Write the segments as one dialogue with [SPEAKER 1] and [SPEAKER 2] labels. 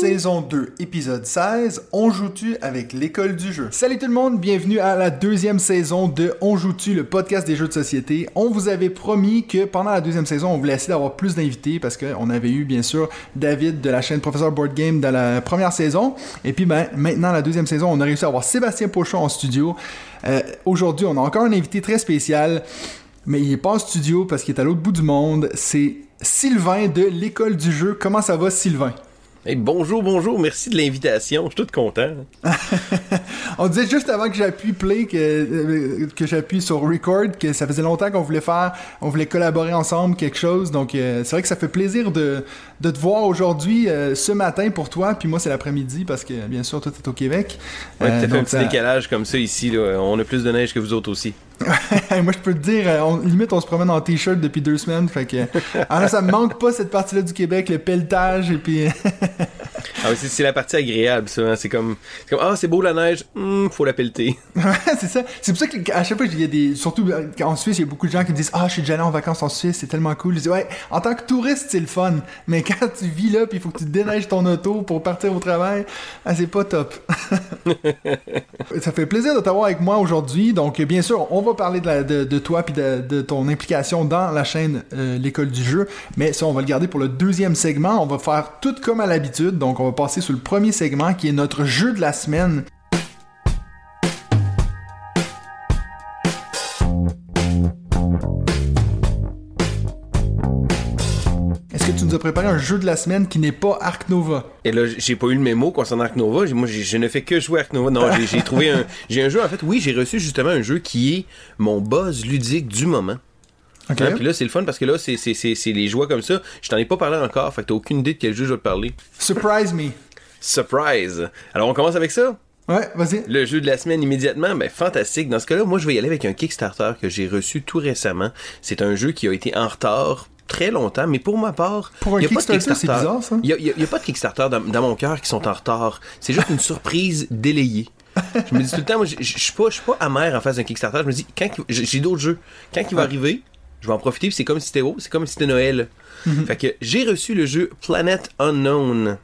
[SPEAKER 1] Saison 2, épisode 16, On joue-tu avec l'école du jeu? Salut tout le monde, bienvenue à la deuxième saison de On joue-tu, le podcast des jeux de société. On vous avait promis que pendant la deuxième saison, on voulait essayer d'avoir plus d'invités parce qu'on avait eu bien sûr David de la chaîne Professeur Board Game dans la première saison. Et puis ben, maintenant, la deuxième saison, on a réussi à avoir Sébastien Pochon en studio. Euh, Aujourd'hui, on a encore un invité très spécial, mais il est pas en studio parce qu'il est à l'autre bout du monde. C'est Sylvain de l'école du jeu. Comment ça va, Sylvain?
[SPEAKER 2] Hey, bonjour, bonjour, merci de l'invitation, je suis tout content.
[SPEAKER 1] On disait juste avant que j'appuie play, que, euh, que j'appuie sur record, que ça faisait longtemps qu'on voulait faire, on voulait collaborer ensemble quelque chose. Donc euh, c'est vrai que ça fait plaisir de, de te voir aujourd'hui, euh, ce matin pour toi, puis moi c'est l'après-midi parce que bien sûr toi t'es au Québec.
[SPEAKER 2] Ouais,
[SPEAKER 1] Euh,
[SPEAKER 2] t'as fait un petit
[SPEAKER 1] ça-
[SPEAKER 2] décalage comme ça ici, là. on a plus de neige que vous autres aussi.
[SPEAKER 1] moi je peux te dire, euh, on- limite on se promène en t-shirt depuis deux semaines, fait que ah, là, ça me manque pas cette partie-là du Québec, le pelletage et puis
[SPEAKER 2] Ah, ouais, c'est, la partie agréable, ça. hein. C'est comme, c'est ah, c'est beau la neige, Hum, faut la pelleter.
[SPEAKER 1] C'est ça. C'est pour ça qu'à chaque fois, il y a des. Surtout euh, en Suisse, il y a beaucoup de gens qui me disent Ah, je suis déjà allé en vacances en Suisse, c'est tellement cool. Je dis Ouais, en tant que touriste, c'est le fun. Mais quand tu vis là, puis il faut que tu déneiges ton auto pour partir au travail, ah, c'est pas top. ça fait plaisir de t'avoir avec moi aujourd'hui. Donc, bien sûr, on va parler de, la- de- de toi puis de, de ton implication dans la chaîne euh, L'école du jeu. Mais ça, on va le garder pour le deuxième segment. On va faire tout comme à l'habitude. Donc, on va passer sur le premier segment qui est notre jeu de la semaine. Est-ce que tu nous as préparé un jeu de la semaine qui n'est pas Ark Nova?
[SPEAKER 2] Et là, j'ai pas eu le mémo concernant Ark Nova. Moi, je ne fais que jouer Ark Nova. Non, j'ai trouvé un, j'ai un jeu. En fait, oui, j'ai reçu justement un jeu qui est mon buzz ludique du moment.
[SPEAKER 1] Ok.
[SPEAKER 2] Hein, Puis là, c'est le fun parce que là, c'est, c'est, c'est, c'est les joies comme ça. Je t'en ai pas parlé encore. Fait que t'as aucune idée de quel jeu je vais te parler.
[SPEAKER 1] Surprise me.
[SPEAKER 2] Surprise! Alors, on commence avec ça?
[SPEAKER 1] Ouais, vas-y.
[SPEAKER 2] Le jeu de la semaine immédiatement, ben fantastique. Dans ce cas-là, moi je vais y aller avec un Kickstarter que j'ai reçu tout récemment. C'est un jeu qui a été en retard très longtemps, mais pour ma part,
[SPEAKER 1] Pour un
[SPEAKER 2] il y a pas de
[SPEAKER 1] Kickstarter, c'est bizarre, ça.
[SPEAKER 2] Il y a, pas de Kickstarter dans, dans mon cœur qui sont en retard. C'est juste une surprise délayée. Je me dis tout le temps, moi, je suis pas, amer en face d'un Kickstarter. Je me dis, quand j'ai d'autres jeux. Quand il va arriver, je vais en profiter. C'est comme si c'était oh, c'est comme si c'était Noël.
[SPEAKER 1] Mhm.
[SPEAKER 2] Fait que j'ai reçu le jeu Planet Unknown.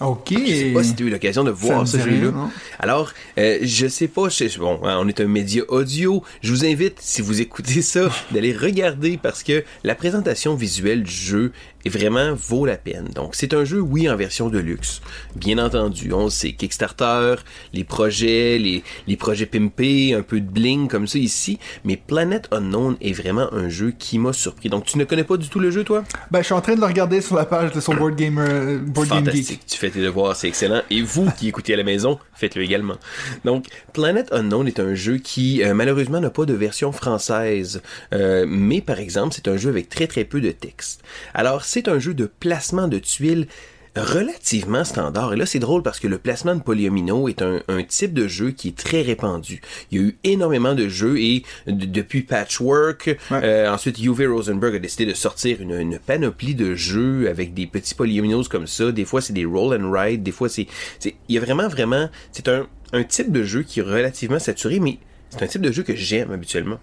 [SPEAKER 1] Ok.
[SPEAKER 2] Je sais pas si tu as eu l'occasion de voir ce jeu-là. Alors, euh, je sais pas, je- bon, hein, on est un média audio. Je vous invite, si vous écoutez ça, d'aller regarder parce que la présentation visuelle du jeu vraiment vaut la peine. Donc, c'est un jeu, oui, en version de luxe. Bien entendu, on sait Kickstarter, les projets, les, les projets pimpés, un peu de bling comme ça ici. Mais Planet Unknown est vraiment un jeu qui m'a surpris. Donc, tu ne connais pas du tout le jeu, toi?
[SPEAKER 1] Ben, je suis en train de le regarder sur la page de son Board Game, euh, Board Game
[SPEAKER 2] Fantastique.
[SPEAKER 1] Geek.
[SPEAKER 2] Tu fais tes devoirs, c'est excellent. Et vous qui écoutez à la maison, faites-le également. Donc, Planet Unknown est un jeu qui, euh, malheureusement, n'a pas de version française. Euh, mais, par exemple, c'est un jeu avec très très peu de texte. Alors, c'est un jeu de placement de tuiles relativement standard. Et là, c'est drôle parce que le placement de polyomino est un, un type de jeu qui est très répandu. Il y a eu énormément de jeux et de- depuis Patchwork, euh, ensuite Uwe Rosenberg a décidé de sortir une, une panoplie de jeux avec des petits polyominoes comme ça. Des fois, c'est des roll and ride. Des fois, c'est, c'est, il y a vraiment, vraiment, c'est un, un type de jeu qui est relativement saturé, mais c'est un type de jeu que j'aime habituellement.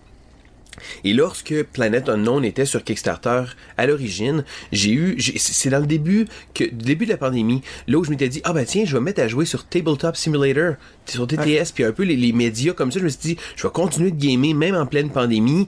[SPEAKER 2] Et lorsque Planet Unknown était sur Kickstarter à l'origine, j'ai eu, c'est dans le début que, début de la pandémie, là où je m'étais dit, ah ben tiens, je vais me mettre à jouer sur Tabletop Simulator, sur TTS, puis un peu les, les médias comme ça, je me suis dit, je vais continuer de gamer même en pleine pandémie.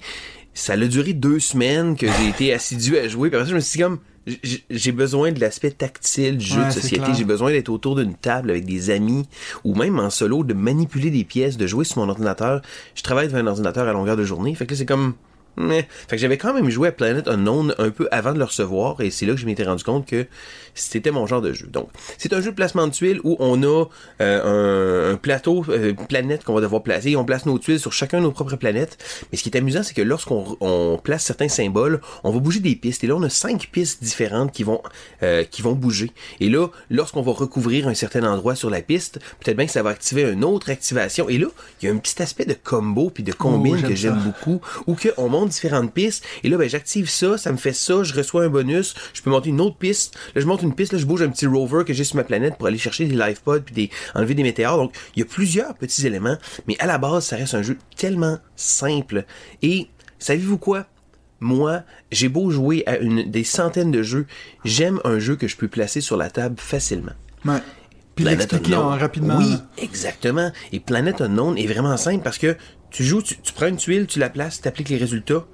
[SPEAKER 2] Ça a duré deux semaines que j'ai été assidu à jouer, puis après ça, je me suis dit comme, j'ai besoin de l'aspect tactile du jeu
[SPEAKER 1] Ouais,
[SPEAKER 2] de société, j'ai besoin d'être autour d'une table avec des amis, ou même en solo, de manipuler des pièces, de jouer sur mon ordinateur. Je travaille devant un ordinateur à longueur de journée, fait que là, c'est comme, Mais, fait que j'avais quand même joué à Planet Unknown un peu avant de le recevoir et c'est là que je m'étais rendu compte que c'était mon genre de jeu. Donc, c'est un jeu de placement de tuiles où on a euh, un, un plateau, euh, planète qu'on va devoir placer. On place nos tuiles sur chacun de nos propres planètes. Mais ce qui est amusant, c'est que lorsqu'on on place certains symboles, on va bouger des pistes. Et là, on a cinq pistes différentes qui vont euh, qui vont bouger. Et là, lorsqu'on va recouvrir un certain endroit sur la piste, peut-être bien que ça va activer une autre activation. Et là, il y a un petit aspect de combo puis de combine
[SPEAKER 1] oui,
[SPEAKER 2] que
[SPEAKER 1] j'aime
[SPEAKER 2] beaucoup, ou qu'on monte différentes pistes, et là, ben, j'active ça, ça me fait ça, je reçois un bonus, je peux monter une autre piste, là, je monte une piste, là, je bouge un petit rover que j'ai sur ma planète pour aller chercher des life pods puis des, enlever des météores, donc, il y a plusieurs petits éléments, mais à la base, ça reste un jeu tellement simple, et, savez-vous quoi? Moi, j'ai beau jouer à une, des centaines de jeux, j'aime un jeu que je peux placer sur la table facilement.
[SPEAKER 1] Ouais. Puis l'expliquer rapidement.
[SPEAKER 2] Oui, exactement. Et Planet Unknown est vraiment simple parce que tu joues, tu, tu prends une tuile, tu la places, tu appliques les résultats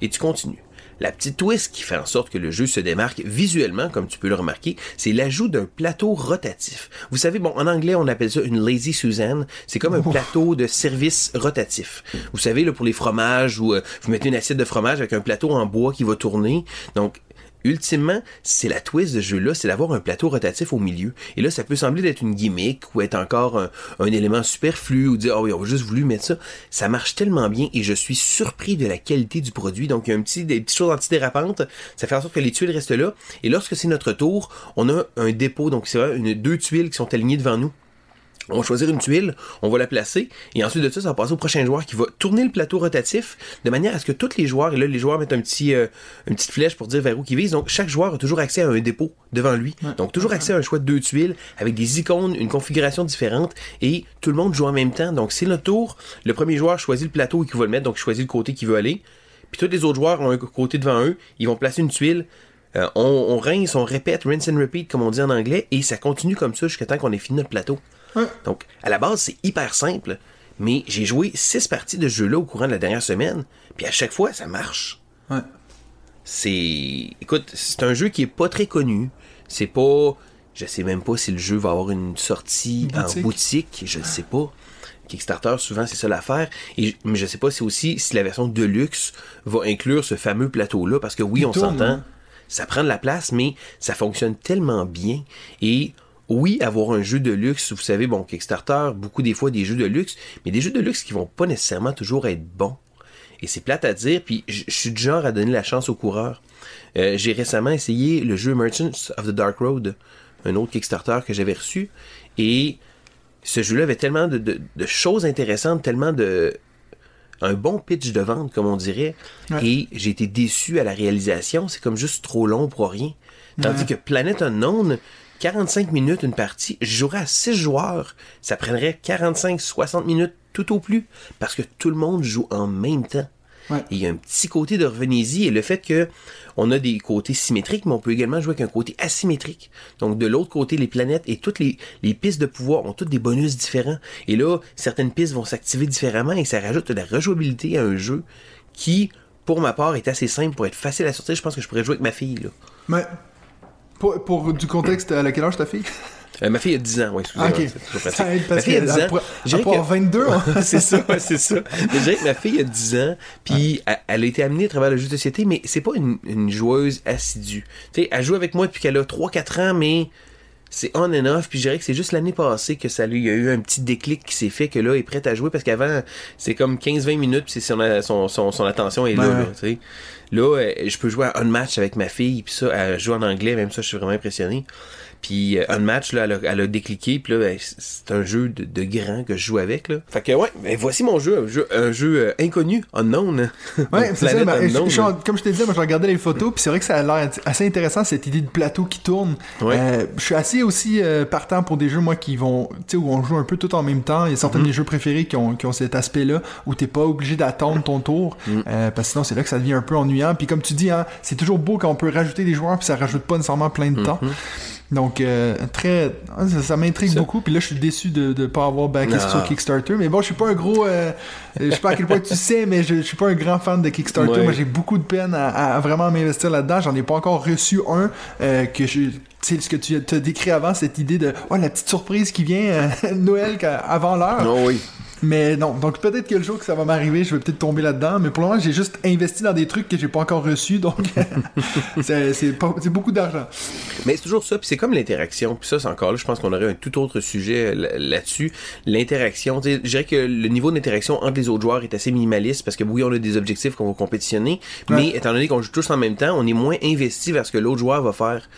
[SPEAKER 2] et tu continues. La petite twist qui fait en sorte que le jeu se démarque visuellement, comme tu peux le remarquer, c'est l'ajout d'un plateau rotatif. Vous savez, bon, en anglais, on appelle ça une lazy Suzanne. C'est comme un plateau de service rotatif. Vous savez, là, pour les fromages, où euh, vous mettez une assiette de fromage avec un plateau en bois qui va tourner. Donc, ultimement, c'est la twist de ce jeu-là, c'est d'avoir un plateau rotatif au milieu. Et là, ça peut sembler d'être une gimmick ou être encore un, élément superflu ou dire, oh oui, on a juste voulu mettre ça. Ça marche tellement bien et je suis surpris de la qualité du produit. Donc, il y a un petit, des petites choses antidérapantes. Ça fait en sorte que les tuiles restent là. Et lorsque c'est notre tour, on a un dépôt. Donc, c'est une, deux tuiles qui sont alignées devant nous. On va choisir une tuile, on va la placer, et ensuite de ça, ça va passer au prochain joueur qui va tourner le plateau rotatif de manière à ce que tous les joueurs, et là, les joueurs mettent un petit, euh, une petite flèche pour dire vers où ils visent. Donc, chaque joueur a toujours accès à un dépôt devant lui. Donc, toujours accès à un choix de deux tuiles avec des icônes, une configuration différente, et tout le monde joue en même temps. Donc, c'est notre tour. Le premier joueur choisit le plateau où il veut le mettre, donc il choisit le côté qu'il veut aller. Puis tous les autres joueurs ont un côté devant eux, ils vont placer une tuile. Euh, on, on rince, on répète, rinse and repeat, comme on dit en anglais, et ça continue comme ça jusqu'à temps qu'on ait fini notre plateau.
[SPEAKER 1] Ouais.
[SPEAKER 2] Donc, à la base, c'est hyper simple, mais j'ai joué six parties de ce jeu-là au courant de la dernière semaine, puis à chaque fois, ça marche.
[SPEAKER 1] Ouais.
[SPEAKER 2] C'est. Écoute, c'est un jeu qui est pas très connu. C'est pas. Je sais même pas si le jeu va avoir une sortie
[SPEAKER 1] Boutique.
[SPEAKER 2] en boutique, je ne sais pas. Kickstarter, souvent, c'est ça l'affaire. Et mais je sais pas si aussi si la version Deluxe va inclure ce fameux plateau-là, parce que oui, on s'entend.
[SPEAKER 1] hein.
[SPEAKER 2] Ça prend de la place, mais ça fonctionne tellement bien. Et oui, avoir un jeu de luxe, vous savez, bon, Kickstarter, beaucoup des fois des jeux de luxe, mais des jeux de luxe qui vont pas nécessairement toujours être bons. Et c'est plate à dire, puis je suis du genre à donner la chance aux coureurs. Euh, J'ai récemment essayé le jeu Merchants of the Dark Road, un autre Kickstarter que j'avais reçu, et ce jeu-là avait tellement de, de- de choses intéressantes, tellement de un bon pitch de vente, comme on dirait,
[SPEAKER 1] Ouais.
[SPEAKER 2] et j'ai été déçu à la réalisation. C'est comme juste trop long pour rien. Tandis que Planet Unknown, 45 minutes une partie, je jouerais à 6 joueurs, ça prendrait 45-60 minutes tout au plus, parce que tout le monde joue en même temps.
[SPEAKER 1] Ouais.
[SPEAKER 2] Il y a un petit côté de revenez-y et le fait que on a des côtés symétriques, mais on peut également jouer avec un côté asymétrique. Donc de l'autre côté, les planètes et toutes les, les pistes de pouvoir ont toutes des bonus différents. Et là, certaines pistes vont s'activer différemment et ça rajoute de la rejouabilité à un jeu qui, pour ma part, est assez simple pour être facile à sortir. Je pense que je pourrais jouer avec ma fille. Là.
[SPEAKER 1] Mais pour, pour du contexte, à quel âge ta fille?
[SPEAKER 2] Euh, ma fille a 10 ans, oui, excusez-moi.
[SPEAKER 1] Ok.
[SPEAKER 2] c'est toujours pratique.
[SPEAKER 1] Ça aide
[SPEAKER 2] Ma
[SPEAKER 1] parce
[SPEAKER 2] fille a
[SPEAKER 1] qu'elle
[SPEAKER 2] 10 ans.
[SPEAKER 1] avoir
[SPEAKER 2] que-
[SPEAKER 1] 22. hein.
[SPEAKER 2] c'est ça, c'est ça. Mais je dirais que ma fille a 10 ans, puis elle, elle a été amenée à travers le jeu de société, mais c'est pas une, une joueuse assidue. Tu sais, elle joue avec moi depuis qu'elle a 3-4 ans, mais c'est on and off, puis je dirais que c'est juste l'année passée que ça lui il y a eu un petit déclic qui s'est fait que là, elle est prête à jouer, parce qu'avant, c'est comme 15-20 minutes, puis c'est son, son, son, son attention est là, là, tu sais. Là, euh, je peux jouer à Unmatch avec ma fille, puis ça, elle joue en anglais, même ça, je suis vraiment impressionné. Puis euh, Unmatch, là, elle a, elle a décliqué, puis là, ben, c'est- un jeu de, de grand que je joue avec, là. Fait que, ouais, ben, voici mon jeu, un jeu, un jeu euh, inconnu, unknown.
[SPEAKER 1] Ouais, c'est ça. Ben, je-
[SPEAKER 2] Unknown,
[SPEAKER 1] je comme je te disais, moi, je regardais les photos, puis c'est vrai que ça a l'air assez intéressant, cette idée de plateau qui tourne.
[SPEAKER 2] Ouais.
[SPEAKER 1] Euh, je suis assez aussi euh, partant pour des jeux, moi, qui vont, tu sais, où on joue un peu tout en même temps. Il y a certains de
[SPEAKER 2] Mm-hmm.
[SPEAKER 1] mes jeux préférés qui ont, qui ont cet aspect-là, où t'es pas obligé d'attendre ton tour,
[SPEAKER 2] Mm.
[SPEAKER 1] euh, parce que sinon, c'est là que ça devient un peu ennuyant. Puis comme tu dis, hein, c'est toujours beau quand on peut rajouter des joueurs, puis ça rajoute pas nécessairement plein de temps. Donc, euh, très, ah, ça, ça m'intrigue beaucoup. Puis là, je suis déçu de ne pas avoir backé
[SPEAKER 2] Ah.
[SPEAKER 1] sur Kickstarter. Mais bon, je suis pas un gros, euh, je sais pas à quel point tu sais, mais je, je suis pas un grand fan de Kickstarter.
[SPEAKER 2] Ouais.
[SPEAKER 1] Moi, j'ai beaucoup de peine à, à vraiment m'investir là-dedans. J'en ai pas encore reçu un euh, que je tu sais, ce que tu as décrit avant, cette idée de oh, la petite surprise qui vient euh, Noël avant l'heure.
[SPEAKER 2] Non, oui.
[SPEAKER 1] Mais non, donc peut-être que le jour que ça va m'arriver, je vais peut-être tomber là-dedans. Mais pour le moment, j'ai juste investi dans des trucs que j'ai pas encore reçus, donc c'est beaucoup d'argent.
[SPEAKER 2] Mais c'est toujours ça, puis c'est comme l'interaction. Puis ça, c'est encore là, je pense qu'on aurait un tout autre sujet là- là-dessus. L'interaction, je dirais que le niveau d'interaction entre les autres joueurs est assez minimaliste parce que oui, on a des objectifs qu'on va compétitionner, mais étant donné qu'on joue tous en même temps, on est moins investi vers ce que l'autre joueur va faire.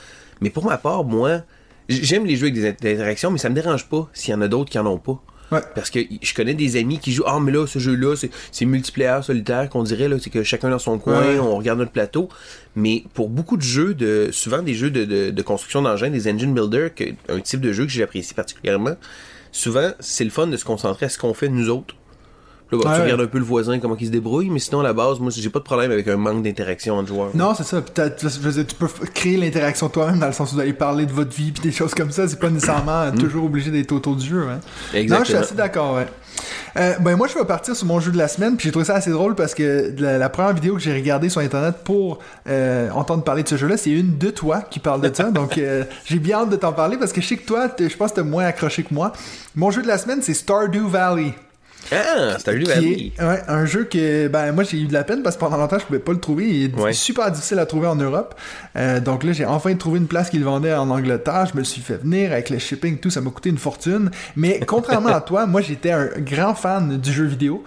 [SPEAKER 2] Mais pour ma part, moi, j'aime les jeux avec des interactions, mais ça me dérange pas s'il y en a d'autres qui en ont pas.
[SPEAKER 1] Ouais.
[SPEAKER 2] Parce que je connais des amis qui jouent Ah mais là ce jeu-là c'est, c'est multiplayer solitaire qu'on dirait là c'est que chacun dans son coin
[SPEAKER 1] Ouais.
[SPEAKER 2] on regarde notre plateau mais pour beaucoup de jeux de souvent des jeux de, de, de construction d'engins des engine builders que, un type de jeu que j'apprécie particulièrement souvent c'est le fun de se concentrer à ce qu'on fait nous autres Là, bah,
[SPEAKER 1] Ouais,
[SPEAKER 2] tu regardes un peu le voisin comment il se débrouille mais sinon à la base moi j'ai pas de problème avec un manque d'interaction entre joueurs
[SPEAKER 1] Non, c'est ça. Tu, dire, peux créer l'interaction toi-même dans le sens où vous allez parler de votre vie puis des choses comme ça. C'est pas nécessairement euh, toujours obligé d'être autour du jeu. Hein. Non,
[SPEAKER 2] Exactement.
[SPEAKER 1] je suis assez d'accord, ouais. Euh, ben moi je vais partir sur mon jeu de la semaine puis j'ai trouvé ça assez drôle parce que la, la première vidéo que j'ai regardée sur internet pour euh, entendre parler de ce jeu-là c'est une de toi qui parle de ça donc euh, j'ai bien hâte de t'en parler parce que je sais que toi t'es- je pense que t'as moins accroché que moi mon jeu de la semaine c'est Stardew Valley
[SPEAKER 2] ah c'est un jeu
[SPEAKER 1] qui est ouais, un jeu que ben moi j'ai eu de la peine parce que pendant longtemps je pouvais pas le trouver il est
[SPEAKER 2] Ouais.
[SPEAKER 1] super difficile à trouver en Europe Euh, donc là j'ai enfin trouvé une place qui le vendait en Angleterre je me suis fait venir avec le shipping tout ça m'a coûté une fortune mais contrairement à toi moi j'étais un grand fan du jeu vidéo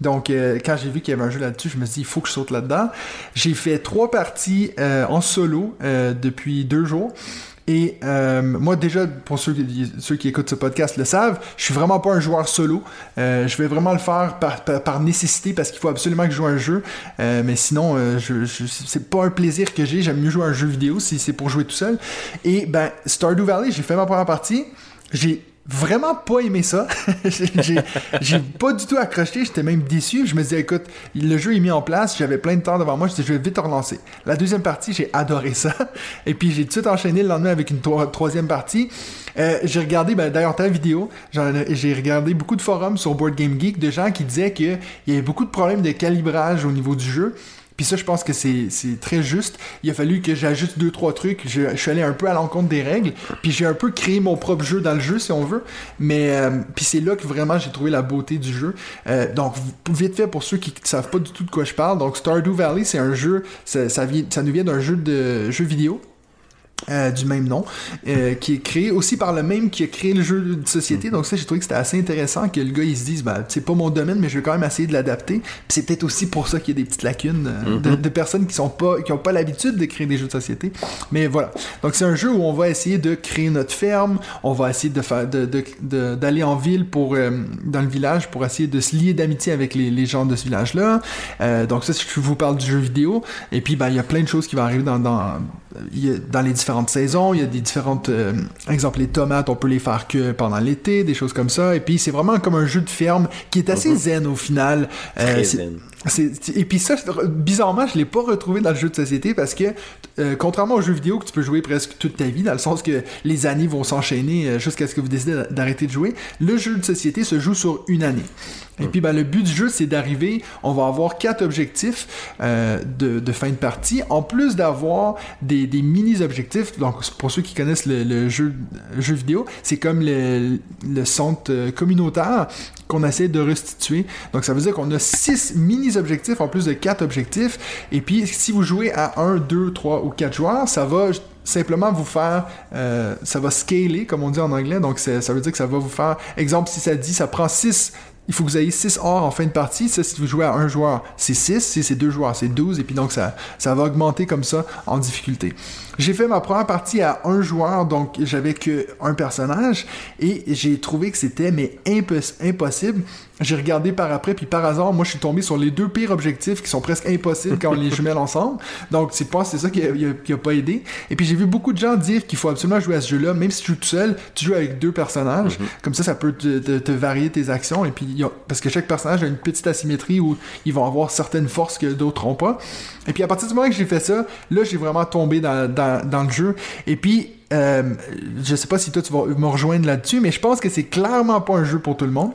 [SPEAKER 1] donc, euh, quand j'ai vu qu'il y avait un jeu là-dessus, je me suis dit, il faut que je saute là-dedans. J'ai fait trois parties euh, en solo euh, depuis deux jours. Et euh, moi, déjà, pour ceux qui, ceux qui écoutent ce podcast le savent, je suis vraiment pas un joueur solo. Euh, je vais vraiment le faire par, par, nécessité parce qu'il faut absolument que je joue à un jeu. Euh, mais sinon, euh, je, je- c'est pas un plaisir que j'ai. J'aime mieux jouer à un jeu vidéo si c'est pour jouer tout seul. Et ben, Stardew Valley, j'ai fait ma première partie. J'ai vraiment pas aimé ça. j'ai pas du tout accroché, j'étais même déçu. Je me disais, écoute, le jeu est mis en place, j'avais plein de temps devant moi, je vais vite relancer. La deuxième partie, j'ai adoré ça. Et puis j'ai tout de enchaîné le lendemain avec une tro- troisième partie. Euh, j'ai regardé, ben, d'ailleurs, ta vidéo, j'ai regardé beaucoup de forums sur Board Game Geek de gens qui disaient qu'il y avait beaucoup de problèmes de calibrage au niveau du jeu. Puis ça, je pense que c'est très juste. Il a fallu que j'ajuste deux, trois trucs. Je, je suis allé un peu à l'encontre des règles. Puis j'ai un peu créé mon propre jeu dans le jeu, si on veut. Mais euh, puis c'est là que vraiment j'ai trouvé la beauté du jeu. Euh, donc, vite fait, pour ceux qui savent pas du tout de quoi je parle, donc Stardew Valley, c'est un jeu, ça, ça, vient, ça nous vient d'un jeu de jeu vidéo. Euh, du même nom, euh, qui est créé aussi par le même qui a créé le jeu de société. Donc ça, j'ai trouvé que c'était assez intéressant que le gars il se dise, ben, c'est pas mon domaine, mais je vais quand même essayer de l'adapter. Puis c'est peut-être aussi pour ça qu'il y a des petites lacunes euh, de, de personnes qui sont pas, qui ont pas l'habitude de créer des jeux de société. Mais voilà. Donc c'est un jeu où on va essayer de créer notre ferme, on va essayer de faire, d'aller en ville pour, dans le village pour essayer de se lier d'amitié avec les, les gens de ce village-là. Donc ça, je vous parle du jeu vidéo. Et puis, ben, il y a plein de choses qui vont arriver dans, dans, dans les différentes saisons. Il y a des différentes, euh, exemple, les tomates, on peut les faire que pendant l'été, des choses comme ça. Et puis, c'est vraiment comme un jeu de ferme qui est assez zen au final. Euh,
[SPEAKER 2] Très zen.
[SPEAKER 1] Et puis ça, bizarrement, je l'ai pas retrouvé dans le jeu de société parce que, euh, contrairement aux jeux vidéo que tu peux jouer presque toute ta vie, dans le sens que les années vont s'enchaîner euh, jusqu'à ce que vous décidez d'arrêter de jouer, le jeu de société se joue sur une année. Et puis, ben, le but du jeu, c'est d'arriver, on va avoir quatre objectifs euh, de, de fin de partie, en plus d'avoir des, des mini-objectifs. Donc, pour ceux qui connaissent le, le jeu, le jeu vidéo, c'est comme le, le centre communautaire qu'on essaie de restituer. Donc, ça veut dire qu'on a six mini-objectifs en plus de quatre objectifs. Et puis, si vous jouez à 1, 2, 3 ou 4 joueurs, ça va simplement vous faire, euh, ça va scaler, comme on dit en anglais. Donc, ça veut dire que ça va vous faire, exemple, si ça dit, ça prend 6 il faut que vous ayez 6 or en fin de partie. Ça, si vous jouez à un joueur, c'est 6. Si c'est deux joueurs, c'est 12. Et puis donc, ça, ça va augmenter comme ça en difficulté. J'ai fait ma première partie à un joueur, donc j'avais que un personnage. Et j'ai trouvé que c'était mais impos- impossible. J'ai regardé par après, puis par hasard, moi je suis tombé sur les deux pires objectifs qui sont presque impossibles quand on les jumelle ensemble. Donc c'est pas c'est ça qui a, qui a- qui a pas aidé. Et puis j'ai vu beaucoup de gens dire qu'il faut absolument jouer à ce jeu-là, même si tu joues tout seul, tu joues avec deux personnages. Comme ça, ça peut te, te- te varier tes actions. Et puis il y a- parce que chaque personnage a une petite asymétrie où ils vont avoir certaines forces que d'autres n'ont pas. Et puis à partir du moment que j'ai fait ça, là j'ai vraiment tombé dans, dans, dans le jeu. Et puis euh, je sais pas si toi tu vas me rejoindre là-dessus, mais je pense que c'est clairement pas un jeu pour tout le monde.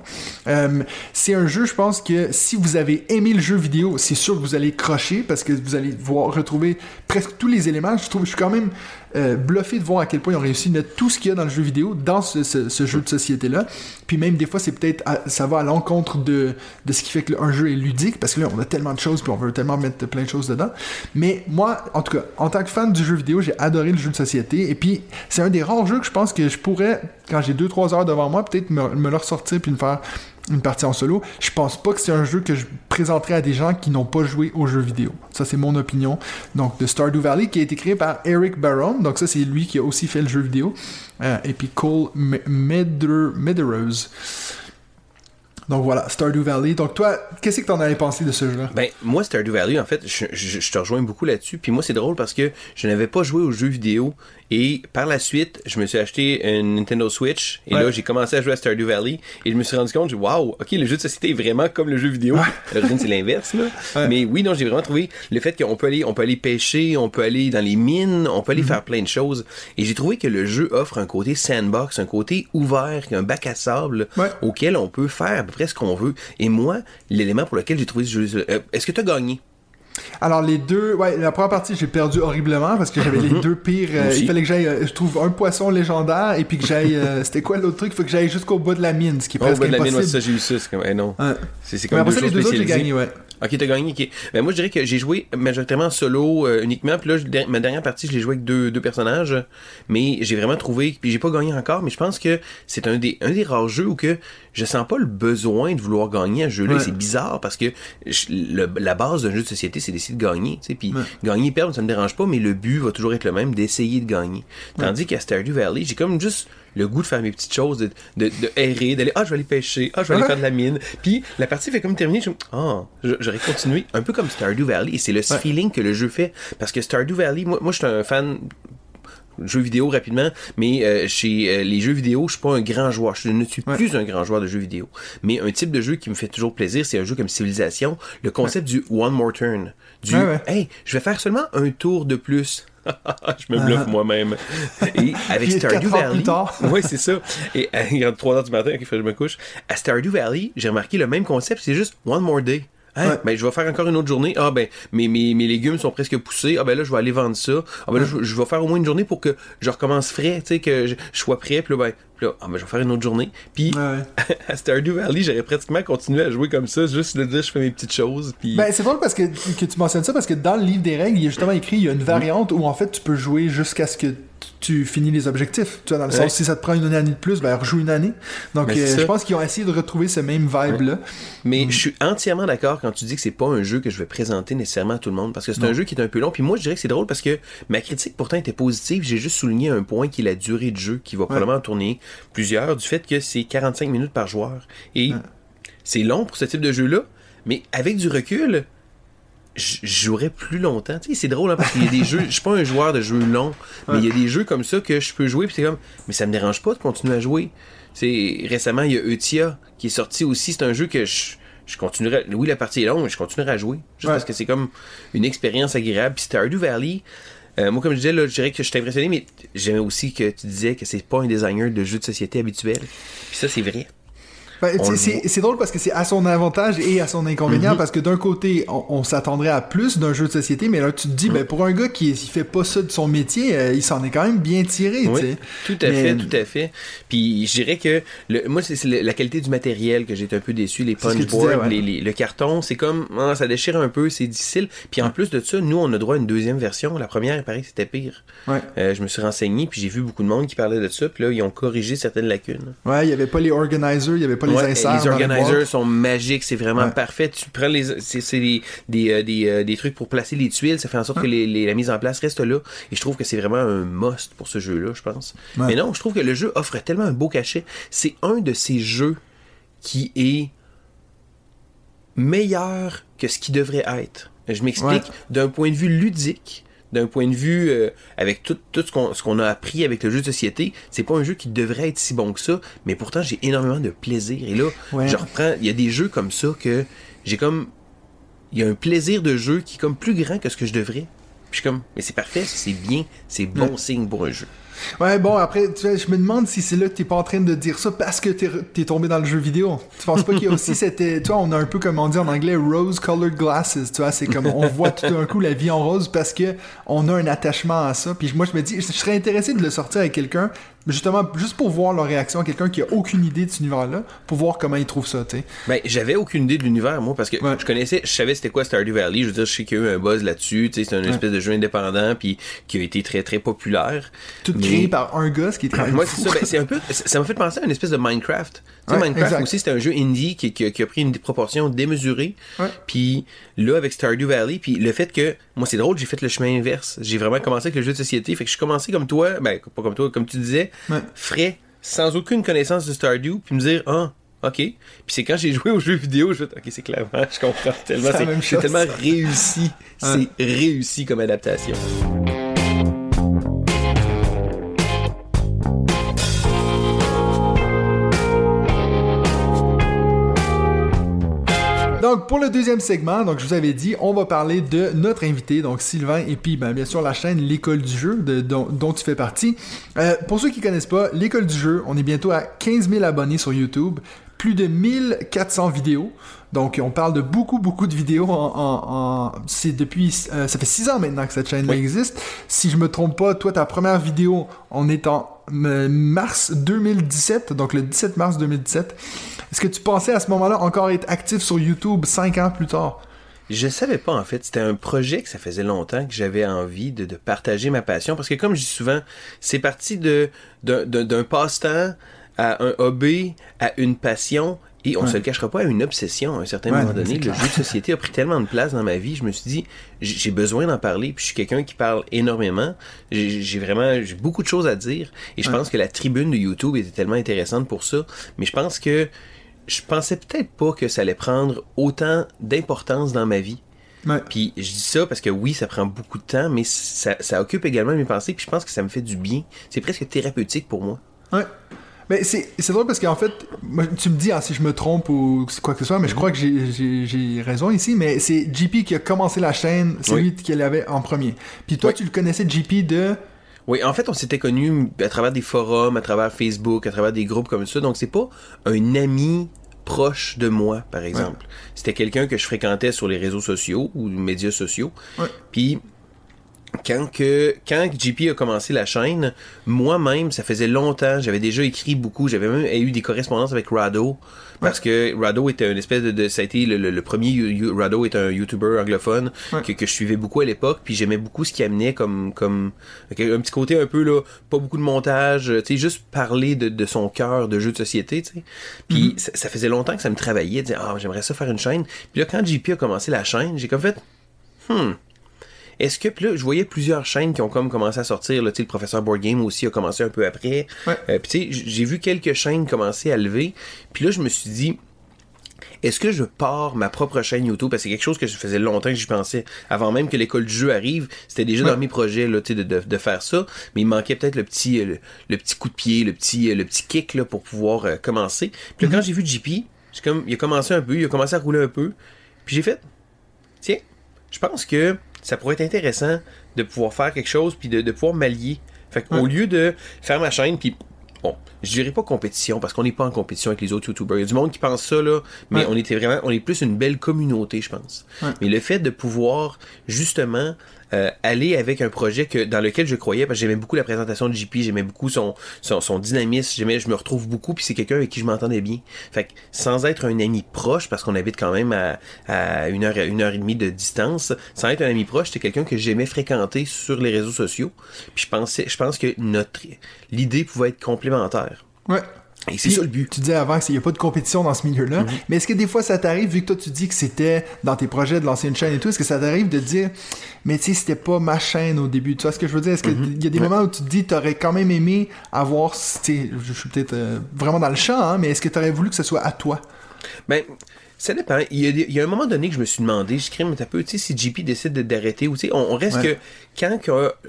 [SPEAKER 1] Euh, c'est un jeu, je pense que si vous avez aimé le jeu vidéo, c'est sûr que vous allez crocher parce que vous allez voir retrouver presque tous les éléments. Je trouve, je suis quand même euh, bluffé de voir à quel point ils ont réussi à mettre tout ce qu'il y a dans le jeu vidéo dans ce, jeu de société-là. Puis même des fois, c'est peut-être ça va à l'encontre de, ce qui fait qu'un jeu est ludique, parce que là, on a tellement de choses, puis on veut tellement mettre plein de choses dedans. Mais moi, en tout cas, en tant que fan du jeu vidéo, j'ai adoré le jeu de société. Et puis, c'est un des rares jeux que je pense que je pourrais, quand j'ai 2-3 heures devant moi, peut-être me, me le ressortir puis me faire une partie en solo. Je pense pas que c'est un jeu que je présenterai à des gens qui n'ont pas joué aux jeux vidéo. Ça, c'est mon opinion. Donc, de Stardew Valley, qui a été créé par Eric Barron. Donc, ça, c'est lui qui a aussi fait le jeu vidéo. Euh, et puis Cole Me- Meder- Medeiros. Donc voilà, Stardew Valley. Donc toi, qu'est-ce que t'en avais pensé de ce jeu-là?
[SPEAKER 2] Ben, moi, Stardew Valley, en fait, je te rejoins beaucoup là-dessus. Puis moi, c'est drôle parce que je n'avais pas joué aux jeux vidéo. Et par la suite, je me suis acheté une Nintendo Switch. Et
[SPEAKER 1] Ouais.
[SPEAKER 2] là, j'ai commencé à jouer à Stardew Valley. Et je me suis rendu compte, j'ai waouh, ok, le jeu de société est vraiment comme le jeu vidéo. L'origine, c'est l'inverse, là.
[SPEAKER 1] Ouais.
[SPEAKER 2] Mais oui, non, j'ai vraiment trouvé le fait qu'on peut aller, on peut aller pêcher, on peut aller dans les mines, on peut aller faire plein de choses. Et j'ai trouvé que le jeu offre un côté sandbox, un côté ouvert, un bac à sable
[SPEAKER 1] Ouais.
[SPEAKER 2] auquel on peut faire à peu près ce qu'on veut. Et moi, l'élément pour lequel j'ai trouvé ce jeu, euh, est-ce que tu as gagné?
[SPEAKER 1] Alors les deux, ouais, la première partie j'ai perdu horriblement parce que j'avais les deux pires. euh, il fallait que j'aille, euh, je trouve un poisson légendaire et puis que j'aille, euh, c'était quoi l'autre truc? Il faut que j'aille jusqu'au bas de la mine, ce qui est
[SPEAKER 2] Oh,
[SPEAKER 1] presque
[SPEAKER 2] bah, de la mine,
[SPEAKER 1] impossible.
[SPEAKER 2] ouais, ça, j'ai eu ça, c'est comme, eh non.
[SPEAKER 1] Ouais.
[SPEAKER 2] C'est c'est
[SPEAKER 1] Mais
[SPEAKER 2] comme
[SPEAKER 1] après
[SPEAKER 2] deux
[SPEAKER 1] ça, les
[SPEAKER 2] choses
[SPEAKER 1] deux autres j'ai gagné, ouais.
[SPEAKER 2] Ok, t'as gagné, ok. Ben, moi, je dirais que j'ai joué majoritairement en solo euh, uniquement. Puis là, je- ma dernière partie, je l'ai joué avec deux, deux personnages. Mais j'ai vraiment trouvé. Puis j'ai pas gagné encore, mais je pense que c'est un des, un des rares jeux où que je sens pas le besoin de vouloir gagner à ce jeu-là.
[SPEAKER 1] Ouais.
[SPEAKER 2] C'est bizarre parce que je- le- la base d'un jeu de société, c'est d'essayer de gagner. tu sais. Puis
[SPEAKER 1] Ouais.
[SPEAKER 2] gagner et perdre, ça me dérange pas, mais le but va toujours être le même, d'essayer de gagner. Tandis qu'à Stardew Valley, j'ai comme juste le goût de faire mes petites choses, de, de, de errer, d'aller, ah, je vais aller pêcher, ah, je vais aller faire de la mine. Puis la partie fait comme terminer, je ah, j'aurais continué, un peu comme Stardew Valley, et c'est le feeling que le jeu fait. Parce que Stardew Valley, moi, moi je suis un fan jeux vidéo rapidement, mais euh, chez euh, les jeux vidéo, je suis pas un grand joueur. Je ne suis
[SPEAKER 1] Ouais.
[SPEAKER 2] plus un grand joueur de jeux vidéo. Mais un type de jeu qui me fait toujours plaisir, c'est un jeu comme Civilization. Le concept du One More Turn. Du
[SPEAKER 1] Ouais.
[SPEAKER 2] Hey, je vais faire seulement un tour de plus. je me bluffe
[SPEAKER 1] Ah.
[SPEAKER 2] moi-même. Et avec Stardew Valley. oui, c'est ça. Et euh, il est 3 heures du matin, que je me couche. À Stardew Valley, j'ai remarqué le même concept, c'est juste One More Day. Hein?
[SPEAKER 1] Ouais.
[SPEAKER 2] Ben, je vais faire encore une autre journée. Ah, ben, mes, mes, mes légumes sont presque poussés. Ah, ben là, je vais aller vendre ça. Ah, ben là, je, je vais faire au moins une journée pour que je recommence frais, tu sais, que je, je sois prêt. Puis là, ben, puis là, ah, ben, je vais faire une autre journée. Puis,
[SPEAKER 1] Ouais.
[SPEAKER 2] à Stardew Valley, j'aurais pratiquement continué à jouer comme ça, juste de dire, je fais mes petites choses. Puis,
[SPEAKER 1] Ben, c'est drôle parce que, que tu mentionnes ça parce que dans le livre des règles, il y a justement écrit il y a une variante où en fait tu peux jouer jusqu'à ce que tu finis les objectifs. Tu vois, dans le
[SPEAKER 2] Ouais.
[SPEAKER 1] sens si ça te prend une année de plus, ben rejoue une année. Donc
[SPEAKER 2] Ben,
[SPEAKER 1] euh, je pense qu'ils ont essayé de retrouver ce même vibe là.
[SPEAKER 2] Mais je suis entièrement d'accord quand tu dis que c'est pas un jeu que je vais présenter nécessairement à tout le monde parce que c'est un jeu qui est un peu long. Puis moi, je dirais que c'est drôle parce que ma critique pourtant était positive. J'ai juste souligné un point qui est la durée de jeu qui va probablement en tourner plusieurs du fait que c'est 45 minutes par joueur. Et c'est long pour ce type de jeu-là, mais avec du recul, je jouerais plus longtemps. Tu sais, c'est drôle hein, parce qu'il y a des jeux, je suis pas un joueur de jeux longs, mais il y a des jeux comme ça que je peux jouer puis c'est comme mais ça me dérange pas de continuer à jouer. C'est récemment il y a Eutia qui est sorti aussi, c'est un jeu que je je continuerai oui la partie est longue mais je continuerai à jouer juste
[SPEAKER 1] Ouais.
[SPEAKER 2] parce que c'est comme une expérience agréable puis Stardew Valley euh, moi, comme je disais, là, je dirais que je suis impressionné, mais j'aimais aussi que tu disais que c'est pas un designer de jeux de société habituel. Puis ça, c'est vrai.
[SPEAKER 1] Ben,
[SPEAKER 2] On
[SPEAKER 1] c'est- drôle parce que c'est à son avantage et à son inconvénient parce que d'un côté, on, on s'attendrait à plus d'un jeu de société, mais là tu te dis, ben pour un gars qui il fait pas ça de son métier, euh, il s'en est quand même bien tiré,
[SPEAKER 2] Oui, tout à
[SPEAKER 1] Mais-
[SPEAKER 2] fait, tout à fait. Puis je dirais que le, moi c'est la qualité du matériel que j'ai été un peu déçu, les punchboards,
[SPEAKER 1] ouais.
[SPEAKER 2] les, les- le carton, c'est comme ah, ça déchire un peu, c'est difficile. Puis en plus de ça, nous on a droit à une deuxième version. La première, il paraît que c'était pire.
[SPEAKER 1] Ouais.
[SPEAKER 2] Euh, je me suis renseigné puis j'ai vu beaucoup de monde qui parlait de ça. Puis là ils ont corrigé certaines lacunes.
[SPEAKER 1] Ouais, il y avait pas les organizers, il y avait pas les
[SPEAKER 2] Ouais, les
[SPEAKER 1] boîte.
[SPEAKER 2] sont magiques, c'est vraiment
[SPEAKER 1] Ouais.
[SPEAKER 2] parfait. Tu prends les, c'est, des, des, euh, des, euh, des trucs pour placer les tuiles, ça fait en sorte que les, les- la mise en place reste là. Et je trouve que c'est vraiment un must pour ce jeu-là, je pense.
[SPEAKER 1] Ouais.
[SPEAKER 2] Mais non, je trouve que le jeu offre tellement un beau cachet. C'est un de ces jeux qui est meilleur que ce qui devrait être. Je m'explique,
[SPEAKER 1] Ouais.
[SPEAKER 2] d'un point de vue ludique, d'un point de vue euh, avec tout, tout ce qu'on a appris avec le jeu de société, c'est pas un jeu qui devrait être si bon que ça, mais pourtant j'ai énormément de plaisir. Et là,
[SPEAKER 1] Ouais.
[SPEAKER 2] je reprends, il y a des jeux comme ça que j'ai comme il y a un plaisir de jeu qui est comme plus grand que ce que je devrais. Puis je suis comme mais c'est parfait, c'est bien, c'est bon
[SPEAKER 1] Ouais.
[SPEAKER 2] signe pour un jeu.
[SPEAKER 1] Ouais, bon, après, tu vois, je me demande si c'est là que t'es pas en train de dire ça parce que t'es, t'es tombé dans le jeu vidéo. Tu penses pas qu'il y a aussi cette, euh, tu vois, on a un peu comme on dit en anglais, rose-colored glasses, tu vois, c'est comme on voit tout d'un coup la vie en rose parce que on a un attachement à ça. Puis moi, je me dis, je serais intéressé de le sortir avec quelqu'un, justement, juste pour voir leur réaction, quelqu'un qui a aucune idée de cet univers-là, pour voir comment il trouve ça, tu sais.
[SPEAKER 2] Ben, j'avais aucune idée de l'univers, moi, parce que
[SPEAKER 1] Ouais.
[SPEAKER 2] je connaissais, je savais c'était quoi Stardew Valley. Je veux dire, je sais qu'il y a eu un buzz là-dessus. Tu sais, c'est un espèce de jeu indépendant, puis qui a été très, très populaire.
[SPEAKER 1] Tout
[SPEAKER 2] Mais-
[SPEAKER 1] créé par un gars, ce qui est même
[SPEAKER 2] Moi, c'est ça. Ben, c'est un peu, ça m'a fait penser à une espèce de Minecraft. Tu sais,
[SPEAKER 1] Ouais,
[SPEAKER 2] Minecraft
[SPEAKER 1] exact.
[SPEAKER 2] aussi, c'était un jeu indie qui, qui a- qui a pris une proportion démesurée. Puis là, avec Stardew Valley, puis le fait que, moi, c'est drôle, j'ai fait le chemin inverse. J'ai vraiment commencé avec le jeu de société. Fait que je suis commencé comme toi, ben, pas comme toi, comme tu disais,
[SPEAKER 1] Ouais.
[SPEAKER 2] frais, sans aucune connaissance de Stardew, puis me dire, ah, ok. Puis c'est quand j'ai joué aux jeux vidéo, je fais, ok, c'est clairement, je comprends tellement,
[SPEAKER 1] C'est
[SPEAKER 2] tellement réussi. C'est réussi comme adaptation.
[SPEAKER 1] Donc, pour le deuxième segment, donc je vous avais dit, on va parler de notre invité, donc Sylvain, et puis ben, bien sûr la chaîne L'école du jeu, de- dont, dont tu fais partie. Euh, pour ceux qui connaissent pas, L'école du jeu, on est bientôt à 15 000 abonnés sur YouTube, plus de 1400 vidéos. Donc, on parle de beaucoup, beaucoup de vidéos. En, en- en- c'est depuis, euh, ça fait 6 ans maintenant que cette chaîne
[SPEAKER 2] Oui.
[SPEAKER 1] existe. Si je me trompe pas, toi, ta première vidéo, on est en euh, mars 2017, donc le 17 mars 2017. Est-ce que tu pensais à ce moment-là encore être actif sur YouTube 5 ans plus tard?
[SPEAKER 2] Je savais pas en fait. C'était un projet que ça faisait longtemps que j'avais envie de, de partager ma passion parce que comme je dis souvent, c'est parti de d'un- passe-temps à un hobby à une passion et on
[SPEAKER 1] Ouais.
[SPEAKER 2] se le cachera pas à une obsession à un certain
[SPEAKER 1] Ouais,
[SPEAKER 2] moment donné. Le jeu de société a pris tellement de place dans ma vie, je me suis dit j'ai besoin d'en parler. Puis je suis quelqu'un qui parle énormément. J'ai j'ai vraiment j'ai beaucoup de choses à dire et je
[SPEAKER 1] Ouais.
[SPEAKER 2] pense que la tribune de YouTube était tellement intéressante pour ça. Mais je pense que je pensais peut-être pas que ça allait prendre autant d'importance dans ma vie.
[SPEAKER 1] Ouais.
[SPEAKER 2] Puis je dis ça parce que oui, ça prend beaucoup de temps, mais ça, ça occupe également mes pensées, puis je pense que ça me fait du bien. C'est presque thérapeutique pour moi.
[SPEAKER 1] Ouais. Mais c'est drôle parce qu'en fait, tu me dis hein, si je me trompe ou quoi que ce soit, mais je crois que j'ai- raison ici, mais c'est JP qui a commencé la chaîne, c'est
[SPEAKER 2] Oui.
[SPEAKER 1] lui qui l'avait en premier. Puis toi,
[SPEAKER 2] Oui.
[SPEAKER 1] tu le connaissais JP de...
[SPEAKER 2] Oui, en fait, on s'était connus à travers des forums, à travers Facebook, à travers des groupes comme ça, donc c'est pas un ami proche de moi, par exemple. C'était quelqu'un que je fréquentais sur les réseaux sociaux ou les médias sociaux. Puis quand que quand JP a commencé la chaîne, moi-même, ça faisait longtemps, j'avais déjà écrit beaucoup, j'avais même eu des correspondances avec Rado parce que Rado était une espèce de, de- ça a été le, le- le premier you- you- Rado est un YouTuber anglophone
[SPEAKER 1] Ouais.
[SPEAKER 2] que, que je suivais beaucoup à l'époque, puis j'aimais beaucoup ce qu'il amenait comme comme un petit côté un peu là, pas beaucoup de montage, tu sais juste parler de, de son cœur de jeu de société, tu sais. Puis ça, ça faisait longtemps que ça me travaillait, dire ah j'aimerais ça faire une chaîne. Puis là quand JP a commencé la chaîne, j'ai comme fait hmm est-ce que puis là, je voyais plusieurs chaînes qui ont comme commencé à sortir. Là, tu sais, le professeur Board Game aussi a commencé un peu après.
[SPEAKER 1] Ouais.
[SPEAKER 2] Euh, puis tu sais, j- j'ai vu quelques chaînes commencer à lever. Puis là, je me suis dit, est-ce que je pars ma propre chaîne YouTube? Parce que c'est quelque chose que je faisais longtemps que j'y pensais avant même que l'école du jeu arrive c'était déjà
[SPEAKER 1] Ouais.
[SPEAKER 2] dans mes projets là de, de, de faire ça mais il manquait peut-être le petit euh, le, le petit coup de pied le petit euh, le petit kick là pour pouvoir euh, commencer puis là, quand j'ai vu JP comme il a commencé un peu il a commencé à rouler un peu puis j'ai fait tiens je pense que ça pourrait être intéressant de pouvoir faire quelque chose puis de, de pouvoir m'allier fait qu'au lieu de faire ma chaîne puis bon je dirais pas compétition parce qu'on n'est pas en compétition avec les autres youtubers il y a du monde qui pense ça là mais
[SPEAKER 1] Ouais.
[SPEAKER 2] on était vraiment on est plus une belle communauté je pense
[SPEAKER 1] Ouais.
[SPEAKER 2] mais le fait de pouvoir justement euh, aller avec un projet que dans lequel je croyais parce que j'aimais beaucoup la présentation de JP j'aimais beaucoup son, son dynamisme j'aimais je me retrouve beaucoup puis c'est quelqu'un avec qui je m'entendais bien. Fait que sans être un ami proche parce qu'on habite quand même à, à une heure une heure et demie de distance sans être un ami proche c'était quelqu'un que j'aimais fréquenter sur les réseaux sociaux. Puis je pensais je pense que notre l'idée pouvait être complémentaire.
[SPEAKER 1] Ouais.
[SPEAKER 2] Et c'est ça le but.
[SPEAKER 1] Tu disais avant qu'il n'y a pas de compétition dans ce milieu-là, mais est-ce que des fois ça t'arrive, vu que toi tu dis que c'était dans tes projets de lancer une chaîne et tout, est-ce que ça t'arrive de dire, mais tu sais, c'était pas ma chaîne au début, tu vois ce que je veux dire? Est-ce qu'il y a des moments où tu te dis, t'aurais quand même aimé avoir, tu sais, je suis peut-être euh, vraiment dans le champ, hein, mais est-ce que t'aurais voulu que ce soit à toi?
[SPEAKER 2] Ben, Ça dépend. Il y, a, des- il y a un moment donné que je me suis demandé, je crée un peu, tu sais, si JP décide de- d'arrêter, ou tu sais, on, on reste
[SPEAKER 1] Ouais.
[SPEAKER 2] que quand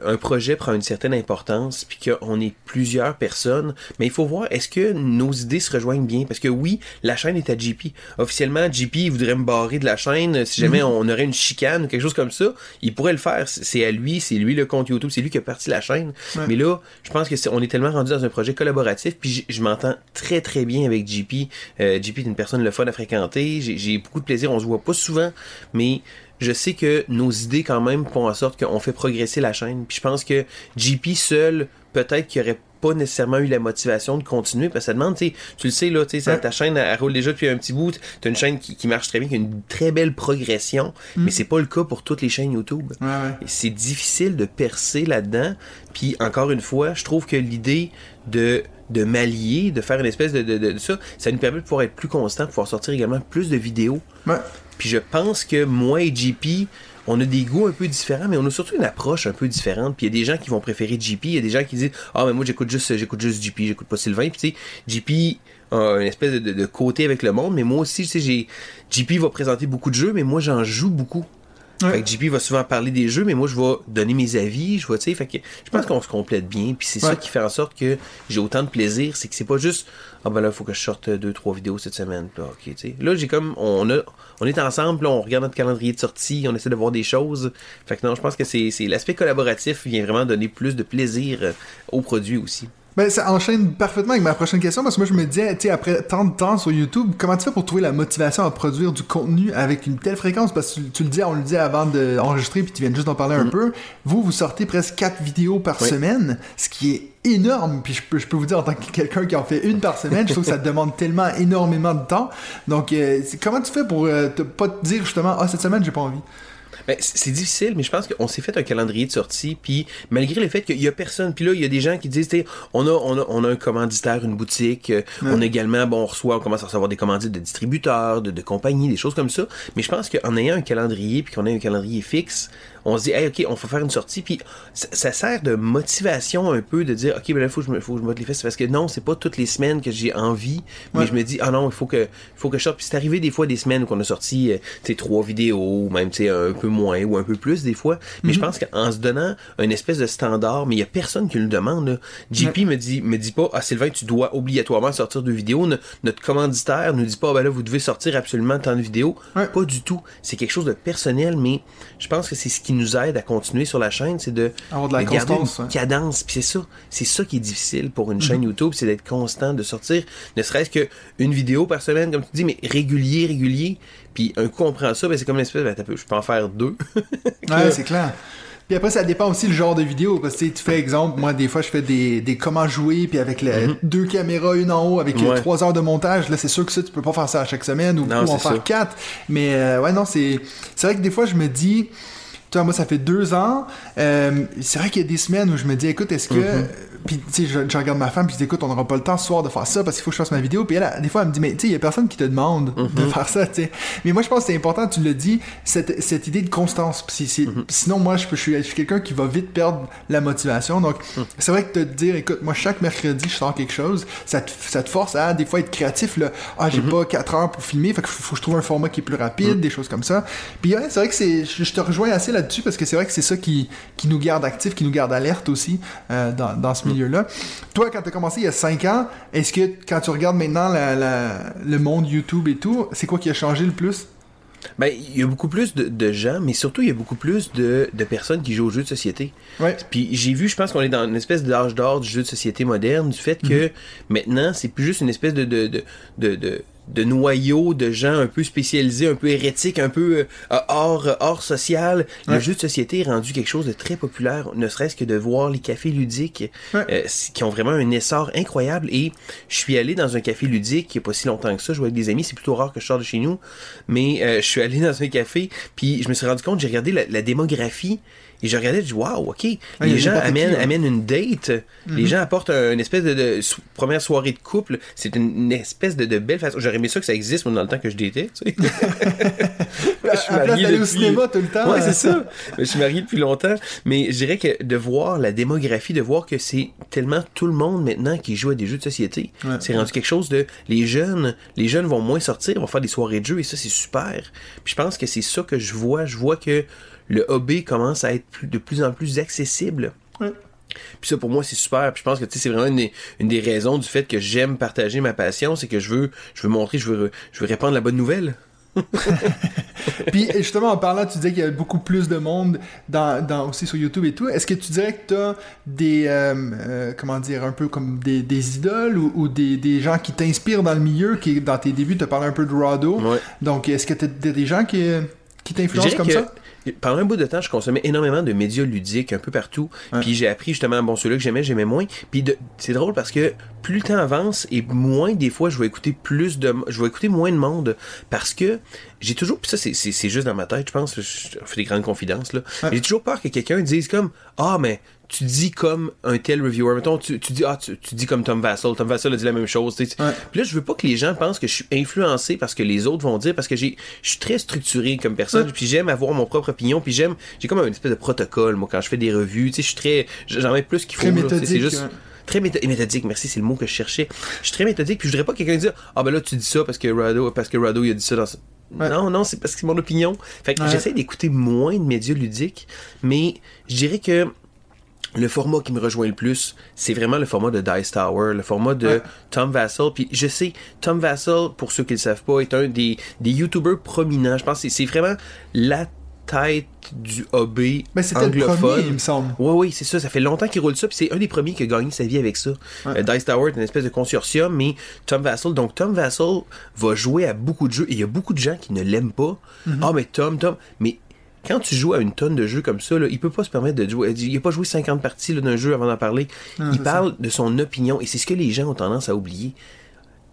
[SPEAKER 2] un projet prend une certaine importance, puis qu'on est plusieurs personnes, mais il faut voir, est-ce que nos idées se rejoignent bien? Parce que oui, la chaîne est à JP. Officiellement, JP voudrait me barrer de la chaîne. Si jamais
[SPEAKER 1] Mhm.
[SPEAKER 2] on aurait une chicane ou quelque chose comme ça, il pourrait le faire. C'est à lui, c'est lui le compte YouTube, c'est lui qui a parti la chaîne.
[SPEAKER 1] Ouais.
[SPEAKER 2] Mais là, je pense que c'est- on est tellement rendu dans un projet collaboratif, puis je m'entends très très bien avec JP. Euh, JP est une personne le fun à fréquenter. J'ai beaucoup de plaisir. On se voit pas souvent, mais je sais que nos idées quand même font en sorte qu'on fait progresser la chaîne. Puis je pense que JP seul, peut-être qu'il aurait pas nécessairement eu la motivation de continuer parce que ça demande, tu le sais là, tu ta chaîne elle, elle roule déjà depuis un petit bout, t'as une chaîne qui, qui marche très bien, qui a une très belle progression, mais c'est pas le cas pour toutes les chaînes YouTube.
[SPEAKER 1] Ouais, ouais.
[SPEAKER 2] Et C'est difficile de percer là-dedans. Puis encore une fois, je trouve que l'idée de de m'allier, de faire une espèce de, de, de- de ça, ça nous permet de pouvoir être plus constant, de pouvoir sortir également plus de vidéos.
[SPEAKER 1] Ouais.
[SPEAKER 2] Puis je pense que moi et JP, on a des goûts un peu différents, mais on a surtout une approche un peu différente. Puis il y a des gens qui vont préférer JP, il y a des gens qui disent Ah, mais moi j'écoute juste, j'écoute juste JP, j'écoute pas Sylvain. Puis tu sais, JP a une espèce de, côté avec le monde, mais moi aussi, tu sais, j'ai. JP va présenter beaucoup de jeux, mais moi j'en joue beaucoup.
[SPEAKER 1] Ouais.
[SPEAKER 2] Fait que JP va souvent parler des jeux, mais moi je vais donner mes avis, je vais, tu sais, fait que je pense qu'on se complète bien, puis c'est ça qui fait en sorte que j'ai autant de plaisir, c'est que c'est pas juste ah ben là faut que je sorte deux trois vidéos cette semaine, là, ok, tu sais. Là j'ai comme on a on est ensemble, là, on regarde notre calendrier de sortie, on essaie de voir des choses. Fait que non, je pense que c'est c'est l'aspect collaboratif vient vraiment donner plus de plaisir euh, au produit aussi.
[SPEAKER 1] Ben, ça enchaîne parfaitement avec ma prochaine question parce que moi je me disais, tu sais, après tant de temps sur YouTube, comment tu fais pour trouver la motivation à produire du contenu avec une telle fréquence? Parce que tu, tu le dis, on le dit avant d'enregistrer, puis tu viens juste d'en parler un peu. Vous, vous sortez presque 4 vidéos par
[SPEAKER 2] Oui.
[SPEAKER 1] semaine, ce qui est énorme. Puis je peux, je peux vous dire, en tant que quelqu'un qui en fait une par semaine, je trouve que ça demande tellement énormément de temps. Donc, euh, comment tu fais pour euh, te, pas te dire justement, ah, cette semaine, j'ai pas envie?
[SPEAKER 2] Ben, c'est difficile, mais je pense qu'on s'est fait un calendrier de sortie, puis malgré le fait qu'il y a personne, puis là, il y a des gens qui disent, on a, on, a, on a un commanditaire, une boutique, euh, on a également, bon, on reçoit, on commence à recevoir des commandites de distributeurs, de, de compagnies, des choses comme ça, mais je pense qu'en ayant un calendrier, puis qu'on ait un calendrier fixe, on se dit, hey, ok, on va faire une sortie, puis ça, ça sert de motivation un peu de dire, ok, ben là, faut je me, faut que je me mette les fesses, parce que non, c'est pas toutes les semaines que j'ai envie, mais
[SPEAKER 1] Ouais.
[SPEAKER 2] je me dis, ah non, il faut que, il faut que je sorte, puis c'est arrivé des fois des semaines où on a sorti, euh, tu sais, trois vidéos, ou même, tu sais, un peu moins, ou un peu plus des fois, mais je pense qu'en se donnant une espèce de standard, mais il y a personne qui le demande, là. JP me dit, me dit pas, ah, Sylvain, tu dois obligatoirement sortir de vidéos, No- notre commanditaire nous dit pas, Ah, ben là, vous devez sortir absolument tant de vidéos,
[SPEAKER 1] Ouais.
[SPEAKER 2] pas du tout, c'est quelque chose de personnel, mais je pense que c'est ce qui nous aide à continuer sur la chaîne, c'est de,
[SPEAKER 1] Avoir de la
[SPEAKER 2] garder
[SPEAKER 1] constance,
[SPEAKER 2] une
[SPEAKER 1] ouais.
[SPEAKER 2] cadence, puis c'est ça, c'est ça qui est difficile pour
[SPEAKER 1] Mhm.
[SPEAKER 2] une chaîne YouTube, c'est d'être constant, de sortir, ne serait-ce que une vidéo par semaine, comme tu dis, mais régulier, régulier, puis un coup on prend ça, ben c'est comme une espèce, ben, je peux en faire deux.
[SPEAKER 1] Ouais, c'est clair. Puis après, ça dépend aussi le genre de vidéo. Parce que tu fais exemple, moi, des fois, je fais des, des comment jouer, puis avec les deux caméras, une en haut, avec
[SPEAKER 2] Mhm. Ouais.
[SPEAKER 1] trois heures de montage. Là, c'est sûr que ça, tu peux pas faire ça à chaque semaine ou,
[SPEAKER 2] Non,
[SPEAKER 1] ou en faire quatre. Mais euh, ouais, non, c'est c'est vrai que des fois, je me dis. Tu vois, moi, ça fait deux ans. euh, c'est vrai qu'il y a des semaines où je me dis, écoute, est-ce que.
[SPEAKER 2] Mhm.
[SPEAKER 1] Puis, tu sais, je, je regarde ma femme, puis je dis, écoute, on n'aura pas le temps ce soir de faire ça parce qu'il faut que je fasse ma vidéo. Puis elle, elle, des fois, elle me dit, mais tu sais, il y a personne qui te demande
[SPEAKER 2] Mhm.
[SPEAKER 1] de faire ça, tu sais. Mais moi, je pense que c'est important, tu le dis, cette, cette idée de constance. Puis
[SPEAKER 2] Mhm.
[SPEAKER 1] Sinon, moi, je, peux- je suis, quelqu'un qui va vite perdre la motivation. Donc,
[SPEAKER 2] Mhm.
[SPEAKER 1] c'est vrai que te dire, écoute, moi, chaque mercredi, je sors quelque chose, ça te, ça te force à, des fois, être créatif. Là. Ah,
[SPEAKER 2] Mhm.
[SPEAKER 1] j'ai pas 4 heures pour filmer, fait qu'il faut, faut que je trouve un format qui est plus rapide, des choses comme ça. Puis, ouais, c'est vrai que c'est, je, je te rejoins assez là-dessus parce que c'est vrai que c'est ça qui, qui nous garde actifs, qui nous garde alerte aussi euh, dans, dans
[SPEAKER 2] Mhm.
[SPEAKER 1] ce milieu-là. Toi, quand tu as commencé il y a 5 ans, est-ce que quand tu regardes maintenant la- la- le monde YouTube et tout, c'est quoi qui a changé le plus?
[SPEAKER 2] Ben, il y a beaucoup plus de, de gens, mais surtout, il y a beaucoup plus de, de personnes qui jouent aux jeux de société.
[SPEAKER 1] Ouais.
[SPEAKER 2] Puis j'ai vu, je pense qu'on est dans une espèce d'âge d'or du jeu de société moderne, du fait que maintenant, c'est plus juste une espèce de, de, de, de, de, de noyau de gens un peu spécialisés, un peu hérétiques, un peu euh, hors, hors social. Le
[SPEAKER 1] Ouais.
[SPEAKER 2] jeu de société est rendu quelque chose de très populaire, ne serait-ce que de voir les cafés ludiques
[SPEAKER 1] Ouais.
[SPEAKER 2] euh, qui ont vraiment un essor incroyable. Et je suis allé dans un café ludique il n'y a pas si longtemps que ça, je jouais avec des amis, c'est plutôt rare que je sors de chez nous, mais euh, je suis allé dans un café, puis je me suis rendu compte, j'ai regardé la, la démographie, et je regardais, je dis, waouh, ok,
[SPEAKER 1] Ah,
[SPEAKER 2] les gens
[SPEAKER 1] qui,
[SPEAKER 2] amènent, amènent une date, les gens apportent un- une espèce de, de sou- première soirée de couple, c'est une, une espèce de, de belle façon. J'aurais aimé ça que ça existe, moi, dans le temps que je datais, tu sais. je suis
[SPEAKER 1] place
[SPEAKER 2] marié
[SPEAKER 1] d'aller au
[SPEAKER 2] depuis-
[SPEAKER 1] cinéma tout le temps.
[SPEAKER 2] Ouais, c'est ça. Je suis marié depuis longtemps. Mais je dirais que de voir la démographie, de voir que c'est tellement tout le monde maintenant qui joue à des jeux de société.
[SPEAKER 1] Ouais.
[SPEAKER 2] C'est rendu quelque chose de. Les jeunes, les jeunes vont moins sortir, vont faire des soirées de jeux et ça, c'est super. Puis je pense que c'est ça que je vois. Je vois que le hobby commence à être plus- de plus en plus accessible.
[SPEAKER 1] Ouais.
[SPEAKER 2] Puis ça, pour moi, c'est super. Puis je pense que c'est vraiment une des, une des raisons du fait que j'aime partager ma passion, c'est que je veux, je veux montrer, je veux, je veux répandre la bonne nouvelle.
[SPEAKER 1] Puis justement, en parlant, tu disais qu'il y avait beaucoup plus de monde dans, dans, aussi sur YouTube et tout. Est-ce que tu dirais que tu as des, euh, euh, comment dire, un peu comme des, des idoles ou, ou des, des gens qui t'inspirent dans le milieu, qui dans tes débuts, tu as parlé un peu de Rado.
[SPEAKER 2] Ouais.
[SPEAKER 1] Donc, est-ce que tu as des gens qui, qui t'influencent comme
[SPEAKER 2] que
[SPEAKER 1] ça?
[SPEAKER 2] Pendant un bout de temps, je consommais énormément de médias ludiques un peu partout.
[SPEAKER 1] Ouais.
[SPEAKER 2] Puis j'ai appris justement, bon, ceux-là que j'aimais, j'aimais moins. Puis de- c'est drôle parce que plus le temps avance et moins des fois, je vais écouter plus de, je vais écouter moins de monde parce que j'ai toujours, puis ça c'est, juste dans ma tête, je pense, je, je fais des grandes confidences là.
[SPEAKER 1] Ouais.
[SPEAKER 2] J'ai toujours peur que quelqu'un dise comme, ah mais tu dis comme un tel reviewer, mettons, tu, tu dis, ah tu, tu dis comme Tom Vassell, Tom Vassell a dit la même chose. Puis là, je veux pas que les gens pensent que je suis influencé parce que les autres vont dire, parce que j'ai, je suis très structuré comme personne,
[SPEAKER 1] Ouais.
[SPEAKER 2] puis j'aime avoir mon propre opinion, puis j'aime, j'ai comme une espèce de protocole, moi, quand je fais des revues, tu sais, je suis très, j'en mets plus qu'il faut, c'est juste,
[SPEAKER 1] ouais.
[SPEAKER 2] Très métho- méthodique, merci, c'est le mot que je cherchais. Je suis très méthodique, puis je voudrais pas que quelqu'un dise Ah ben là tu dis ça parce que Rado, parce que Rado il a dit ça dans ce-
[SPEAKER 1] Ouais.
[SPEAKER 2] Non, non, c'est parce que c'est mon opinion. Fait que
[SPEAKER 1] Ouais.
[SPEAKER 2] j'essaie d'écouter moins de médias ludiques, mais je dirais que le format qui me rejoint le plus, c'est vraiment le format de Dice Tower, le format de
[SPEAKER 1] Ouais.
[SPEAKER 2] Tom Vassell. Puis je sais, Tom Vassell, pour ceux qui ne le savent pas, est un des, des YouTubers prominents. Je pense que c'est- vraiment la tête du hobby
[SPEAKER 1] Ben, c'était le
[SPEAKER 2] anglophone.
[SPEAKER 1] premier, il me semble.
[SPEAKER 2] Oui, oui, c'est ça. Ça fait longtemps qu'il roule ça. Puis c'est un des premiers qui a gagné sa vie avec ça.
[SPEAKER 1] Ouais.
[SPEAKER 2] Euh, Dice Tower est une espèce de consortium, mais Tom Vassell. Donc Tom Vassell va jouer à beaucoup de jeux. Et il y a beaucoup de gens qui ne l'aiment pas.
[SPEAKER 1] Mhm.
[SPEAKER 2] Ah, mais Tom, Tom. Mais quand tu joues à une tonne de jeux comme ça, là, il peut pas se permettre de jouer. Il a pas joué 50 parties d'un jeu avant d'en parler.
[SPEAKER 1] Non,
[SPEAKER 2] il parle de son opinion. Et c'est ce que les gens ont tendance à oublier.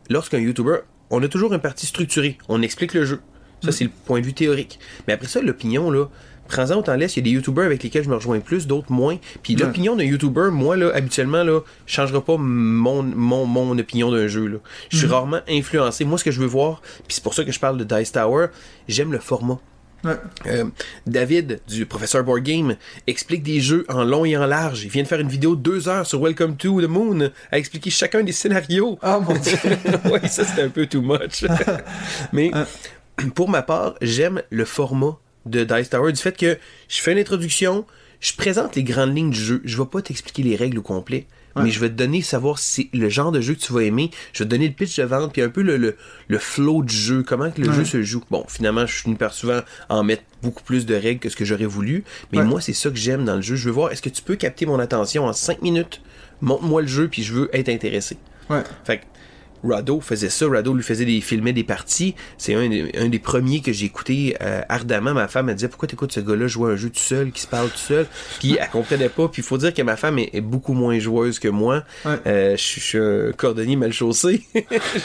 [SPEAKER 2] Lorsqu'un YouTuber, on a toujours un parti structuré. On explique le jeu. Ça,
[SPEAKER 1] Mm.
[SPEAKER 2] c'est le point de vue théorique. Mais après ça, l'opinion, là, prends-en autant laisse. Il y a des YouTubers avec lesquels je me rejoins plus, d'autres moins. Puis
[SPEAKER 1] Ouais.
[SPEAKER 2] l'opinion d'un YouTuber, moi, là, habituellement, là, changera pas mon, mon, mon opinion d'un jeu, là. Je
[SPEAKER 1] Mm.
[SPEAKER 2] suis rarement influencé. Moi, ce que je veux voir, puis c'est pour ça que je parle de Dice Tower, j'aime le format.
[SPEAKER 1] Ouais.
[SPEAKER 2] Euh, David du professeur Board Game explique des jeux en long et en large. Il vient de faire une vidéo de deux heures sur Welcome to the Moon à expliquer chacun des scénarios.
[SPEAKER 1] Ah mon dieu.
[SPEAKER 2] oui, ça c'était un peu too much. Mais pour ma part, j'aime le format de Dice Tower du fait que je fais une introduction, je présente les grandes lignes du jeu. Je vais pas t'expliquer les règles au complet.
[SPEAKER 1] Ouais.
[SPEAKER 2] Mais je vais te donner savoir si le genre de jeu que tu vas aimer. Je vais te donner le pitch de vente, puis un peu le, le, le flow du jeu, comment que le
[SPEAKER 1] Ouais.
[SPEAKER 2] jeu se joue. Bon, finalement, je finis par souvent en mettre beaucoup plus de règles que ce que j'aurais voulu. Mais
[SPEAKER 1] Ouais.
[SPEAKER 2] moi, c'est ça que j'aime dans le jeu. Je veux voir, est-ce que tu peux capter mon attention en 5 minutes? Montre-moi le jeu, puis je veux être intéressé.
[SPEAKER 1] Ouais.
[SPEAKER 2] Fait que Rado faisait ça, Rado lui faisait des filmait des parties. C'est un, des- un des premiers que j'ai écouté euh, ardemment. Ma femme elle disait pourquoi t'écoutes ce gars-là jouer un jeu tout seul, qui se parle tout seul? Puis elle comprenait pas. Puis il faut dire que ma femme est, est beaucoup moins joueuse que moi.
[SPEAKER 1] Ouais.
[SPEAKER 2] Euh, je suis- je suis un cordonnier mal chaussé.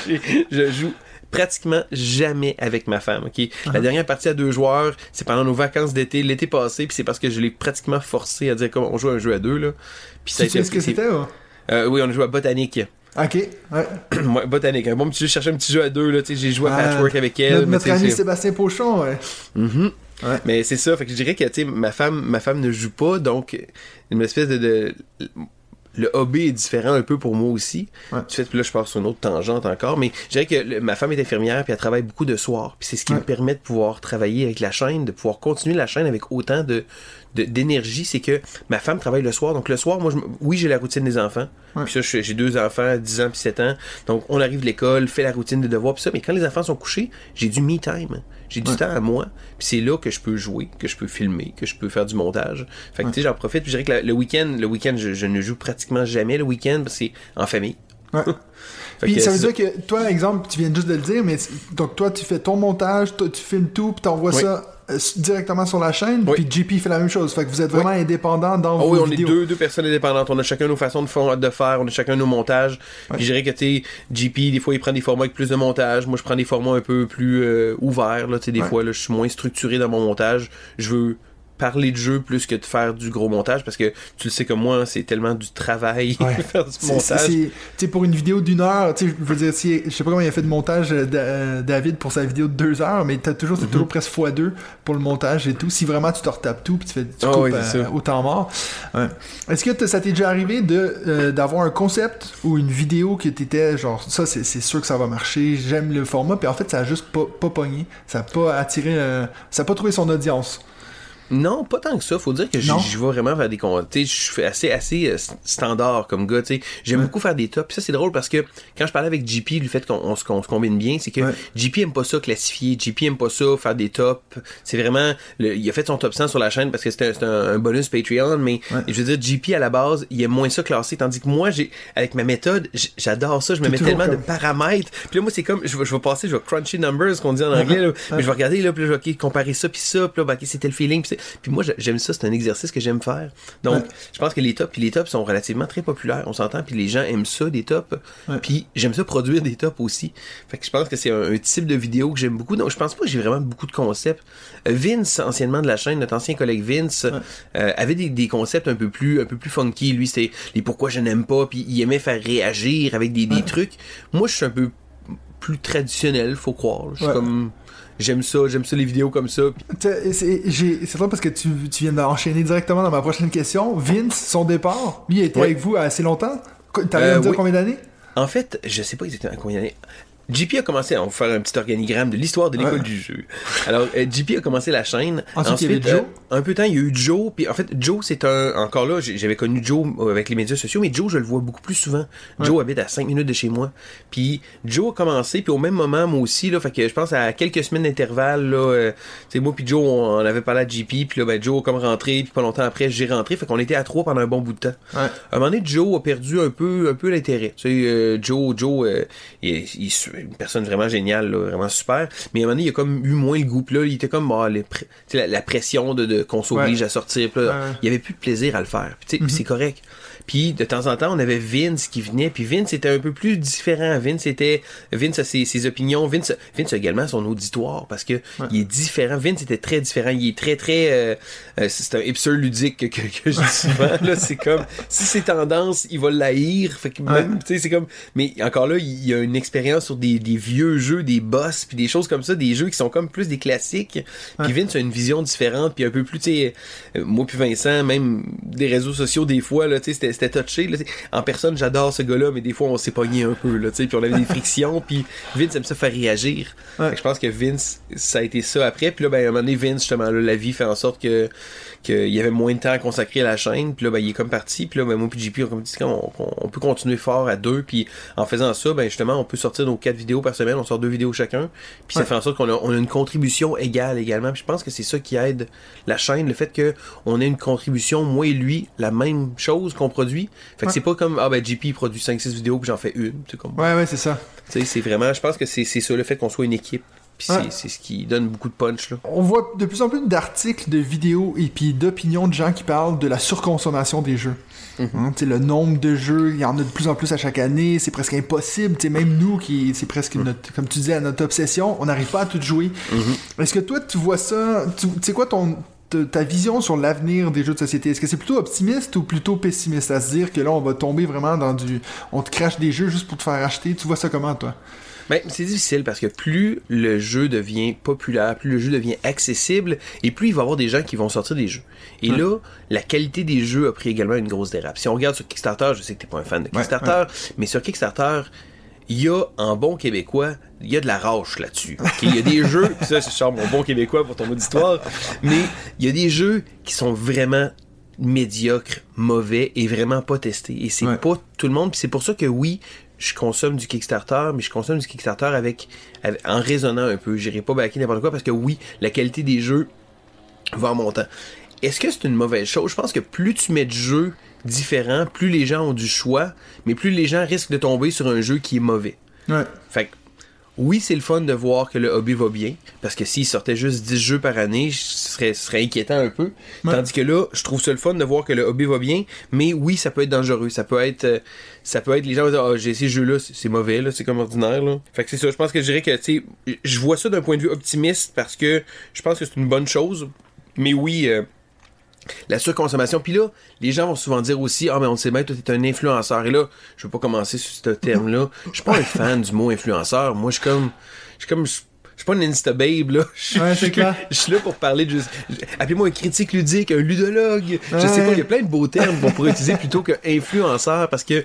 [SPEAKER 2] je, je joue pratiquement jamais avec ma femme. Ok,
[SPEAKER 1] Ah.
[SPEAKER 2] la dernière partie à deux joueurs, c'est pendant nos vacances d'été, l'été passé. Puis c'est parce que je l'ai pratiquement forcé à dire comment on joue un jeu à deux là. Puis ça
[SPEAKER 1] Tu sais ce que c'était,
[SPEAKER 2] euh, oui, on a joué à botanique.
[SPEAKER 1] Ok, ouais.
[SPEAKER 2] Ouais, botanique. Un bon petit jeu, je cherchais un petit jeu à deux, là, tu sais, j'ai joué à
[SPEAKER 1] Ah,
[SPEAKER 2] Patchwork avec elle.
[SPEAKER 1] Notre, notre ami Sébastien Pochon, ouais.
[SPEAKER 2] Mhm.
[SPEAKER 1] Ouais.
[SPEAKER 2] Mais c'est ça, fait que je dirais que, ma femme, ma femme ne joue pas, donc, une espèce de, de- le hobby est différent un peu pour moi aussi.
[SPEAKER 1] Ouais.
[SPEAKER 2] Du fait que là, je pars sur une autre tangente encore, mais je dirais que le- ma femme est infirmière puis elle travaille beaucoup de soir. Puis c'est ce qui
[SPEAKER 1] Ouais.
[SPEAKER 2] me permet de pouvoir travailler avec la chaîne, de pouvoir continuer la chaîne avec autant de- d'énergie, c'est que ma femme travaille le soir. Donc le soir, moi, je, oui, j'ai la routine des enfants.
[SPEAKER 1] Ouais.
[SPEAKER 2] Puis ça, j'ai deux enfants, 10 ans puis 7 ans. Donc on arrive de l'école, fait la routine des devoirs puis ça. Mais quand les enfants sont couchés, j'ai du me time. J'ai du
[SPEAKER 1] Ouais.
[SPEAKER 2] temps à moi. Puis c'est là que je peux jouer, que je peux filmer, que je peux faire du montage. Fait que tu sais, j'en profite. Puis je dirais que la- le week-end, le week-end, je, je ne joue pratiquement jamais le week-end parce que c'est en famille.
[SPEAKER 1] Puis
[SPEAKER 2] que
[SPEAKER 1] ça veut dire que toi, exemple, tu viens juste de le dire, mais donc toi, tu fais ton montage, toi, tu filmes tout, puis t'envoies ça directement sur la chaîne,
[SPEAKER 2] Oui.
[SPEAKER 1] puis JP fait la même chose. Fait que vous êtes vraiment indépendants dans vos
[SPEAKER 2] oui, on
[SPEAKER 1] vidéos.
[SPEAKER 2] est deux, deux personnes indépendantes. On a chacun nos façons de, fa- de faire, on a chacun nos montages.
[SPEAKER 1] Ouais.
[SPEAKER 2] Puis je dirais que, tu sais, JP, des fois, il prend des formats avec plus de montage. Moi, je prends des formats un peu plus euh, ouverts, là. Tu sais, des
[SPEAKER 1] Ouais.
[SPEAKER 2] fois, là, je suis moins structuré dans mon montage. Je veux parler de jeu plus que de faire du gros montage parce que tu le sais comme moi, c'est tellement du travail
[SPEAKER 1] Ouais.
[SPEAKER 2] faire du montage.
[SPEAKER 1] Tu pour une vidéo d'une heure, tu je veux dire, si, je sais pas comment il a fait de montage, euh, euh, David, pour sa vidéo de deux heures, mais t'as toujours, c'est toujours presque fois deux pour le montage et tout. Si vraiment tu te retapes tout, puis tu fais, tu
[SPEAKER 2] Ah
[SPEAKER 1] coupes
[SPEAKER 2] oui,
[SPEAKER 1] euh, au temps mort. Ouais. Est-ce que ça t'est déjà arrivé de, euh, d'avoir un concept ou une vidéo que t'étais genre, ça, c'est, sûr que ça va marcher, j'aime le format, puis en fait, ça a juste pas, pas pogné, ça a pas attiré, ça a pas trouvé son audience.
[SPEAKER 2] Non, pas tant que ça. Faut dire que je vais vraiment faire des sais, je fais assez, assez euh, standard comme gars. Tu sais, j'aime
[SPEAKER 1] Ouais.
[SPEAKER 2] beaucoup faire des tops. Puis ça, c'est drôle parce que quand je parlais avec JP, le fait qu'on on se, combine bien, c'est que
[SPEAKER 1] Ouais.
[SPEAKER 2] JP aime pas ça classifier. JP aime pas ça faire des tops. C'est vraiment, le- il a fait son top 100 sur la chaîne parce que c'était un, un- bonus Patreon. Mais
[SPEAKER 1] Ouais.
[SPEAKER 2] je veux dire, JP à la base, il aime moins ça classé. Tandis que moi, j'ai, avec ma méthode, j'adore ça. Je me mets tellement de paramètres. Puis là, moi, c'est comme, je vais, je vais passer, je vais crunchy numbers, qu'on dit en anglais. là. Mais je vais regarder là, puis là, je vais comparer ça puis ça. Puis là, ben, ok, c'était le feeling. C'est- puis moi, j'ai- j'aime ça. C'est un exercice que j'aime faire. Donc,
[SPEAKER 1] Ouais.
[SPEAKER 2] je pense que les tops, puis les tops sont relativement très populaires. On s'entend, puis les gens aiment ça, des tops.
[SPEAKER 1] Ouais.
[SPEAKER 2] Puis j'aime ça produire des tops aussi. Fait que je pense que c'est un, un type de vidéo que j'aime beaucoup. Donc, je pense pas que j'ai vraiment beaucoup de concepts. Euh, Vince, anciennement de la chaîne, notre ancien collègue Vince, euh, avait des, des concepts un peu plus, un peu plus funky. Lui, c'était les pourquoi je n'aime pas, puis il aimait faire réagir avec des, des trucs. Moi, je suis un peu plus traditionnel, faut croire. Je suis comme, j'aime ça, j'aime ça les vidéos comme ça.
[SPEAKER 1] T'as- C'est drôle parce que tu, tu viens d'enchaîner directement dans ma prochaine question. Vince, son départ, lui, il était
[SPEAKER 2] Oui.
[SPEAKER 1] avec vous assez longtemps. À
[SPEAKER 2] Euh,
[SPEAKER 1] me dire
[SPEAKER 2] oui.
[SPEAKER 1] combien d'années?
[SPEAKER 2] En fait, je sais pas exactement à combien d'années. JP a commencé, on va faire un petit organigramme de l'histoire de l'école
[SPEAKER 1] Ouais.
[SPEAKER 2] du jeu. Alors, euh, JP a commencé la chaîne.
[SPEAKER 1] Ensuite, il y avait Joe?
[SPEAKER 2] euh, un peu de temps, il y a eu Joe. Puis en fait, Joe, c'est un. Encore là, j'avais connu Joe euh, avec les médias sociaux, mais Joe, je le vois beaucoup plus souvent. Joe habite à 5 minutes de chez moi. Puis Joe a commencé, puis au même moment, moi aussi, là, fait que je pense à quelques semaines d'intervalle, là, euh, tu moi puis Joe, on, on avait parlé à JP, puis là, ben, Joe a comme rentré, puis pas longtemps après, j'ai rentré, fait qu'on était à trois pendant un bon bout de temps.
[SPEAKER 1] Ouais.
[SPEAKER 2] À un moment donné, Joe a perdu un peu, un peu l'intérêt. Tu sais, euh, Joe, Joe, il, il une personne vraiment géniale, là, vraiment super. Mais à un moment donné, il a comme eu moins le goût. Puis là, il était comme, bah, les la, la pression de, de qu'on s'oblige
[SPEAKER 1] Ouais.
[SPEAKER 2] à sortir. Puis là,
[SPEAKER 1] Ouais.
[SPEAKER 2] il y avait plus de plaisir à le faire. Puis puis c'est correct. Puis de temps en temps, on avait Vince qui venait. Puis Vince était un peu plus différent. Vince était, Vince a ses, ses opinions. Vince, Vince a également son auditoire parce que il est différent. Vince était très différent. Il est très très, euh, euh, c'est un hipster ludique que, que, que je dis souvent. là, c'est comme si c'est tendance, il va l'haïr. Fait que même, tu sais, c'est comme. Mais encore là, il y a une expérience sur des, des vieux jeux, des boss, puis des choses comme ça, des jeux qui sont comme plus des classiques. Puis Vince a une vision différente, puis un peu plus, tu sais, euh, moi puis Vincent, même des réseaux sociaux des fois, là, tu sais, c'était, c'était touché. Là, en personne, j'adore ce gars-là, mais des fois, on s'est pogné un peu, là, puis on avait des frictions, puis Vince aime ça faire réagir.
[SPEAKER 1] Ouais.
[SPEAKER 2] Je pense que Vince, ça a été ça après. Puis là, ben, à un moment donné, Vince, justement, là, la vie fait en sorte que qu'il y avait moins de temps à consacrer à la chaîne. Puis là, ben, il est comme parti. Puis là, ben, moi puis JP, on, comme dit, on, on- on peut continuer fort à deux. Puis en faisant ça, ben, justement, on peut sortir nos quatre vidéos par semaine. On sort deux vidéos chacun. Puis ça fait en sorte qu'on a, on a une contribution égale également. Puis je pense que c'est ça qui aide la chaîne. Le fait que on ait une contribution, moi et lui, la même chose qu'on produit. Fait que
[SPEAKER 1] Ouais.
[SPEAKER 2] c'est pas comme, ah ben, JP produit 5-6 vidéos puis j'en fais une. C'est comme,
[SPEAKER 1] Ouais, ouais, c'est ça.
[SPEAKER 2] tu sais, c'est vraiment, je pense que c'est ça, le fait qu'on soit une équipe. Puis
[SPEAKER 1] Ouais.
[SPEAKER 2] c'est- ce qui donne beaucoup de punch, là.
[SPEAKER 1] On voit de plus en plus d'articles, de vidéos et puis d'opinions de gens qui parlent de la surconsommation des jeux. Hein, sais, le nombre de jeux, il y en a de plus en plus à chaque année, c'est presque impossible. Tu sais, même nous, qui c'est presque
[SPEAKER 2] Mhm.
[SPEAKER 1] notre, comme tu disais, notre obsession, on n'arrive pas à tout jouer. Est-ce que toi, tu vois ça, tu sais quoi ton ta- ta vision sur l'avenir des jeux de société, est-ce que c'est plutôt optimiste ou plutôt pessimiste à se dire que là on va tomber vraiment dans du on te crache des jeux juste pour te faire acheter, tu vois ça comment toi?
[SPEAKER 2] Ben, c'est difficile parce que plus le jeu devient populaire, plus le jeu devient accessible, et plus il va y avoir des gens qui vont sortir des jeux. Et là, la qualité des jeux a pris également une grosse dérape. Si on regarde sur Kickstarter, je sais que t'es pas un fan de Kickstarter, mais sur Kickstarter, il y a, en bon québécois, il y a de la rage là-dessus. Il y a des jeux, pis ça, je sors mon bon québécois pour ton auditoire, mais il y a des jeux qui sont vraiment médiocres, mauvais et vraiment pas testés. Et c'est
[SPEAKER 1] Ouais.
[SPEAKER 2] pas tout le monde. C'est pour ça que oui, je consomme du Kickstarter, mais je consomme du Kickstarter avec, avec- en raisonnant un peu. J'irai pas backer n'importe quoi parce que oui, la qualité des jeux va en montant. Est-ce que c'est une mauvaise chose? Je pense que plus tu mets de jeux différents, plus les gens ont du choix, mais plus les gens risquent de tomber sur un jeu qui est mauvais.
[SPEAKER 1] Ouais.
[SPEAKER 2] Fait que, oui, c'est le fun de voir que le hobby va bien, parce que s'il sortait juste 10 jeux par année, ce serait, ce serait inquiétant un peu.
[SPEAKER 1] Ouais.
[SPEAKER 2] Tandis que là, je trouve ça le fun de voir que le hobby va bien, mais oui, ça peut être dangereux. Ça peut être, euh, ça peut être, les gens vont dire, ah, j'ai ces jeux-là, c'est c'est mauvais, là, c'est comme ordinaire, là. Fait que c'est ça, je pense que je dirais que, tu sais, je vois ça d'un point de vue optimiste, parce que je pense que c'est une bonne chose, mais oui, euh, La surconsommation. Puis là, les gens vont souvent dire aussi, ah, mais on le sait bien, toi, t'es un influenceur. Et là, je veux pas commencer sur ce terme-là. Je suis pas un fan du mot influenceur. Moi, je suis comme, je suis comme, je suis pas une Insta babe là. Je
[SPEAKER 1] Ouais,
[SPEAKER 2] suis là pour parler de juste. Appelez-moi un critique ludique, un ludologue. Je sais
[SPEAKER 1] Ouais.
[SPEAKER 2] pas, il y a plein de beaux termes qu'on pourrait utiliser plutôt que influenceur parce que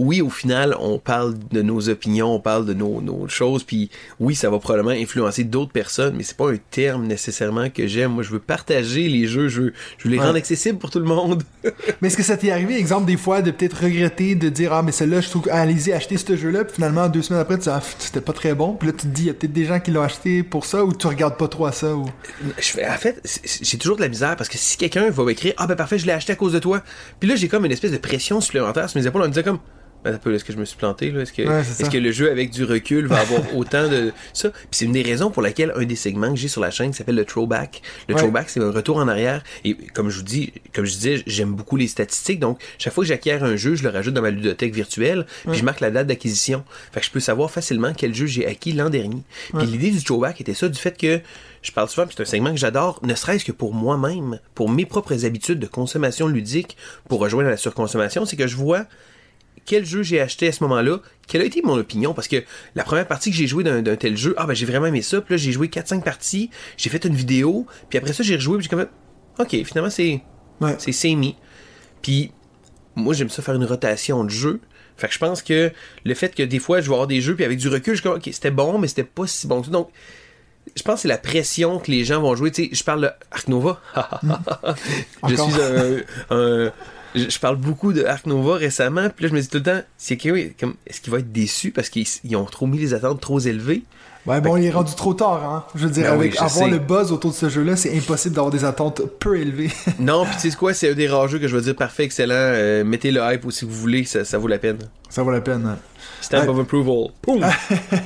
[SPEAKER 2] oui, au final, on parle de nos opinions, on parle de nos, nos choses, puis oui, ça va probablement influencer d'autres personnes, mais c'est pas un terme nécessairement que j'aime. Moi, je veux partager les jeux, je veux, je veux les
[SPEAKER 1] Ouais.
[SPEAKER 2] rendre accessibles pour tout le monde.
[SPEAKER 1] Mais est-ce que ça t'est arrivé, exemple, des fois, de peut-être regretter, de dire Ah, mais celle-là, je trouve, ah, allez-y, achetez ce jeu-là, puis finalement, deux semaines après, tu dis Ah, c'était pas très bon, puis là, tu te dis, il y a peut-être des gens qui l'ont acheté pour ça, ou tu regardes pas trop à ça, ou?
[SPEAKER 2] Je fais, en fait, j'ai toujours de la misère parce que si quelqu'un va m'écrire Ah ben parfait, je l'ai acheté à cause de toi. Puis là, j'ai comme une espèce de pression supplémentaire sur mes épaules en me disant comme est-ce que je me suis planté là? Est-ce que,
[SPEAKER 1] Ouais, ça.
[SPEAKER 2] est-ce que le jeu avec du recul va avoir autant de ça? Puis c'est une des raisons pour laquelle un des segments que j'ai sur la chaîne qui s'appelle le throwback. Le
[SPEAKER 1] Ouais.
[SPEAKER 2] throwback, c'est un retour en arrière. Et comme je vous dis, comme je disais, j'aime beaucoup les statistiques. Donc, chaque fois que j'acquiers un jeu, je le rajoute dans ma ludothèque virtuelle. Puis je marque la date d'acquisition. Fait que je peux savoir facilement quel jeu j'ai acquis l'an dernier. Puis l'idée du throwback était ça, du fait que je parle souvent, c'est un segment que j'adore, ne serait-ce que pour moi-même, pour mes propres habitudes de consommation ludique, pour rejoindre la surconsommation, c'est que je vois quel jeu j'ai acheté à ce moment-là, quelle a été mon opinion, parce que la première partie que j'ai joué d'un tel jeu, ah ben j'ai vraiment aimé ça, puis là j'ai joué 4-5 parties, j'ai fait une vidéo, puis après ça j'ai rejoué, puis j'ai comme ok, finalement c'est
[SPEAKER 1] Ouais.
[SPEAKER 2] c'est semi. Puis moi j'aime ça faire une rotation de jeux. Fait que je pense que le fait que des fois je vais avoir des jeux puis avec du recul, je suis comme ok, c'était bon mais c'était pas si bon que ça. Donc je pense que c'est la pression que les gens vont jouer. Tu sais, je parle de Ark Nova. je
[SPEAKER 1] Encore.
[SPEAKER 2] suis un, un- je je parle beaucoup de Ark Nova récemment, puis là je me dis tout le temps, c'est que oui, comme est-ce qu'il va être déçu parce qu'ils ils ont trop mis les attentes trop élevées?
[SPEAKER 1] Ouais, bon, il est rendu trop tard, hein. Je veux dire,
[SPEAKER 2] Ben oui,
[SPEAKER 1] avec avoir
[SPEAKER 2] sais.
[SPEAKER 1] le buzz autour de ce jeu-là, c'est impossible d'avoir des attentes peu élevées.
[SPEAKER 2] Non, puis tu sais quoi, c'est un des rares jeux que je vais dire parfait, excellent. euh, mettez le hype si vous voulez, ça, ça vaut la peine.
[SPEAKER 1] ça vaut la peine. hein.
[SPEAKER 2] Stamp
[SPEAKER 1] Ouais.
[SPEAKER 2] of approval. Boom!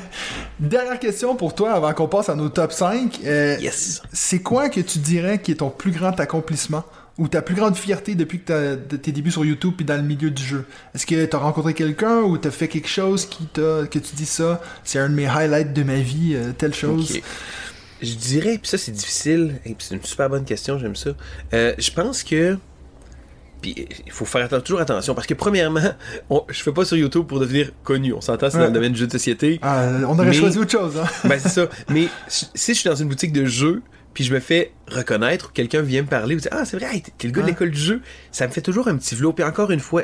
[SPEAKER 1] Dernière question pour toi avant qu'on passe à nos top 5. Euh,
[SPEAKER 2] Yes.
[SPEAKER 1] C'est quoi que tu dirais qui est ton plus grand accomplissement? Ou ta plus grande fierté depuis que t'as de tes débuts sur YouTube puis dans le milieu du jeu? Est-ce que t'as rencontré quelqu'un ou t'as fait quelque chose qui t'a que tu dis ça, c'est un de mes highlights de ma vie, euh, telle chose?
[SPEAKER 2] Ok. Je dirais, puis ça c'est difficile, et puis c'est une super bonne question, j'aime ça. Euh, je pense que. Puis il faut faire toujours attention, parce que premièrement, on- je fais pas sur YouTube pour devenir connu. On s'entend, c'est dans le domaine du jeu de société.
[SPEAKER 1] Ah, on aurait
[SPEAKER 2] Mais-
[SPEAKER 1] choisi autre chose, hein?
[SPEAKER 2] Ben c'est ça. Mais si je suis dans une boutique de jeux, puis je me fais reconnaître, ou quelqu'un vient me parler, ou dire Ah, c'est vrai, hey, t'es- le gars de l'école du jeu, ça me fait toujours un petit flot. Puis encore une fois,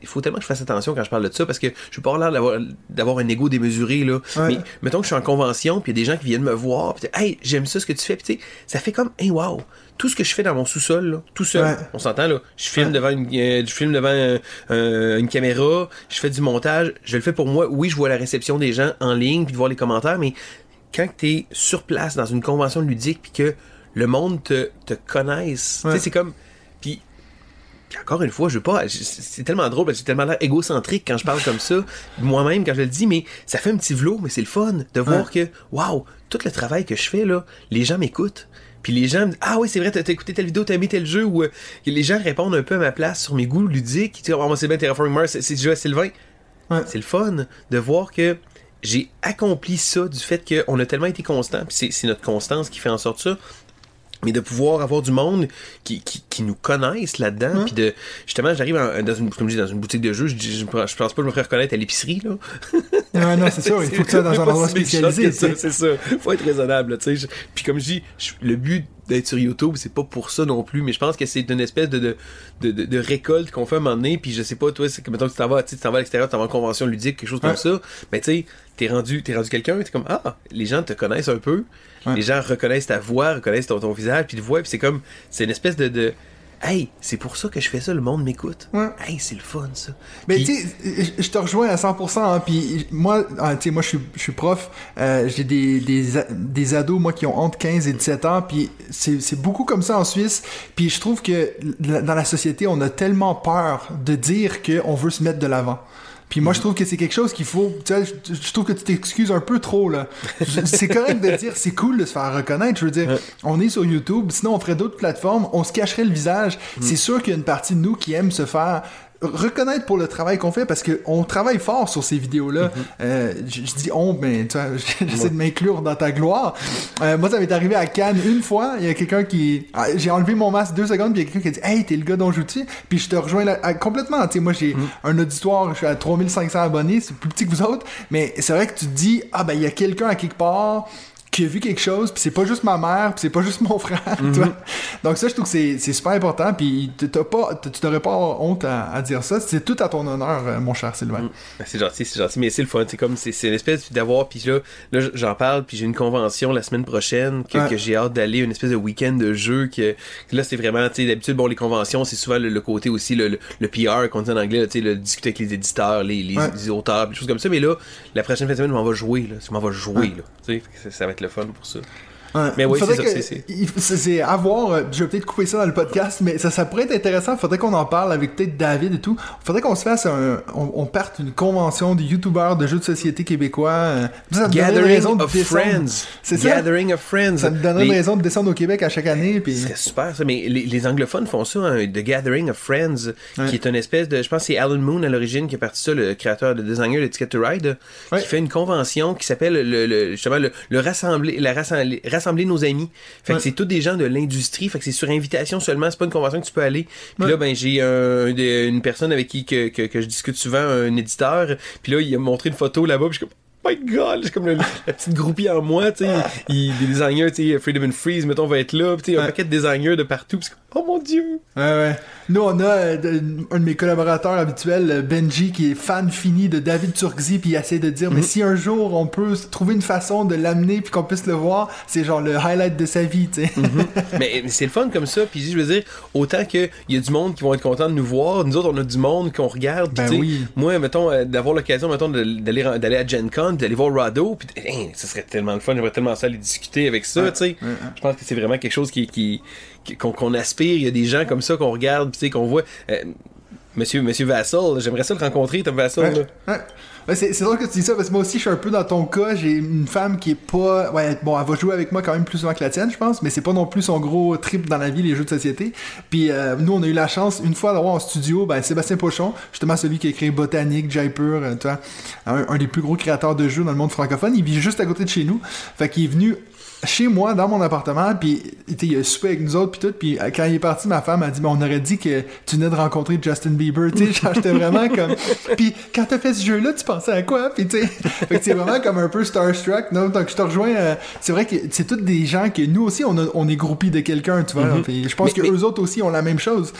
[SPEAKER 2] il faut tellement que je fasse attention quand je parle de ça, parce que je veux pas avoir l'air d'avoir- un ego démesuré, là.
[SPEAKER 1] Ouais.
[SPEAKER 2] Mais mettons que je suis en convention, puis il y a des gens qui viennent me voir, puis Hey, j'aime ça ce que tu fais, puis tu sais, ça fait comme Hey, wow! Tout ce que je fais dans mon sous-sol, là, tout seul,
[SPEAKER 1] Ouais.
[SPEAKER 2] on s'entend là. Je filme
[SPEAKER 1] Ouais.
[SPEAKER 2] devant une, euh, je filme devant un- un- une caméra, je fais du montage, je le fais pour moi. Oui, je vois la réception des gens en ligne puis de voir les commentaires, mais quand t'es sur place dans une convention ludique puis que le monde te, te connaisse, tu
[SPEAKER 1] Ouais.
[SPEAKER 2] c'est comme puis encore une fois, je veux pas, c'est tellement drôle, j'ai tellement l'air égocentrique quand je parle comme ça, moi-même quand je le dis, mais ça fait un petit vlot, mais c'est le fun de voir que, waouh, tout le travail que je fais là, les gens m'écoutent. Puis les gens me disent Ah oui, c'est vrai, t'as écouté telle vidéo, t'as aimé tel jeu, ou euh, les gens répondent un peu à ma place sur mes goûts ludiques. Tu sais, oh, moi c'est bien Terraforming Mars, c'est du jeu à Sylvain.
[SPEAKER 1] Ouais.
[SPEAKER 2] C'est le fun de voir que j'ai accompli ça du fait qu'on a tellement été constant, puis c'est- notre constance qui fait en sorte ça. Mais de pouvoir avoir du monde qui, qui, qui nous connaissent là-dedans, puis de justement, j'arrive dans une comme je dis, dans une boutique de jeux, je, je, je pense pas que je me ferais reconnaître à l'épicerie là.
[SPEAKER 1] Ouais, non, c'est sûr, il faut que tu sois dans un endroit spécialisé.
[SPEAKER 2] ça. C'est ça. Faut être raisonnable, tu sais. Puis comme je dis, le but d'être sur YouTube, c'est pas pour ça non plus, mais je pense que c'est une espèce de, de, de, de- de récolte qu'on fait à un moment donné, puis je sais pas, toi, c'est que mettons que tu t'en vas, tu t'en vas à l'extérieur, tu t'en vas en convention ludique, quelque chose
[SPEAKER 1] Ouais.
[SPEAKER 2] comme ça, mais tu sais, t'es rendu, t'es rendu quelqu'un, t'es comme, ah, les gens te connaissent un peu,
[SPEAKER 1] Ouais.
[SPEAKER 2] les gens reconnaissent ta voix, reconnaissent ton, ton visage, puis te voient, puis c'est comme, c'est une espèce de, de Hey, c'est pour ça que je fais ça, le monde m'écoute.
[SPEAKER 1] Ouais.
[SPEAKER 2] Hey, c'est le fun, ça.
[SPEAKER 1] Mais tu sais, je te rejoins à 100%. Hein, puis moi, ah, tu sais, moi, je suis, prof. euh, J'ai des, des, des ados, moi, qui ont entre 15 et 17 ans. Puis c'est beaucoup comme ça en Suisse. Puis je trouve que dans la société, on a tellement peur de dire qu'on veut se mettre de l'avant. Puis moi, je trouve que c'est quelque chose qu'il faut. Tu sais, je, trouve que tu t'excuses un peu trop, là. C'est correct de dire c'est cool de se faire reconnaître. Je veux dire, on est sur YouTube, sinon on ferait d'autres plateformes, on se cacherait le visage. C'est sûr qu'il y a une partie de nous qui aime se faire reconnaître pour le travail qu'on fait parce que on travaille fort sur ces vidéos-là. Euh, je, je dis on, mais tu vois, j'essaie de m'inclure dans ta gloire. Euh, moi, ça m'est arrivé à Cannes une fois. Il y a quelqu'un qui, ah, j'ai enlevé mon masque deux secondes, puis il y a quelqu'un qui a dit, hey, t'es le gars dont joue-tu? Puis je te rejoins là, ah, complètement. Tu sais, moi, j'ai un auditoire, je suis à 3500 abonnés, c'est plus petit que vous autres, mais c'est vrai que tu te dis, ah ben il y a quelqu'un à quelque part qui a vu quelque chose, puis c'est pas juste ma mère, puis c'est pas juste mon frère, tu vois. Donc ça, je trouve que c'est c'est super important, puis pas, tu n'aurais pas honte à, à dire ça. C'est tout à ton honneur, euh, mon cher Sylvain.
[SPEAKER 2] Ben, C'est gentil, c'est gentil, mais c'est le fun. C'est comme, c'est c'est une espèce d'avoir, puis là, là, j'en parle, puis j'ai une convention la semaine prochaine que,
[SPEAKER 1] Ouais.
[SPEAKER 2] que j'ai hâte d'aller, une espèce de week-end de jeu que, que là, c'est vraiment, tu sais, d'habitude, bon, les conventions, c'est souvent le, le côté aussi, le, le, le PR qu'on dit en anglais, là, tu sais, le discuter avec les éditeurs, les, les,
[SPEAKER 1] Ouais.
[SPEAKER 2] les auteurs, des choses comme ça, mais là, la prochaine fin de semaine, m'en vais jouer, là, m'en vais jouer, là, tu sais, fait que ça, ça va être le fun pour ça.
[SPEAKER 1] Ouais.
[SPEAKER 2] Mais oui, c'est c'est- c'est-
[SPEAKER 1] c'est c'est à voir. euh, Je vais peut-être couper ça dans le podcast, mais ça, ça pourrait être intéressant. Faudrait qu'on en parle avec peut-être David et tout. Faudrait qu'on se fasse un, on, on parte une convention de youtubeurs de jeux de société québécois. euh, ça
[SPEAKER 2] Gathering
[SPEAKER 1] de
[SPEAKER 2] of
[SPEAKER 1] descendre.
[SPEAKER 2] friends.
[SPEAKER 1] C'est ça?
[SPEAKER 2] Gathering of friends.
[SPEAKER 1] Ça me donnerait
[SPEAKER 2] Les-
[SPEAKER 1] une raison de descendre au Québec à chaque année. Puis...
[SPEAKER 2] Ce serait super ça, mais les, les anglophones font ça, un The Gathering of Friends,
[SPEAKER 1] Ouais.
[SPEAKER 2] qui est une espèce de, je pense que c'est Alan Moon à l'origine qui est parti ça, le créateur, le designer de Ticket to Ride,
[SPEAKER 1] Ouais.
[SPEAKER 2] qui fait une convention qui s'appelle le, le- justement le, le rassembler, la rassembler, rassembler nos amis. Fait
[SPEAKER 1] Ouais.
[SPEAKER 2] que c'est tous des gens de l'industrie, fait que c'est sur invitation seulement, c'est pas une convention que tu peux aller. Puis
[SPEAKER 1] Ouais.
[SPEAKER 2] là ben j'ai un, une personne avec qui que, que, que je discute souvent, un éditeur, puis là il a montré une photo là-bas, puis je suis comme Oh my god, j'ai comme le- la petite groupie en moi, tu sais, il, les designers, tu sais, Freedom and Freeze, mettons, va être là, tu sais, un
[SPEAKER 1] Ouais.
[SPEAKER 2] paquet de designers de partout, oh mon dieu!
[SPEAKER 1] Ouais, ouais. Nous, on a euh, un de mes collaborateurs habituels, euh, Benji, qui est fan fini de David Turkzy, puis il essaie de dire, mais si un jour on peut trouver une façon de l'amener puis qu'on puisse le voir, c'est genre le highlight de sa vie, tu sais.
[SPEAKER 2] mais mais c'est le fun comme ça, puis je veux dire, autant qu'il y a du monde qui vont être contents de nous voir, nous autres, on a du monde qu'on regarde, puis
[SPEAKER 1] Ben oui.
[SPEAKER 2] moi, mettons, euh, d'avoir l'occasion, mettons, d'aller à Gen Con, d'aller voir Rado, puis hein, ça serait tellement le fun, j'aimerais tellement ça aller discuter avec ça,
[SPEAKER 1] Ouais,
[SPEAKER 2] tu sais.
[SPEAKER 1] ouais, ouais.
[SPEAKER 2] Je pense que c'est vraiment quelque chose qui- qu'on, aspire, il y a des gens comme ça qu'on regarde, tu sais, qu'on voit... euh, Monsieur, Monsieur Vassal, j'aimerais ça le rencontrer, Tom Vassal.
[SPEAKER 1] Ouais, ouais. Ouais, c'est drôle que tu dis ça parce que moi aussi je suis un peu dans ton cas. J'ai une femme qui est pas. Ouais, bon, elle va jouer avec moi quand même plus souvent que la tienne, je pense, mais c'est pas non plus son gros trip dans la vie, les jeux de société. Puis euh, nous, on a eu la chance une fois d'avoir en studio ben, Sébastien Pochon, justement celui qui a créé Botanique, Jaipur, euh, un des plus gros créateurs de jeux dans le monde francophone. Il vit juste à côté de chez nous. Fait qu'il est venu chez moi dans mon appartement puis il a soupé avec nous autres puis tout puis euh, quand il est parti ma femme a dit on aurait dit que tu venais de rencontrer Justin Bieber tu sais j'étais vraiment comme puis quand t'as fait ce jeu là tu pensais à quoi puis tu sais? Fait que c'est vraiment comme un peu starstruck non? Donc je te rejoins euh, c'est vrai que c'est tous des gens que nous aussi on, a- on est groupie de quelqu'un tu vois? Puis je pense
[SPEAKER 2] Mais-
[SPEAKER 1] que
[SPEAKER 2] mais-
[SPEAKER 1] eux autres aussi ont la même chose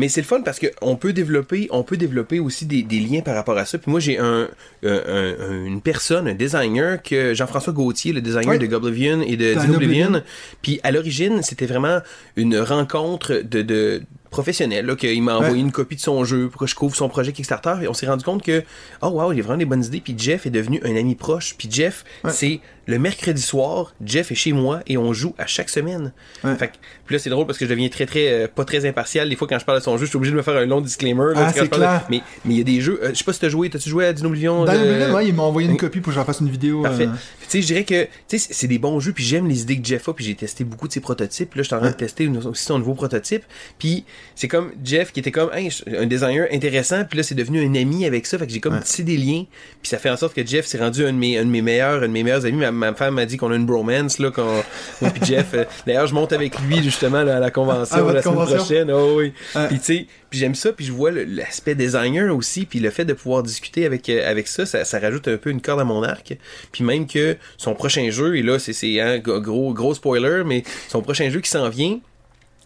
[SPEAKER 2] Mais c'est le fun parce que on peut développer, on peut développer aussi des, des liens par rapport à ça. Puis moi j'ai un, un- un- une personne, un designer que Jean-François Gauthier, le designer
[SPEAKER 1] Oui.
[SPEAKER 2] de Goblivion et de Dino. Oblivion. Puis à l'origine c'était vraiment une rencontre de, de professionnel là, qu'il m'a envoyé
[SPEAKER 1] Ouais.
[SPEAKER 2] une copie de son jeu pour que je couvre son projet Kickstarter et on s'est rendu compte que oh wow il a vraiment des bonnes idées puis Jeff est devenu un ami proche puis Jeff
[SPEAKER 1] Ouais.
[SPEAKER 2] c'est le mercredi soir Jeff est chez moi et on joue à chaque semaine
[SPEAKER 1] Ouais.
[SPEAKER 2] fait que, puis là c'est drôle parce que je deviens très très euh, pas très impartial des fois quand je parle de son jeu je suis obligé de me faire un long disclaimer là,
[SPEAKER 1] Ah, c'est
[SPEAKER 2] parle de-
[SPEAKER 1] clair.
[SPEAKER 2] mais mais il y a des jeux euh, je sais pas si t'as joué t'as-tu joué à Dino Oblivion
[SPEAKER 1] dans Oblivion, ouais, il m'a envoyé une copie pour que j'en fasse une vidéo
[SPEAKER 2] Parfait.
[SPEAKER 1] euh,
[SPEAKER 2] Puis, Tu sais, je dirais que tu sais, c'est des bons jeux, puis j'aime les idées que Jeff a, puis j'ai testé beaucoup de ses prototypes. Là, je suis en train de tester aussi son nouveau prototype. Puis c'est comme Jeff qui était comme Hey, un designer intéressant, puis là, c'est devenu un ami avec ça. Fait que j'ai comme
[SPEAKER 1] Ouais.
[SPEAKER 2] tissé des liens. Puis ça fait en sorte que Jeff s'est rendu un de mes, un de mes meilleurs, un de mes meilleurs amis. Ma, ma femme m'a dit qu'on a une bromance, là, qu'on, moi puis Jeff. euh, D'ailleurs, je monte avec lui, justement, là, à la convention
[SPEAKER 1] À votre
[SPEAKER 2] la semaine
[SPEAKER 1] convention?
[SPEAKER 2] prochaine. Oh, oui.
[SPEAKER 1] Ouais.
[SPEAKER 2] Puis tu sais, puis j'aime ça, puis je vois l'aspect designer aussi, puis le fait de pouvoir discuter avec euh, avec ça, ça, ça rajoute un peu une corde à mon arc. Puis même que son prochain jeu, et là c'est c'est hein, gros gros spoiler, mais son prochain jeu qui s'en vient.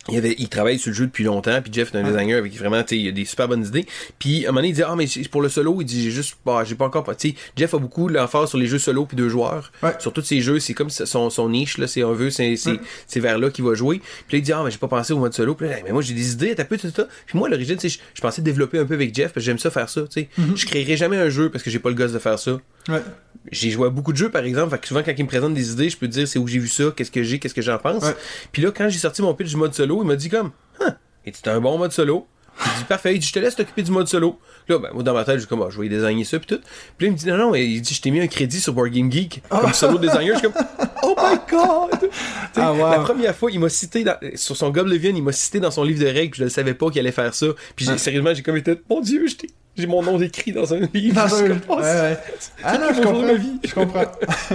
[SPEAKER 2] Il, avait, il travaille sur le jeu depuis longtemps, puis Jeff est un designer avec vraiment, tu sais, il a des super bonnes idées. Puis à un moment donné, il dit ah mais c'est pour le solo, il dit j'ai juste, bah, j'ai pas encore, pas, tu sais, Jeff a beaucoup l'emphase sur les jeux solo puis deux joueurs.
[SPEAKER 1] Ouais.
[SPEAKER 2] Sur tous ces jeux, c'est comme son, son niche là, c'est un vœu, c'est c'est c'est vers là qu'il va jouer. Puis là il dit ah mais j'ai pas pensé au mode solo. Puis là, mais moi j'ai des idées, t'as peu tout ça. Puis moi à l'origine, tu sais, je, pensais développer un peu avec Jeff parce que j'aime ça faire ça, tu sais. Je créerai jamais un jeu parce que j'ai pas le gosse de faire ça
[SPEAKER 1] ouais.
[SPEAKER 2] j'ai joué à beaucoup de jeux par exemple fait que souvent quand il me présente des idées je peux te dire c'est où j'ai vu ça qu'est-ce que j'ai qu'est-ce que j'en pense puis là quand j'ai sorti mon pitch du mode solo il m'a dit comme ah et c'est un bon mode solo? Il dit parfait. Je te laisse t'occuper du mode solo là ben moi dans ma tête je dis comme Ah, je vais y designer ça puis tout puis là il me dit non non il dit je t'ai mis un crédit sur Board Game Geek comme solo designer je suis comme Oh my god! Tu sais,
[SPEAKER 1] Ah, wow.
[SPEAKER 2] La première fois, il m'a cité dans- sur son Goblivion, il m'a cité dans son livre de règles, je ne savais pas qu'il allait faire ça. Puis
[SPEAKER 1] Ouais.
[SPEAKER 2] sérieusement, j'ai comme été, mon Dieu, j'ai- j'ai mon nom écrit dans un livre.
[SPEAKER 1] Dans un-
[SPEAKER 2] comme, oh,
[SPEAKER 1] ouais, ouais. Ah non, je comprends.
[SPEAKER 2] ma vie.
[SPEAKER 1] Je comprends.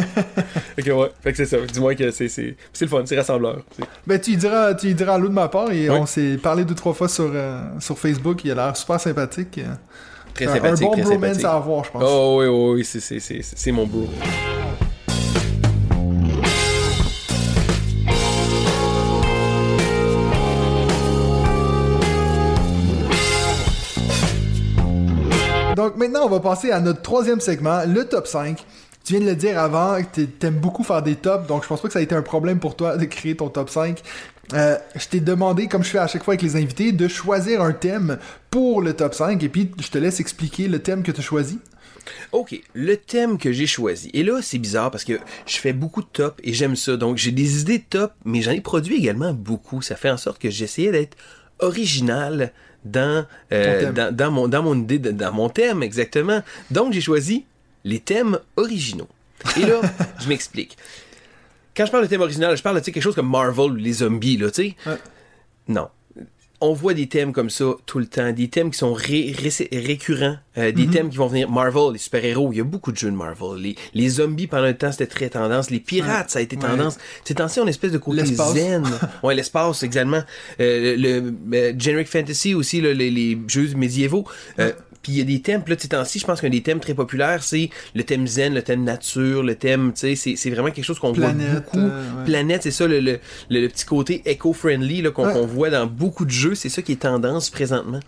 [SPEAKER 2] Ok, ouais. Fait que c'est ça. Dis-moi que c'est, c'est, c'est le fun, c'est rassembleur. C'est-
[SPEAKER 1] Ben, tu lui diras, tu diras allô de ma part et
[SPEAKER 2] Oui.
[SPEAKER 1] on s'est parlé deux, trois fois sur, euh, sur Facebook. Il a l'air super sympathique.
[SPEAKER 2] Très
[SPEAKER 1] Un-
[SPEAKER 2] sympathique,
[SPEAKER 1] Un bon
[SPEAKER 2] très sympathique.
[SPEAKER 1] à avoir, je pense.
[SPEAKER 2] Oh oui, oui, oui, c'est, c'est, mon bro.
[SPEAKER 1] Donc maintenant, on va passer à notre troisième segment, le top 5. Tu viens de le dire avant, t'aimes beaucoup faire des tops, donc je pense pas que ça a été un problème pour toi de créer ton top 5. Euh, je t'ai demandé, comme je fais à chaque fois avec les invités, de choisir un thème pour le top 5, et puis je te laisse expliquer le thème que tu as choisi.
[SPEAKER 2] Ok, le thème que j'ai choisi. Et là, c'est bizarre parce que je fais beaucoup de top et j'aime ça. Donc, j'ai des idées de top, mais j'en ai produit également beaucoup. Ça fait en sorte que j'essayais d'être original dans, euh, dans, dans mon, dans mon idée, de- dans mon thème, exactement. Donc, j'ai choisi les thèmes originaux. Et là, je m'explique. Quand je parle de thème original, je parle de quelque chose comme Marvel ou les zombies, là, tu sais.
[SPEAKER 1] Ouais.
[SPEAKER 2] Non. On voit des thèmes comme ça tout le temps, des thèmes qui sont ré- ré- récurrents, euh, des thèmes qui vont venir. Marvel, les super-héros, il y a beaucoup de jeux de Marvel. Les, les zombies, pendant un temps, c'était très tendance. Les pirates, ça a été
[SPEAKER 1] Ouais.
[SPEAKER 2] tendance. Ces temps-ci, on a une espèce de côté zen. ouais, l'espace, également. Euh, le le, euh, Generic Fantasy aussi, là, les, les jeux médiévaux. Puis il y a des thèmes, puis là, ces temps-ci, je pense qu'un des thèmes très populaires, c'est le thème zen, le thème nature, le thème, tu sais, c'est- c'est vraiment quelque chose qu'on voit beaucoup.
[SPEAKER 1] euh, ouais.
[SPEAKER 2] Planète, c'est ça, le, le, petit côté eco-friendly là, qu'on
[SPEAKER 1] Ouais.
[SPEAKER 2] voit dans beaucoup de jeux, c'est ça qui est tendance présentement.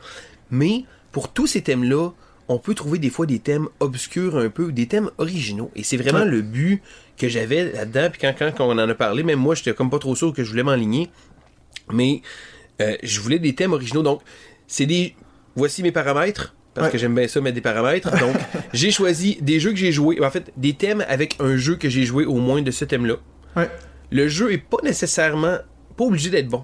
[SPEAKER 2] Mais pour tous ces thèmes-là, on peut trouver des fois des thèmes obscurs un peu, des thèmes originaux. Et c'est vraiment
[SPEAKER 1] Ouais.
[SPEAKER 2] le but que j'avais là-dedans. Puis quand, quand on en a parlé, même moi, j'étais comme pas trop sûr que je voulais m'enligner. Mais euh, je voulais des thèmes originaux. Donc, c'est des. Voici mes paramètres. Parce
[SPEAKER 1] Ouais.
[SPEAKER 2] que j'aime bien ça mettre des paramètres. Donc, j'ai choisi des jeux que j'ai joués. En fait, des thèmes avec un jeu que j'ai joué au moins de ce thème-là.
[SPEAKER 1] Ouais.
[SPEAKER 2] Le jeu est pas nécessairement. pas obligé d'être bon.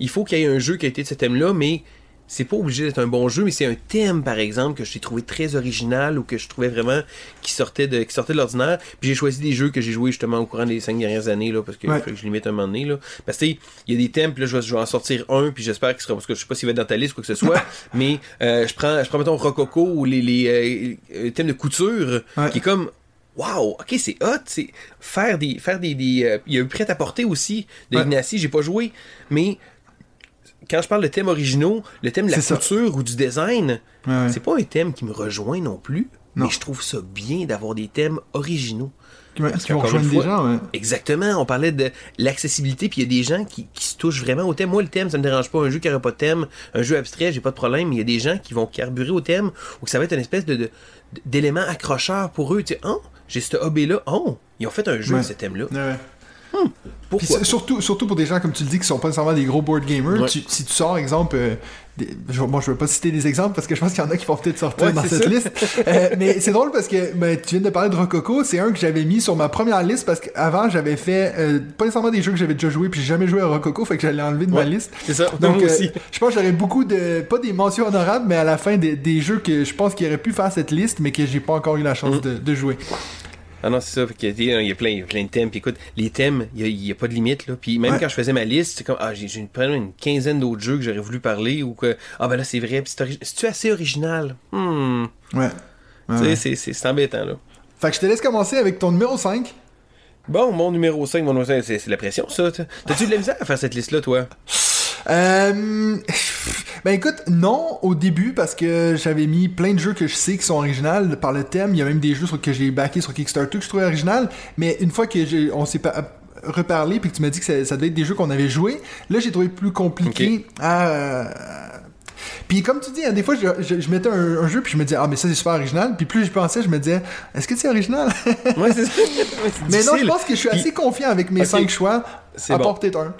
[SPEAKER 2] Il faut qu'il y ait un jeu qui a été de ce thème-là, mais c'est pas obligé d'être un bon jeu, mais c'est un thème, par exemple, que j'ai trouvé très original ou que je trouvais vraiment qui sortait de, qui sortait de l'ordinaire. Puis j'ai choisi des jeux que j'ai joués justement au courant des cinq dernières années, là, parce que,
[SPEAKER 1] Ouais.
[SPEAKER 2] que je limite un moment donné, là. Parce que, il y a des thèmes, puis là, je vais, je vais en sortir un, puis j'espère qu'il sera, parce que je sais pas s'il va être dans ta liste ou quoi que ce soit, mais, euh, je prends, je prends, mettons, Rococo ou les, les, euh, thèmes de couture,
[SPEAKER 1] Ouais.
[SPEAKER 2] qui est comme, Wow, ok, c'est hot, c'est faire des, faire des, des euh, il y a eu prêt à porter aussi de
[SPEAKER 1] Ouais.
[SPEAKER 2] Ignacy, j'ai pas joué, mais quand je parle de thèmes originaux, le thème de la
[SPEAKER 1] C'est ça.
[SPEAKER 2] couture ou du design,
[SPEAKER 1] Ouais,
[SPEAKER 2] c'est pas un thème qui me rejoint non plus,
[SPEAKER 1] Non.
[SPEAKER 2] mais je trouve ça bien d'avoir des thèmes originaux.
[SPEAKER 1] Qui, qui vont rejoindre des gens, ouais.
[SPEAKER 2] Exactement, on parlait de l'accessibilité, puis il y a des gens qui, qui se touchent vraiment au thème. Moi, le thème, ça me dérange pas. Un jeu qui n'aurait pas de thème, un jeu abstrait, j'ai pas de problème, mais il y a des gens qui vont carburer au thème, ou que ça va être une espèce de, de- d'élément accrocheur pour eux. Tu sais, oh, j'ai ce hobby-là, oh, ils ont fait un jeu
[SPEAKER 1] Ouais.
[SPEAKER 2] de ce thème-là.
[SPEAKER 1] Ouais,
[SPEAKER 2] Pourquoi?
[SPEAKER 1] c'est- surtout, surtout pour des gens, comme tu le dis, qui sont pas nécessairement des gros board gamers,
[SPEAKER 2] Ouais.
[SPEAKER 1] tu- si tu sors, exemple, euh, des- je, moi je veux pas citer des exemples parce que je pense qu'il y en a qui vont peut-être sortir
[SPEAKER 2] Ouais,
[SPEAKER 1] dans cette
[SPEAKER 2] ça.
[SPEAKER 1] liste. Euh, mais c'est drôle parce que ben, tu viens de parler de Rococo, c'est un que j'avais mis sur ma première liste parce qu'avant j'avais fait euh, pas nécessairement des jeux que j'avais déjà joué puis j'ai jamais joué à Rococo, fait que j'allais enlever de ma liste.
[SPEAKER 2] C'est ça,
[SPEAKER 1] Donc, euh,
[SPEAKER 2] aussi.
[SPEAKER 1] je pense que j'aurais beaucoup de. Pas des mentions honorables, mais à la fin des, des jeux que je pense qu'ils auraient pu faire cette liste, mais que j'ai pas encore eu la
[SPEAKER 2] Mm.
[SPEAKER 1] chance de, de jouer.
[SPEAKER 2] Ah non, c'est ça. Fait y a, il y a plein, il y a plein de thèmes. Puis écoute, les thèmes, il y a, pas de limite. Là. Puis même
[SPEAKER 1] Ouais.
[SPEAKER 2] quand je faisais ma liste, c'est comme, ah, j'ai, une, une quinzaine d'autres jeux que j'aurais voulu parler. Ou que, ah ben là, c'est vrai. Puis c'est, assez original? Hmm.
[SPEAKER 1] Ouais.
[SPEAKER 2] Tu sais, c'est, embêtant, là.
[SPEAKER 1] Fait que je te laisse commencer avec ton numéro 5.
[SPEAKER 2] Bon, mon numéro 5, mon numéro 5, c'est, la pression, ça. T'as- T'as-tu de la misère à faire cette liste-là, toi?
[SPEAKER 1] Euh... Ben écoute, non au début parce que j'avais mis plein de jeux que je sais qui sont originaux par le thème. Il y a même des jeux sur- que j'ai backé sur Kickstarter que je trouvais original. Mais une fois que j'ai, on s'est pas reparlé puis que tu m'as dit que ça, ça devait être des jeux qu'on avait joués, là j'ai trouvé plus compliqué à. euh, Puis comme tu dis, hein, des fois je, je- je mettais un, un jeu puis je me disais ah mais ça c'est super original. Puis plus je pensais, je me disais est-ce que c'est original?
[SPEAKER 2] Ouais, c'est ça. Ouais, c'est
[SPEAKER 1] Mais non, je pense que je suis
[SPEAKER 2] Puis-
[SPEAKER 1] assez confiant avec mes
[SPEAKER 2] Ok.
[SPEAKER 1] cinq choix.
[SPEAKER 2] C'est
[SPEAKER 1] à
[SPEAKER 2] bon.
[SPEAKER 1] part peut-être un.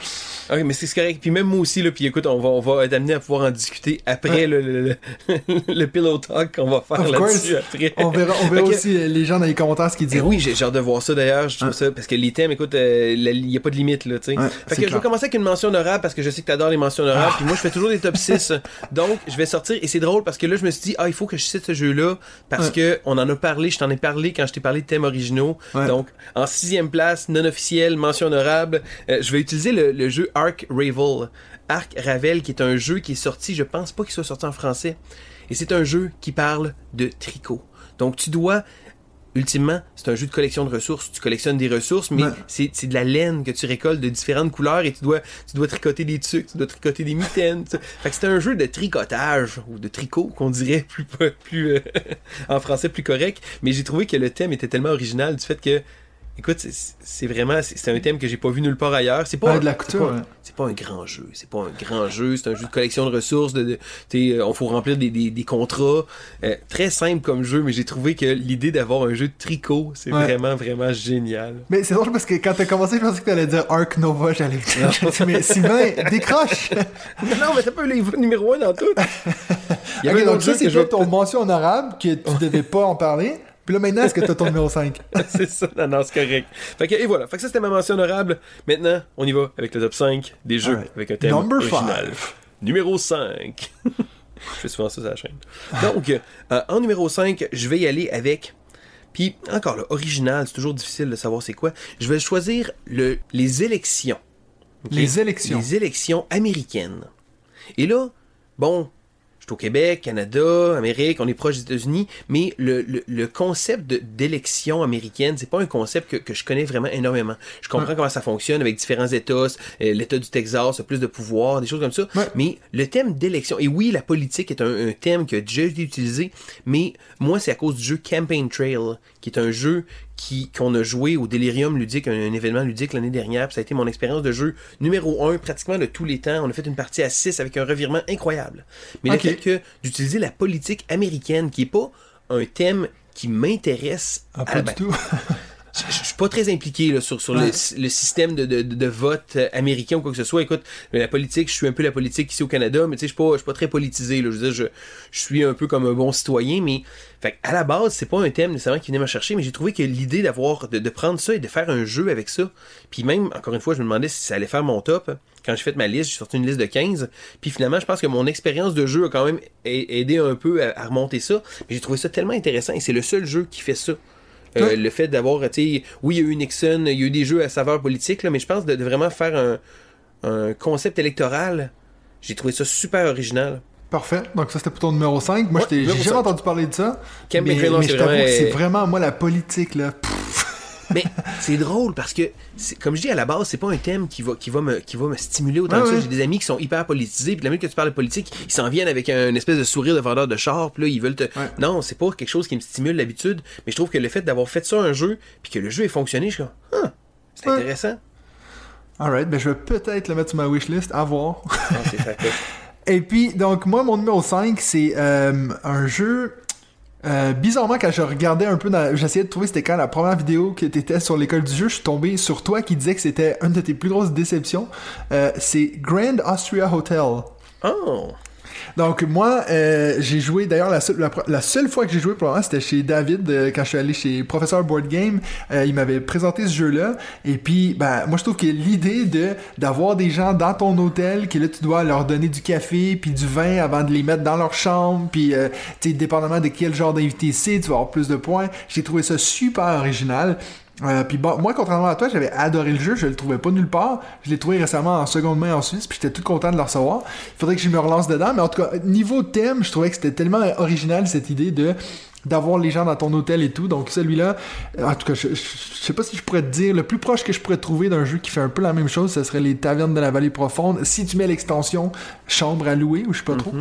[SPEAKER 2] Ok, mais c'est correct. Puis même moi aussi, là, puis écoute, on va, on va être amené à pouvoir en discuter après
[SPEAKER 1] Ouais.
[SPEAKER 2] le, le, le, le pillow talk qu'on va faire là-dessus après.
[SPEAKER 1] On verra, on verra aussi euh, les gens dans les commentaires ce qu'ils
[SPEAKER 2] Eh
[SPEAKER 1] diront.
[SPEAKER 2] oui, j'ai hâte de voir ça d'ailleurs. Je trouve ça parce que les thèmes, écoute, euh, il n'y a pas de limite là, tu sais.
[SPEAKER 1] Ouais,
[SPEAKER 2] fait que je vais commencer avec une mention honorable parce que je sais que t'adores les mentions honorables. Puis moi, je fais toujours des top 6 Donc, je vais sortir et c'est drôle parce que là, je me suis dit, ah, il faut que je cite ce jeu-là parce que on en a parlé. Je t'en ai parlé quand je t'ai parlé de thèmes originaux. Donc, en sixième place, non officiel, mention honorable, euh, je vais utiliser le, le jeu Ark Ravel. Ark Ravel, qui est un jeu qui est sorti, je pense pas qu'il soit sorti en français. Et c'est un jeu qui parle de tricot. Donc, tu dois ultimement, c'est un jeu de collection de ressources. Tu collectionnes des ressources, mais c'est de la laine que tu récoltes de différentes couleurs et tu dois, tu dois tricoter des tucs, tu dois tricoter des mitaines. tu- Fait que c'est un jeu de tricotage ou de tricot qu'on dirait plus, plus euh, en français plus correct. Mais j'ai trouvé que le thème était tellement original du fait que, écoute, c'est- c'est vraiment, c'est c'est un thème que j'ai pas vu nulle part ailleurs. C'est pas
[SPEAKER 1] Ouais, de la
[SPEAKER 2] c'est
[SPEAKER 1] couture, ouais.
[SPEAKER 2] c'est pas un grand jeu. C'est pas un grand jeu. C'est un jeu de collection de ressources. De, de, t'sais, euh, on faut remplir des, des, des contrats. Euh, très simple comme jeu, mais j'ai trouvé que l'idée d'avoir un jeu de tricot, c'est
[SPEAKER 1] Ouais.
[SPEAKER 2] vraiment, vraiment génial.
[SPEAKER 1] Mais c'est drôle parce que quand t'as commencé, je pensais que t'allais dire Ark Nova, j'allais dire. Mais Sylvain, décroche!
[SPEAKER 2] non, mais t'as pas eu les numéro 1 dans tout. Il y avait un
[SPEAKER 1] donc
[SPEAKER 2] autre
[SPEAKER 1] ça,
[SPEAKER 2] vais
[SPEAKER 1] ton mention honorable que tu devais pas en parler. Puis là, maintenant, est-ce que t'as ton numéro 5?
[SPEAKER 2] c'est ça, non, non, c'est correct. Fait que, et voilà. Fait que ça, c'était ma mention honorable. Maintenant, on y va avec le top 5 des jeux avec un thème
[SPEAKER 1] Number
[SPEAKER 2] original.
[SPEAKER 1] five.
[SPEAKER 2] Numéro 5. je fais souvent ça sur la chaîne. Donc, euh, en numéro 5, je vais y aller avec... Puis, encore là, original, c'est toujours difficile de savoir c'est quoi. Je vais choisir le, les élections.
[SPEAKER 1] Les élections.
[SPEAKER 2] Les élections américaines. Et là, bon, je suis au Québec, Canada, Amérique, on est proche des États-Unis, mais le, le, le concept d'élection américaine, c'est pas un concept que, que je connais vraiment énormément. Je comprends comment ça fonctionne avec différents États, euh, l'État du Texas a plus de pouvoir, des choses comme ça,
[SPEAKER 1] Ouais.
[SPEAKER 2] mais le thème d'élection, et oui, la politique est un, un thème qui a déjà été utilisé, mais moi, c'est à cause du jeu Campaign Trail, qui est un jeu qui qu'on a joué au Delirium ludique, un, un événement ludique l'année dernière. Puis ça a été mon expérience de jeu numéro un pratiquement de tous les temps. On a fait une partie à 6 avec un revirement incroyable. Mais
[SPEAKER 1] Ok.
[SPEAKER 2] le fait que d'utiliser la politique américaine, qui est pas un thème qui m'intéresse
[SPEAKER 1] Ah, pas du tout.
[SPEAKER 2] Je je suis pas très impliqué là, sur, sur
[SPEAKER 1] Ouais.
[SPEAKER 2] le, le système de, de, de- de vote euh, américain ou quoi que ce soit. Écoute, la politique, je suis un peu la politique ici au Canada, mais tu sais, je suis pas, je suis pas très politisé. Là. Je veux dire, je, je suis un peu comme un bon citoyen, mais fait, à la base, c'est pas un thème nécessairement qui venait me chercher, mais j'ai trouvé que l'idée d'avoir, de, de prendre ça et de faire un jeu avec ça, puis même, encore une fois, je me demandais si ça allait faire mon top. Quand j'ai fait ma liste, j'ai sorti une liste de 15, puis finalement, je pense que mon expérience de jeu a quand même aidé un peu à, à remonter ça, mais j'ai trouvé ça tellement intéressant, et c'est le seul jeu qui fait ça. Euh,
[SPEAKER 1] Ouais.
[SPEAKER 2] Le fait d'avoir, tu sais, oui, il y a eu Nixon, il y a eu des jeux à saveur politique, là, mais je pense de, de vraiment faire un, un concept électoral, j'ai trouvé ça super original.
[SPEAKER 1] Parfait. Donc ça, c'était pour ton numéro 5. Moi,
[SPEAKER 2] Ouais,
[SPEAKER 1] j'ai jamais entendu parler de ça.
[SPEAKER 2] Camp
[SPEAKER 1] mais
[SPEAKER 2] c'est
[SPEAKER 1] je t'avoue
[SPEAKER 2] vraiment-
[SPEAKER 1] que c'est vraiment, moi, la politique, là.
[SPEAKER 2] Mais c'est drôle parce que, comme je dis à la base, c'est pas un thème qui va, qui va, me, qui va me stimuler autant que ça.
[SPEAKER 1] ouais.
[SPEAKER 2] J'ai des amis qui sont hyper politisés, puis la minute que tu parles de politique, ils s'en viennent avec un espèce de sourire de vendeur de char, puis là, ils veulent te.
[SPEAKER 1] Ouais.
[SPEAKER 2] Non, c'est pas quelque chose qui me stimule d'habitude, mais je trouve que le fait d'avoir fait ça un jeu, puis que le jeu ait fonctionné, je suis comme, ah, c'est
[SPEAKER 1] Ouais.
[SPEAKER 2] intéressant.
[SPEAKER 1] Alright, ben je vais peut-être le mettre sur ma wishlist, à voir. Et puis, donc, moi, mon numéro 5, c'est euh, un jeu. Euh, bizarrement, quand je regardais un peu, dans... j'essayais de trouver c'était quand la première vidéo que t'étais sur l'école du jeu, je suis tombé sur toi qui disais que c'était une de tes plus grosses déceptions. Euh, c'est Grand Austria Hotel.
[SPEAKER 2] Oh!
[SPEAKER 1] Donc moi, euh, j'ai joué, d'ailleurs la, seule- la, la seule fois que j'ai joué pour le moment, c'était chez David, euh, quand je suis allé chez Professeur Board Game, Euh, il m'avait présenté ce jeu-là, et puis ben, moi je trouve que l'idée de d'avoir des gens dans ton hôtel, que là tu dois leur donner du café, puis du vin avant de les mettre dans leur chambre, puis euh, tu sais, dépendamment de quel genre d'invité c'est, tu vas avoir plus de points, j'ai trouvé ça super original. Euh, puis bon, moi, contrairement à toi, j'avais adoré le jeu, je le trouvais pas nulle part. Je l'ai trouvé récemment en seconde main en Suisse, puis j'étais tout content de le recevoir. Il faudrait que je me relance dedans, mais en tout cas, niveau thème, je trouvais que c'était tellement original cette idée de d'avoir les gens dans ton hôtel et tout. Donc celui-là, euh, en tout cas, je, je, je sais pas si je pourrais te dire, le plus proche que je pourrais trouver d'un jeu qui fait un peu la même chose, ce serait les tavernes de la vallée profonde. Si tu mets l'extension chambre à louer, ou je sais pas trop.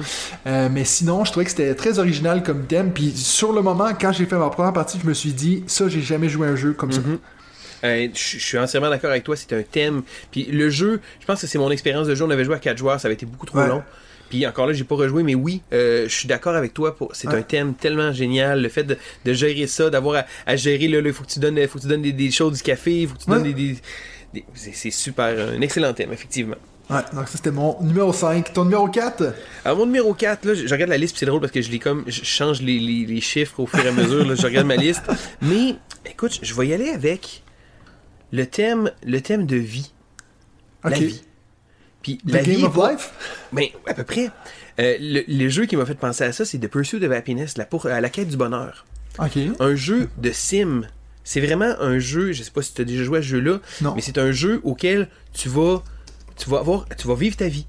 [SPEAKER 1] Euh, mais sinon, je trouvais que c'était très original comme thème. Puis sur le moment, quand j'ai fait ma première partie, je me suis dit, ça, j'ai jamais joué à un jeu comme ça.
[SPEAKER 2] Euh, je je suis entièrement d'accord avec toi, c'est un thème. Puis le jeu, je pense que c'est mon expérience de jeu. On avait joué à 4 joueurs, ça avait été beaucoup trop
[SPEAKER 1] Ouais.
[SPEAKER 2] long. Puis encore là, j'ai pas rejoué, mais oui, euh, je suis d'accord avec toi. Pour... C'est
[SPEAKER 1] Ouais.
[SPEAKER 2] un thème tellement génial. Le fait de, de gérer ça, d'avoir à, à gérer, là, il faut que tu donnes, faut que tu donnes des, des choses du café, il faut que tu
[SPEAKER 1] Ouais.
[SPEAKER 2] donnes des. c'est, super, un excellent thème, effectivement.
[SPEAKER 1] Ouais, donc ça c'était mon numéro 5. Ton numéro 4
[SPEAKER 2] Alors, mon numéro 4, là, je, je regarde la liste, c'est drôle parce que je l'ai comme. Je change les, les- les chiffres au fur et à mesure, là, je regarde ma liste. Mais, écoute, je vais y aller avec le thème, le thème de vie. La
[SPEAKER 1] Ok.
[SPEAKER 2] vie. Puis,
[SPEAKER 1] The
[SPEAKER 2] la
[SPEAKER 1] Game
[SPEAKER 2] vie
[SPEAKER 1] of Life?
[SPEAKER 2] Ben, à peu près. Euh, le, le jeu qui m'a fait penser à ça, c'est The Pursuit of Happiness, la, pour, à la quête du bonheur. Un jeu de sim. C'est vraiment un jeu, je sais pas si tu as déjà joué à ce jeu-là, mais c'est un jeu auquel tu vas, tu vas avoir, tu vas vivre ta vie.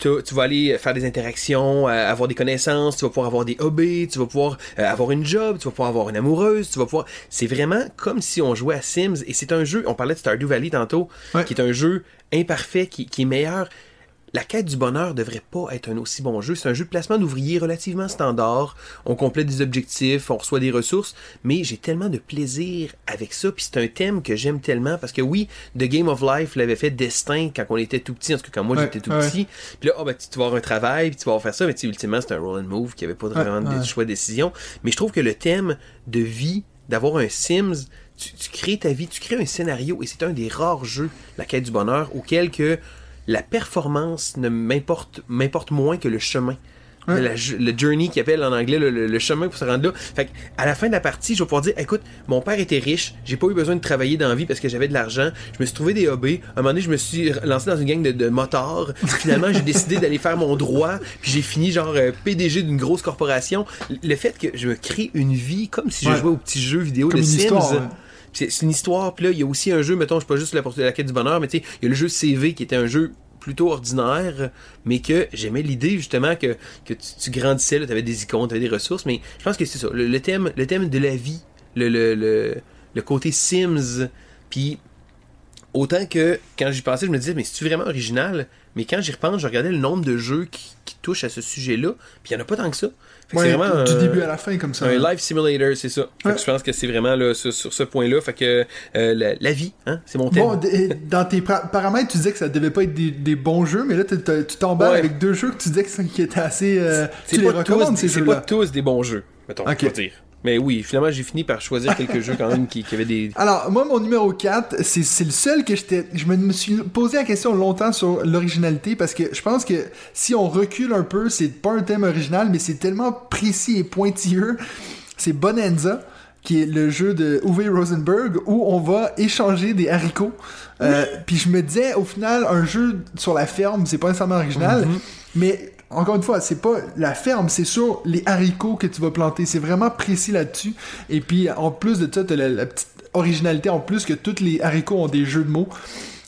[SPEAKER 2] Tu, tu vas aller faire des interactions, euh, avoir des connaissances, tu vas pouvoir avoir des hobbies, tu vas pouvoir euh, avoir une job, tu vas pouvoir avoir une amoureuse, tu vas pouvoir. C'est vraiment comme si on jouait à Sims et c'est un jeu. On parlait de Stardew Valley tantôt,
[SPEAKER 1] Ouais.
[SPEAKER 2] qui est un jeu imparfait, qui, qui est meilleur. La quête du bonheur devrait pas être un aussi bon jeu. C'est un jeu de placement d'ouvriers relativement standard. On complète des objectifs, on reçoit des ressources, mais j'ai tellement de plaisir avec ça. Puis c'est un thème que j'aime tellement parce que oui, The Game of Life l'avait fait Destin quand on était tout petit, en tout cas quand moi
[SPEAKER 1] Ouais,
[SPEAKER 2] j'étais tout
[SPEAKER 1] ouais.
[SPEAKER 2] petit. Puis là, oh, ben, tu tu vas avoir un travail, puis tu vas avoir faire ça, mais tu sais, ultimement c'est un roll and move qui avait pas vraiment de choix de décision. Mais je trouve que le thème de vie, d'avoir un Sims, tu, tu crées ta vie, tu crées un scénario, et c'est un des rares jeux, la quête du bonheur, auquel que la performance ne m'importe m'importe moins que le chemin. La- le journey qui appelle en anglais le, le- le chemin pour se rendre là. Fait que, à la fin de la partie, je vais pouvoir dire écoute, mon père était riche, j'ai pas eu besoin de travailler dans la vie parce que j'avais de l'argent. Je me suis trouvé des hobbies. À un moment donné, je me suis lancé dans une gang de, de motards. Finalement, j'ai décidé d'aller faire mon droit. Puis j'ai fini genre euh, PDG d'une grosse corporation. Le fait que je me crée une vie comme si je
[SPEAKER 1] Ouais.
[SPEAKER 2] jouais aux petits jeux vidéo
[SPEAKER 1] Comme
[SPEAKER 2] de Sims.
[SPEAKER 1] histoire.
[SPEAKER 2] C'est une histoire, puis là, il y a aussi un jeu, mettons, je suis pas juste pour la quête du bonheur, mais tu sais, il y a le jeu CV qui était un jeu plutôt ordinaire, mais que j'aimais l'idée justement que, tu, grandissais, tu avais des icônes, tu avais des ressources, mais je pense que c'est ça, le, thème, le thème de la vie, le, le, le, le côté Sims, puis autant que quand j'y pensais, je me disais, mais c'est-tu vraiment original? Mais quand j'y repense, je regardais le nombre de jeux qui, qui touchent à ce sujet-là, puis il n'y en a pas tant que ça.
[SPEAKER 1] Ouais,
[SPEAKER 2] c'est vraiment
[SPEAKER 1] du
[SPEAKER 2] un-
[SPEAKER 1] début à la fin comme ça.
[SPEAKER 2] un life simulator, c'est ça.
[SPEAKER 1] Ouais.
[SPEAKER 2] je pense que c'est vraiment là, sur, sur ce point-là. Fait que euh, la, la vie, hein, c'est mon thème.
[SPEAKER 1] Bon, dans tes paramètres, tu disais que ça devait pas être des, des bons jeux, mais là, tu t'emballes
[SPEAKER 2] Ouais.
[SPEAKER 1] avec deux jeux que tu disais que qui étaient assez. euh,
[SPEAKER 2] c'est
[SPEAKER 1] tu les
[SPEAKER 2] pas,
[SPEAKER 1] recommandes,
[SPEAKER 2] tous,
[SPEAKER 1] ces
[SPEAKER 2] c'est pas tous des bons jeux, mettons,
[SPEAKER 1] Ok.
[SPEAKER 2] on va dire. Mais oui, finalement, j'ai fini par choisir quelques jeux quand même qui, qui avaient des.
[SPEAKER 1] Alors, moi, mon numéro 4, c'est c'est le seul que j'étais. Je me, me suis posé la question longtemps sur l'originalité parce que je pense que si on recule un peu, c'est pas un thème original, mais c'est tellement précis et pointilleux. C'est Bonanza, qui est le jeu de Uwe Rosenberg, où on va échanger des haricots. Euh, Puis je me disais, au final, un jeu sur la ferme, c'est pas nécessairement original, mais encore une fois, c'est pas la ferme, c'est sur les haricots que tu vas planter. C'est vraiment précis là-dessus. Et puis, en plus de ça, t'as la, la petite originalité en plus que tous les haricots ont des jeux de mots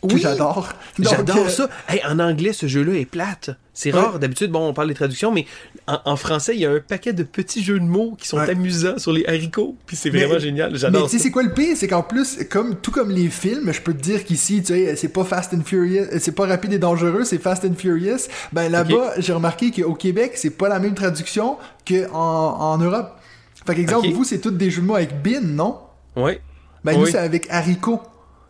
[SPEAKER 2] Oui.
[SPEAKER 1] j'adore.
[SPEAKER 2] J'adore
[SPEAKER 1] euh,
[SPEAKER 2] ça. Hey, en anglais, ce jeu-là est plate. C'est
[SPEAKER 1] Ouais.
[SPEAKER 2] rare. D'habitude, bon, on parle des traductions, mais en, en français, il y a un paquet de petits jeux de mots qui sont
[SPEAKER 1] Ouais.
[SPEAKER 2] amusants sur les haricots. Puis c'est
[SPEAKER 1] Mais-
[SPEAKER 2] vraiment génial.
[SPEAKER 1] Mais
[SPEAKER 2] J'adore
[SPEAKER 1] tu sais, c'est quoi le pire? C'est qu'en plus, comme, tout comme les films, je peux te dire qu'ici, tu sais, c'est pas Fast and Furious, euh, c'est pas rapide et dangereux, c'est Fast and Furious. Ben là-bas, j'ai remarqué qu'au Québec, c'est pas la même traduction qu'en en Europe. Fait qu'exemple, vous, c'est tous des jeux de mots avec bin, non?
[SPEAKER 2] Ouais.
[SPEAKER 1] Ben nous, c'est avec haricot.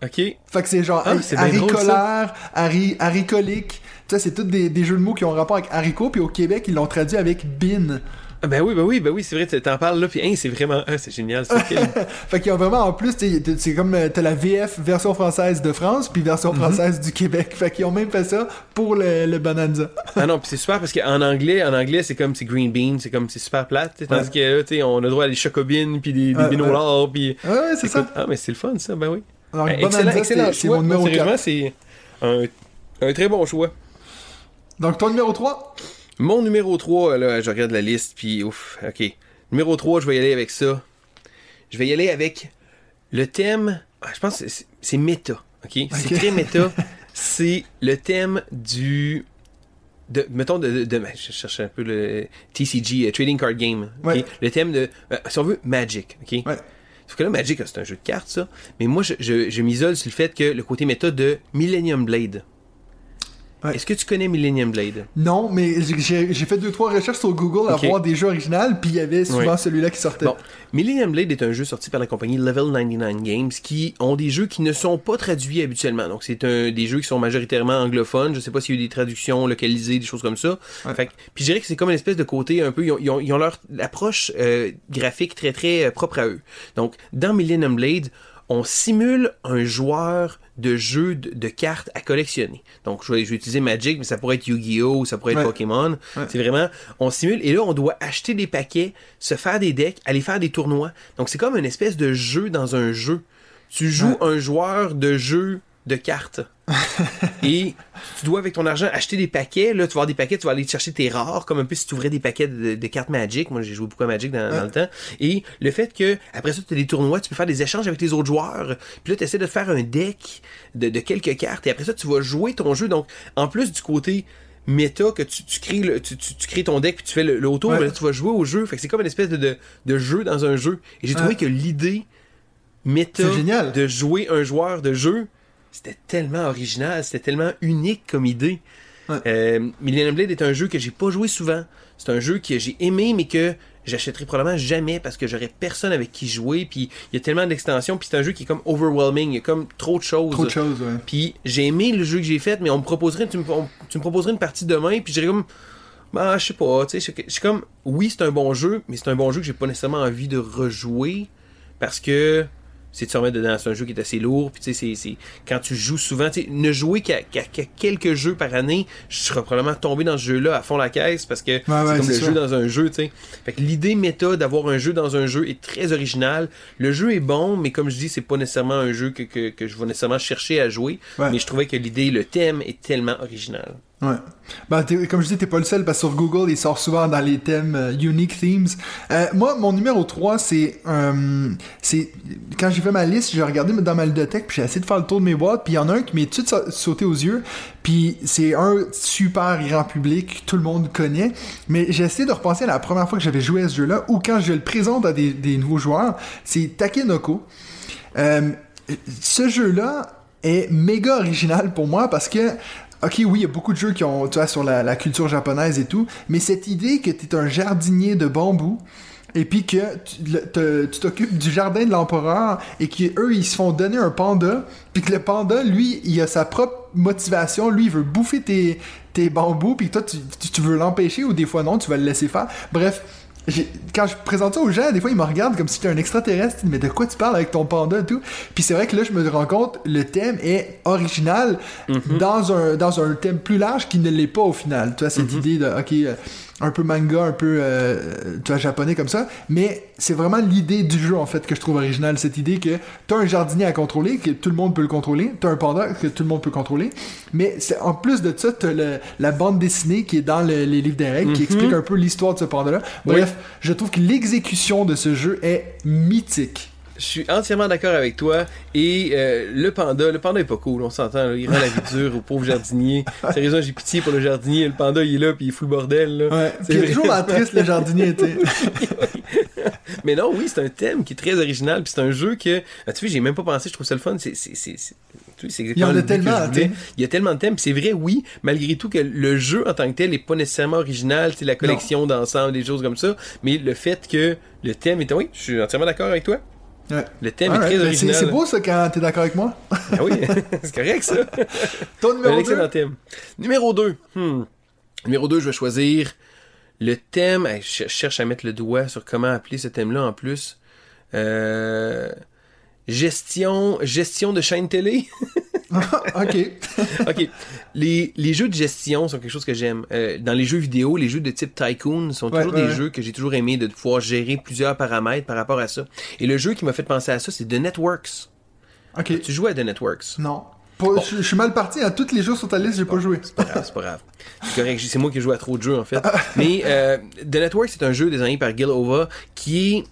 [SPEAKER 2] OK.
[SPEAKER 1] Fait que c'est genre
[SPEAKER 2] Ah, c'est
[SPEAKER 1] haricolaire, hari, haricolique. Tu sais, c'est tous des, des jeux de mots qui ont rapport avec haricot, puis au Québec, ils l'ont traduit avec bin.
[SPEAKER 2] Ah, Ben oui, ben oui, ben oui, c'est vrai, t'en parles là, puis hein, c'est vraiment, ah, c'est génial.
[SPEAKER 1] Fait qu'il y a vraiment en plus, c'est comme euh, t'as la VF version française de France, puis
[SPEAKER 2] Mhm.
[SPEAKER 1] version française du Québec. Fait qu'ils ont même fait ça pour le, le Bonanza.
[SPEAKER 2] ah non, puis c'est super parce qu'en anglais, en anglais, c'est comme c'est green bean, c'est comme c'est super plate, tu sais, tandis
[SPEAKER 1] Ouais.
[SPEAKER 2] que là, tu sais, on a droit à des chocobines puis des, des
[SPEAKER 1] Ouais,
[SPEAKER 2] binolars, puis
[SPEAKER 1] Ouais, ouais, c'est ça.
[SPEAKER 2] Ah, mais c'est le fun ça, ben oui.
[SPEAKER 1] Alors,
[SPEAKER 2] Ben, excellent, excellent
[SPEAKER 1] c'est- mon numéro
[SPEAKER 2] sérieusement,
[SPEAKER 1] 4.
[SPEAKER 2] c'est un, un très bon choix.
[SPEAKER 1] Donc, ton numéro 3
[SPEAKER 2] Mon numéro 3, là, je regarde la liste, puis ouf, ok. Numéro 3, je vais y aller avec ça. Je vais y aller avec le thème. ah, Je pense que c'est- méta, ok? C'est très méta. c'est le thème du. De, mettons, de, de, de- ben, je cherche un peu le TCG, euh, Trading Card Game.
[SPEAKER 1] Ouais.
[SPEAKER 2] Le thème de. euh, si on veut, Magic, ok?
[SPEAKER 1] Ouais.
[SPEAKER 2] Sauf que là, Magic, c'est un jeu de cartes, ça. Mais moi, je, m'isole sur le fait que le côté méta de Millennium Blade.
[SPEAKER 1] Ouais.
[SPEAKER 2] Est-ce que tu connais Millennium Blade?
[SPEAKER 1] Non, mais j'ai fait deux trois recherches sur Google à voir des jeux originaux, puis il y avait souvent celui-là qui sortait.
[SPEAKER 2] Bon, Millennium Blade est un jeu sorti par la compagnie Level 99 Games qui ont des jeux qui ne sont pas traduits habituellement. Donc c'est un des jeux qui sont majoritairement anglophones. Je sais pas s'il y a eu des traductions localisées, des choses comme ça.
[SPEAKER 1] Ouais.
[SPEAKER 2] Fait puis je dirais que c'est comme une espèce de côté un peu. Ils ont, ils ont- ils ont leur approche euh, graphique très très euh, propre à eux. Donc dans Millennium Blade, on simule un joueur de jeu de, de cartes à collectionner. Donc, je vais, je vais utiliser Magic, mais ça pourrait être Yu-Gi-Oh! ça pourrait être
[SPEAKER 1] Ouais.
[SPEAKER 2] Pokémon.
[SPEAKER 1] Ouais.
[SPEAKER 2] C'est vraiment, on simule, et là, on doit acheter des paquets, se faire des decks, aller faire des tournois. Donc, c'est comme une espèce de jeu dans un jeu. Tu joues un joueur de jeu de cartes. et tu dois, avec ton argent, acheter des paquets. Là, tu vas avoir des paquets, tu vas aller chercher tes rares, comme un peu si tu ouvrais des paquets de, de cartes Magic. Moi, j'ai joué beaucoup à Magic dans, dans le temps. Et le fait que, après ça, tu as des tournois, tu peux faire des échanges avec les autres joueurs. Puis là, tu essaies de faire un deck de, de quelques cartes. Et après ça, tu vas jouer ton jeu. Donc, en plus du côté méta que tu, tu crées le, tu, tu, tu crées ton deck puis tu fais le, le
[SPEAKER 1] Ouais.
[SPEAKER 2] tu vas jouer au jeu. Fait que c'est comme une espèce de, de, de jeu dans un jeu. Et j'ai trouvé
[SPEAKER 1] Ouais.
[SPEAKER 2] que l'idée méta de jouer un joueur de jeu, c'était tellement original, c'était tellement unique comme idée.
[SPEAKER 1] Ouais.
[SPEAKER 2] Euh, Millennium Blade est un jeu que j'ai pas joué souvent. C'est un jeu que j'ai aimé, mais que j'achèterai probablement jamais parce que j'aurais personne avec qui jouer. Puis il y a tellement d'extensions. Puis c'est un jeu qui est comme overwhelming. Il y a comme trop de choses.
[SPEAKER 1] Trop de choses, ouais.
[SPEAKER 2] Puis j'ai aimé le jeu que j'ai fait, mais on me proposerait, tu me, on- tu me proposerais une partie demain, puis j'irais comme, bah, je sais pas, tu sais, je je suis comme, oui, c'est un bon jeu, mais c'est un bon jeu que j'ai pas nécessairement envie de rejouer, parce que c'est de se remettre dedans, c'est un jeu qui est assez lourd, puis tu sais, c'est- c'est, quand tu joues souvent, tu sais, ne jouer qu'à, quelques jeux par année, je serais probablement tombé dans ce jeu-là à fond la caisse, parce que c'est
[SPEAKER 1] ouais,
[SPEAKER 2] comme le
[SPEAKER 1] ça.
[SPEAKER 2] jeu dans un jeu, tu sais. Fait que l'idée méta d'avoir un jeu dans un jeu est très originale. Le jeu est bon, mais comme je dis, c'est pas nécessairement un jeu que, que, que je vais nécessairement chercher à jouer.
[SPEAKER 1] Ouais.
[SPEAKER 2] Mais je trouvais que l'idée, le thème est tellement original.
[SPEAKER 1] Ouais. Ben, comme je dis, t'es pas le seul parce que sur Google, il sort souvent dans les thèmes euh, Unique Themes. Euh, moi, mon numéro 3, c'est. euh, c'est quand j'ai fait ma liste, j'ai regardé dans ma ludothèque, puis j'ai essayé de faire le tour de mes boîtes, puis il y en a un qui m'est tout sa- sauté aux yeux, puis c'est un super grand public, tout le monde connaît, mais j'ai essayé de repenser à la première fois que j'avais joué à ce jeu-là, ou quand je le présente à des, des nouveaux joueurs, c'est Takenoko. Ce jeu-là est méga original pour moi parce que, ok, oui, il y a beaucoup de jeux qui ont, tu vois, sur la, culture japonaise et tout, mais cette idée que tu un jardinier de bambou et puis que tu t'occupes du jardin de l'empereur et qu'eux, ils se font donner un panda, puis que le panda, lui, il a sa propre motivation, lui, il veut bouffer tes, tes bambous, puis toi, tu, tu- veux l'empêcher ou des fois non, tu vas le laisser faire. Bref, quand je présente ça aux gens, des fois ils me regardent comme si j'étais un extraterrestre. Ils disent, Mais de quoi tu parles avec ton panda et tout? Puis c'est vrai que là, je me rends compte, le thème est original dans, un, dans un thème plus large qui ne l'est pas au final. Tu vois, cette idée de, ok, euh, un peu manga, un peu, euh, tu vois, japonais comme ça. Mais c'est vraiment l'idée du jeu, en fait, que je trouve originale. Cette idée que t'as un jardinier à contrôler, que tout le monde peut le contrôler. T'as un panda que tout le monde peut contrôler. Mais c'est, en plus de ça, t'as le- la bande dessinée qui est dans le- les livres des règles, qui explique un peu l'histoire de ce panda-là. Bref, je trouve que l'exécution de ce jeu est mythique.
[SPEAKER 2] Je suis entièrement d'accord avec toi. Et euh, le panda, le panda est pas cool, on s'entend. là. Il rend la vie dure au pauvre jardinier. Sérieusement, j'ai pitié pour le jardinier. Le panda, il est là, puis il fout le bordel. Là.
[SPEAKER 1] Ouais.
[SPEAKER 2] C'est
[SPEAKER 1] Puis il a toujours la triste, le jardinier, sais.
[SPEAKER 2] Mais non, oui, c'est un thème qui est très original. Puis c'est un jeu que, ah, tu sais, j'ai même pas pensé. Je trouve ça le fun. C'est, c'est, c'est, c'est- tu sais,
[SPEAKER 1] Il y en a tellement, tu sais.
[SPEAKER 2] Il y a tellement de thèmes. Puis c'est vrai, oui, malgré tout que le jeu en tant que tel est pas nécessairement original. C'est la collection d'ensemble, des choses comme ça. Mais le fait que le thème est, oui, je suis entièrement d'accord avec toi.
[SPEAKER 1] Ouais.
[SPEAKER 2] Le thème
[SPEAKER 1] Alright,
[SPEAKER 2] est très
[SPEAKER 1] ben,
[SPEAKER 2] original.
[SPEAKER 1] c'est, beau ça quand t'es d'accord avec moi.
[SPEAKER 2] Ah oui, c'est correct ça.
[SPEAKER 1] Ton numéro
[SPEAKER 2] excellent
[SPEAKER 1] 2.
[SPEAKER 2] thème. Numéro 2. Numéro 2, je vais choisir le thème. Je cherche à mettre le doigt sur comment appeler ce thème-là en plus. Euh, gestion, gestion de chaîne télé.
[SPEAKER 1] ok.
[SPEAKER 2] ok. Les, les jeux de gestion sont quelque chose que j'aime. Euh, dans les jeux vidéo, les jeux de type Tycoon sont toujours
[SPEAKER 1] ouais,
[SPEAKER 2] des
[SPEAKER 1] ouais.
[SPEAKER 2] jeux que j'ai toujours aimé de pouvoir gérer plusieurs paramètres par rapport à ça. Et le jeu qui m'a fait penser à ça, c'est The Networks.
[SPEAKER 1] Ok.
[SPEAKER 2] Tu jouais à The Networks?
[SPEAKER 1] Non. Je, je suis mal parti. À tous les jeux sur ta liste, j'ai pas joué.
[SPEAKER 2] C'est pas grave, c'est pas grave. C'est correct, c'est moi qui joue à trop de jeux en fait. Mais euh, The Network, c'est un jeu désigné par Gil Ova qui est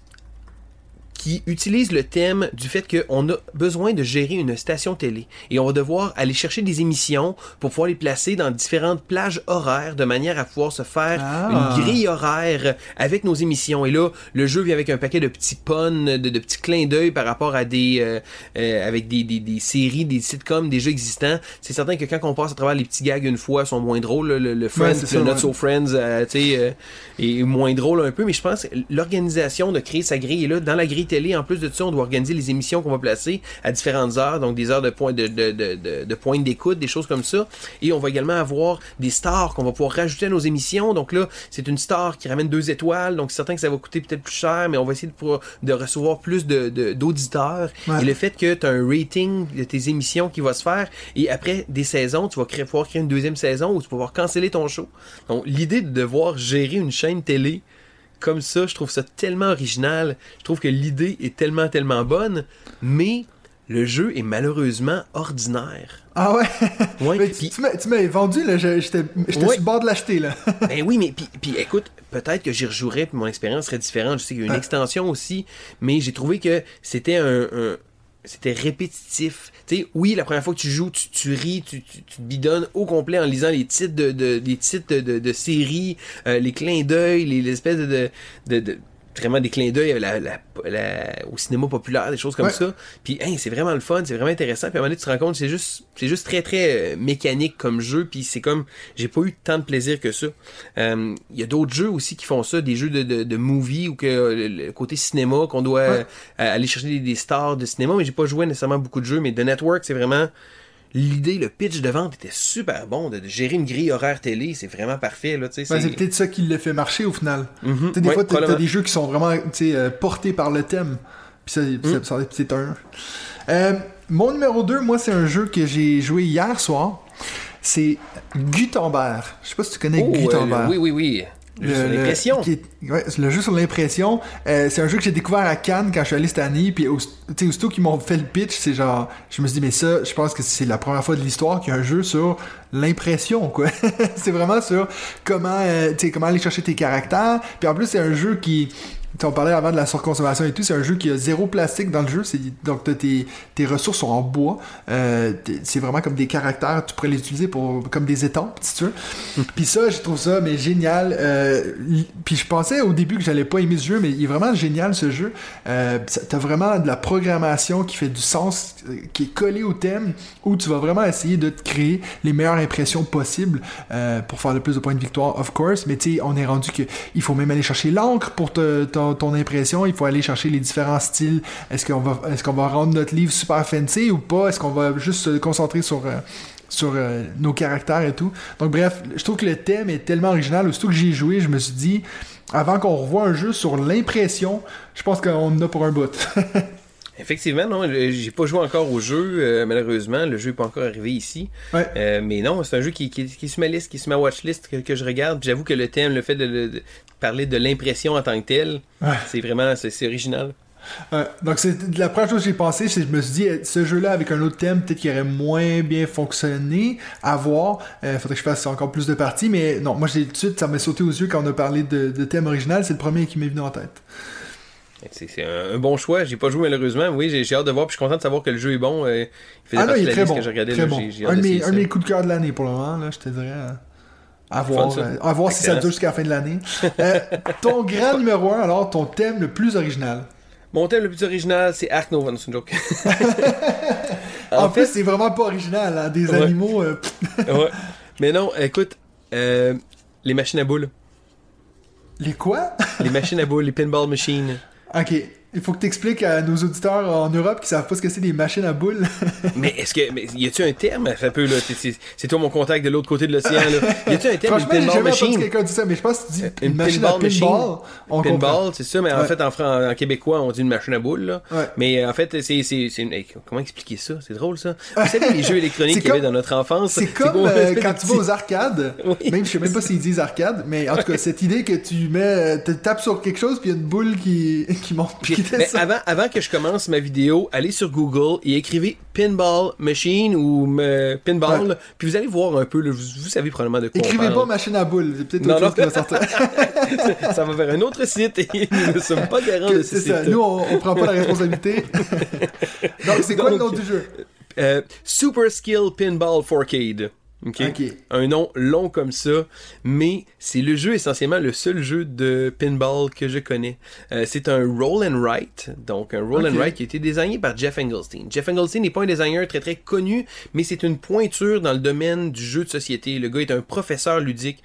[SPEAKER 2] qui utilise le thème du fait qu'on a besoin de gérer une station télé et on va devoir aller chercher des émissions pour pouvoir les placer dans différentes plages horaires de manière à pouvoir se faire
[SPEAKER 1] Ah.
[SPEAKER 2] une grille horaire avec nos émissions. Et là, le jeu vient avec un paquet de petits puns, de, de petits clins d'œil par rapport à des euh, euh, avec des, des, des séries, des sitcoms déjà existants. C'est certain que quand on passe à travers les petits gags une fois, sont moins drôles. Le, le Friends,
[SPEAKER 1] c'est
[SPEAKER 2] le
[SPEAKER 1] ça,
[SPEAKER 2] Not
[SPEAKER 1] ouais.
[SPEAKER 2] So Friends, euh, tu sais, euh, est moins drôle un peu. Mais je pense que l'organisation de créer sa grille, et là, dans la grille télé. En plus de ça, on doit organiser les émissions qu'on va placer à différentes heures, donc des heures de point de, de, de, de, d'écoute, des choses comme ça. Et on va également avoir des stars qu'on va pouvoir rajouter à nos émissions. Donc là, c'est une star qui ramène deux étoiles, donc c'est certain que ça va coûter peut-être plus cher, mais on va essayer de, pouvoir- de recevoir plus de, de- d'auditeurs.
[SPEAKER 1] Ouais.
[SPEAKER 2] Et le fait que tu as un rating de tes émissions qui va se faire, et après des saisons, tu vas créer, pouvoir créer une deuxième saison où tu vas pouvoir canceller ton show. Donc l'idée de devoir gérer une chaîne télé comme ça, je trouve ça tellement original. Je trouve que l'idée est tellement, tellement bonne, mais le jeu est malheureusement ordinaire.
[SPEAKER 1] Ah ouais?
[SPEAKER 2] Ouais,
[SPEAKER 1] Mais
[SPEAKER 2] puis-
[SPEAKER 1] tu, tu m'avais vendu, là. je- J'étais
[SPEAKER 2] Ouais.
[SPEAKER 1] sur le bord de l'acheter, là.
[SPEAKER 2] Ben oui, mais puis, écoute, peut-être que j'y rejouerais puis mon expérience serait différente. Je sais qu'il y a une
[SPEAKER 1] Ouais.
[SPEAKER 2] extension aussi, mais j'ai trouvé que c'était un, un- c'était répétitif. Tu sais, oui, la première fois que tu joues, tu, tu ris, tu, tu, tu te bidonnes au complet en lisant les titres de, de, les titres de, de, de séries, euh, les clins d'œil, les, les espèces de- de- vraiment des clins d'œil à la- la- la- au cinéma populaire, des choses comme
[SPEAKER 1] Ouais.
[SPEAKER 2] ça. Puis, hein, c'est vraiment le fun, c'est vraiment intéressant. Puis à un moment donné, tu te rends compte, c'est juste, c'est juste très très euh, mécanique comme jeu. Puis c'est comme, j'ai pas eu tant de plaisir que ça. Euh, Il y a d'autres jeux aussi qui font ça, des jeux de, de, de movie ou que euh, le, côté cinéma qu'on doit
[SPEAKER 1] Ouais.
[SPEAKER 2] euh, aller chercher des, des stars de cinéma. Mais j'ai pas joué nécessairement beaucoup de jeux. Mais The Network, c'est vraiment l'idée, le pitch de vente était super bon. De, de gérer une grille horaire télé, c'est vraiment parfait là. C'est-
[SPEAKER 1] peut-être ça qui le fait marcher au final. Sais, des
[SPEAKER 2] Ouais,
[SPEAKER 1] fois, t'as- des jeux qui sont vraiment euh, portés par le thème. Puis ça,
[SPEAKER 2] Mm.
[SPEAKER 1] ça- c'est un. Euh, mon numéro 2, moi, c'est un jeu que j'ai joué hier soir. C'est Gutenberg. Je sais pas si tu connais
[SPEAKER 2] Oh, euh,
[SPEAKER 1] Gutenberg.
[SPEAKER 2] le- oui, oui, oui. Le, sur l'impression.
[SPEAKER 1] ouais, le jeu sur l'impression. Euh, c'est un jeu que j'ai découvert à Cannes quand je suis allé cette année. Puis, aussitôt qu'ils m'ont fait le pitch, c'est genre, je me suis dit, mais ça, je pense que c'est la première fois de l'histoire qu'il y a un jeu sur l'impression, quoi. c'est vraiment sur comment, euh, tu sais, comment aller chercher tes caractères. Puis en plus, c'est un jeu qui. On parlait avant de la surconsommation et tout, c'est un jeu qui a zéro plastique dans le jeu, donc t'as tes, tes ressources sont en bois, Euh, c'est vraiment comme des caractères, tu pourrais les utiliser pour comme des étampes, si tu veux. Puis ça, je trouve ça mais génial. Euh, puis je pensais au début que j'allais pas aimer ce jeu, mais il est vraiment génial ce jeu. Euh, T'as vraiment de la programmation qui fait du sens, qui est collée au thème, où tu vas vraiment essayer de te créer les meilleures impressions possibles pour faire le plus de points de victoire, of course. Mais tu sais, on est rendu que il faut même aller chercher l'encre pour te- ton, impression? Il faut aller chercher les différents styles. Est-ce qu'on va, rendre notre livre super fancy ou pas? Est-ce qu'on va juste se concentrer sur euh, euh, nos caractères et tout? Donc bref, je trouve que le thème est tellement original. Aussitôt que j'y ai joué, je me suis dit, avant qu'on revoie un jeu sur l'impression, je pense qu'on en a pour un bout.
[SPEAKER 2] Effectivement, non, j'ai pas joué encore au jeu, euh, malheureusement. Le jeu n'est pas encore arrivé ici.
[SPEAKER 1] Ouais.
[SPEAKER 2] Euh, mais non, c'est un jeu qui, qui, qui est sur ma liste, qui est sur ma watchlist, que, que je regarde. J'avoue que le thème, le fait de, de- de parler de l'impression en tant que tel,
[SPEAKER 1] Ouais.
[SPEAKER 2] c'est vraiment c'est original.
[SPEAKER 1] Donc c'est la première chose que j'ai pensé, c'est que je me suis dit, eh, ce jeu-là avec un autre thème, peut-être qu'il aurait moins bien fonctionné à voir. Euh, faudrait que je fasse encore plus de parties, mais non, moi j'ai tout de suite, ça m'a sauté aux yeux quand on a parlé de, de thème original, c'est le premier qui m'est venu en tête.
[SPEAKER 2] C'est un, bon choix. J'ai pas joué malheureusement. Oui, j'ai hâte de voir. Puis je suis content de savoir que le jeu est bon. Euh, il faisait
[SPEAKER 1] Ah
[SPEAKER 2] partie
[SPEAKER 1] il est très bon.
[SPEAKER 2] que je regardais.
[SPEAKER 1] Très
[SPEAKER 2] là.
[SPEAKER 1] bon. Un, de mes, un coups de cœur de l'année pour le moment, là, je te dirais. euh, À voir, euh, à voir si ça dure jusqu'à la fin de l'année. Euh, ton grand numéro 1, alors, ton thème le plus original.
[SPEAKER 2] Mon thème le plus original, c'est Ark Nova. C'est une joke.
[SPEAKER 1] En,
[SPEAKER 2] en
[SPEAKER 1] plus,
[SPEAKER 2] fait,
[SPEAKER 1] c'est vraiment pas original, hein, des
[SPEAKER 2] Ouais.
[SPEAKER 1] animaux. euh,
[SPEAKER 2] ouais. Mais non, écoute, euh, les machines à boules.
[SPEAKER 1] les quoi?
[SPEAKER 2] Les machines à boules, les pinball machines.
[SPEAKER 1] Ok, il faut que tu expliques à nos auditeurs en Europe qui savent pas ce que c'est des machines à boules.
[SPEAKER 2] Mais est-ce que. Mais y a-tu un terme? Ça peut, là. c'est- toi mon contact de l'autre côté de l'océan, là. Y a-tu un terme?
[SPEAKER 1] Franchement, j'ai
[SPEAKER 2] pinball
[SPEAKER 1] jamais entendu
[SPEAKER 2] machine?
[SPEAKER 1] quelqu'un dire ça, mais je pense que tu dis
[SPEAKER 2] Une
[SPEAKER 1] une, machine à
[SPEAKER 2] pinball machine?
[SPEAKER 1] pinball. On.
[SPEAKER 2] Pinball, c'est ça, mais en
[SPEAKER 1] Ouais.
[SPEAKER 2] fait, en, fran- en québécois, on dit une machine à boules, là.
[SPEAKER 1] Ouais.
[SPEAKER 2] Mais euh, en fait, c'est. une- comment expliquer ça? C'est drôle, ça. Vous savez, les jeux électroniques qu'il y avait dans notre enfance.
[SPEAKER 1] C'est comme euh, quand tu vas aux arcades,
[SPEAKER 2] Oui.
[SPEAKER 1] même je sais même pas s'ils disent arcade, mais en tout cas, cette idée que tu mets, tu tapes sur quelque chose, puis il y a une boule qui, qui monte,
[SPEAKER 2] Mais avant, avant que je commence ma vidéo, allez sur Google et écrivez pinball machine ou euh, pinball,
[SPEAKER 1] Ouais.
[SPEAKER 2] puis vous allez voir un peu, là, vous, vous savez probablement de quoi on
[SPEAKER 1] Écrivez pas machine à boule, c'est peut-être
[SPEAKER 2] Non,
[SPEAKER 1] autre chose qui
[SPEAKER 2] non.
[SPEAKER 1] va sortir.
[SPEAKER 2] ça va vers un autre site et nous ne sommes pas garants de ce
[SPEAKER 1] c'est ça,
[SPEAKER 2] site.
[SPEAKER 1] nous on, on prend pas la responsabilité. Donc c'est quoi le nom
[SPEAKER 2] Donc,
[SPEAKER 1] du jeu?
[SPEAKER 2] Euh, Super Skill Pinball 4Cade. OK?
[SPEAKER 1] Ok.
[SPEAKER 2] Un nom long comme ça, mais c'est le jeu essentiellement le seul jeu de pinball que je connais. Euh, c'est un roll and write, donc un roll and write qui a été désigné par Jeff Engelstein. Jeff Engelstein n'est pas un designer très très connu, mais c'est une pointure dans le domaine du jeu de société. Le gars est un professeur ludique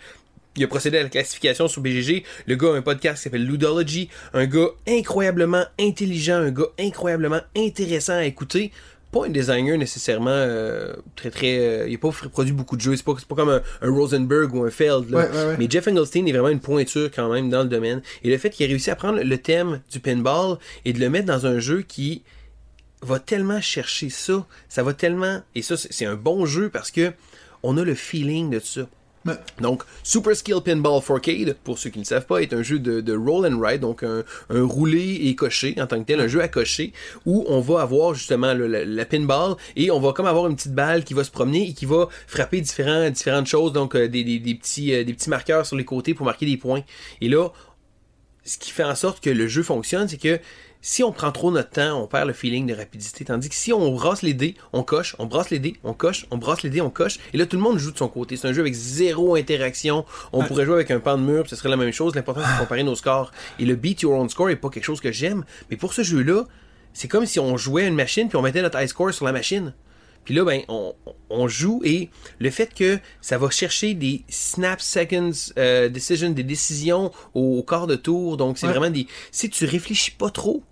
[SPEAKER 2] Il a procédé à la classification sur BGG. Le gars a un podcast qui s'appelle Ludology. Un gars incroyablement intelligent, un gars incroyablement intéressant à écouter. Pas un designer nécessairement euh, très très. euh, il a pas produit beaucoup de jeux. C'est pas, c'est pas comme un, un Rosenberg ou un Feld. là.
[SPEAKER 1] Ouais, ouais, ouais.
[SPEAKER 2] Mais Jeff Engelstein est vraiment une pointure quand même dans le domaine. Et le fait qu'il a réussi à prendre le thème du pinball et de le mettre dans un jeu qui va tellement chercher ça, ça va tellement et ça c'est un bon jeu parce que on a le feeling de ça. Donc, Super Skill Pinball 4Cade, pour ceux qui ne savent pas, est un jeu de, roll and ride, donc un, roulé et coché en tant que tel, un jeu à cocher, où on va avoir justement la, pinball et on va comme avoir une petite balle qui va se promener et qui va frapper différentes choses, donc euh, des petits, euh, des petits marqueurs sur les côtés pour marquer des points. Et là, ce qui fait en sorte que le jeu fonctionne, c'est que si on prend trop notre temps, on perd le feeling de rapidité. Tandis que si on brasse les dés, on coche, on brasse les dés, on coche, on brasse les dés, on coche. Et là, tout le monde joue de son côté. C'est un jeu avec zéro interaction. On pourrait jouer avec un pan de mur, puis ce serait la même chose. L'important, c'est de comparer nos scores. Et le beat your own score est pas quelque chose que j'aime. Mais pour ce jeu-là, c'est comme si on jouait à une machine, puis on mettait notre high score sur la machine. Puis là, ben, on, on joue et le fait que ça va chercher des snap seconds euh, decisions, des décisions au, au quart de tour. Donc, c'est
[SPEAKER 1] Ouais.
[SPEAKER 2] vraiment des. Si tu réfléchis pas trop,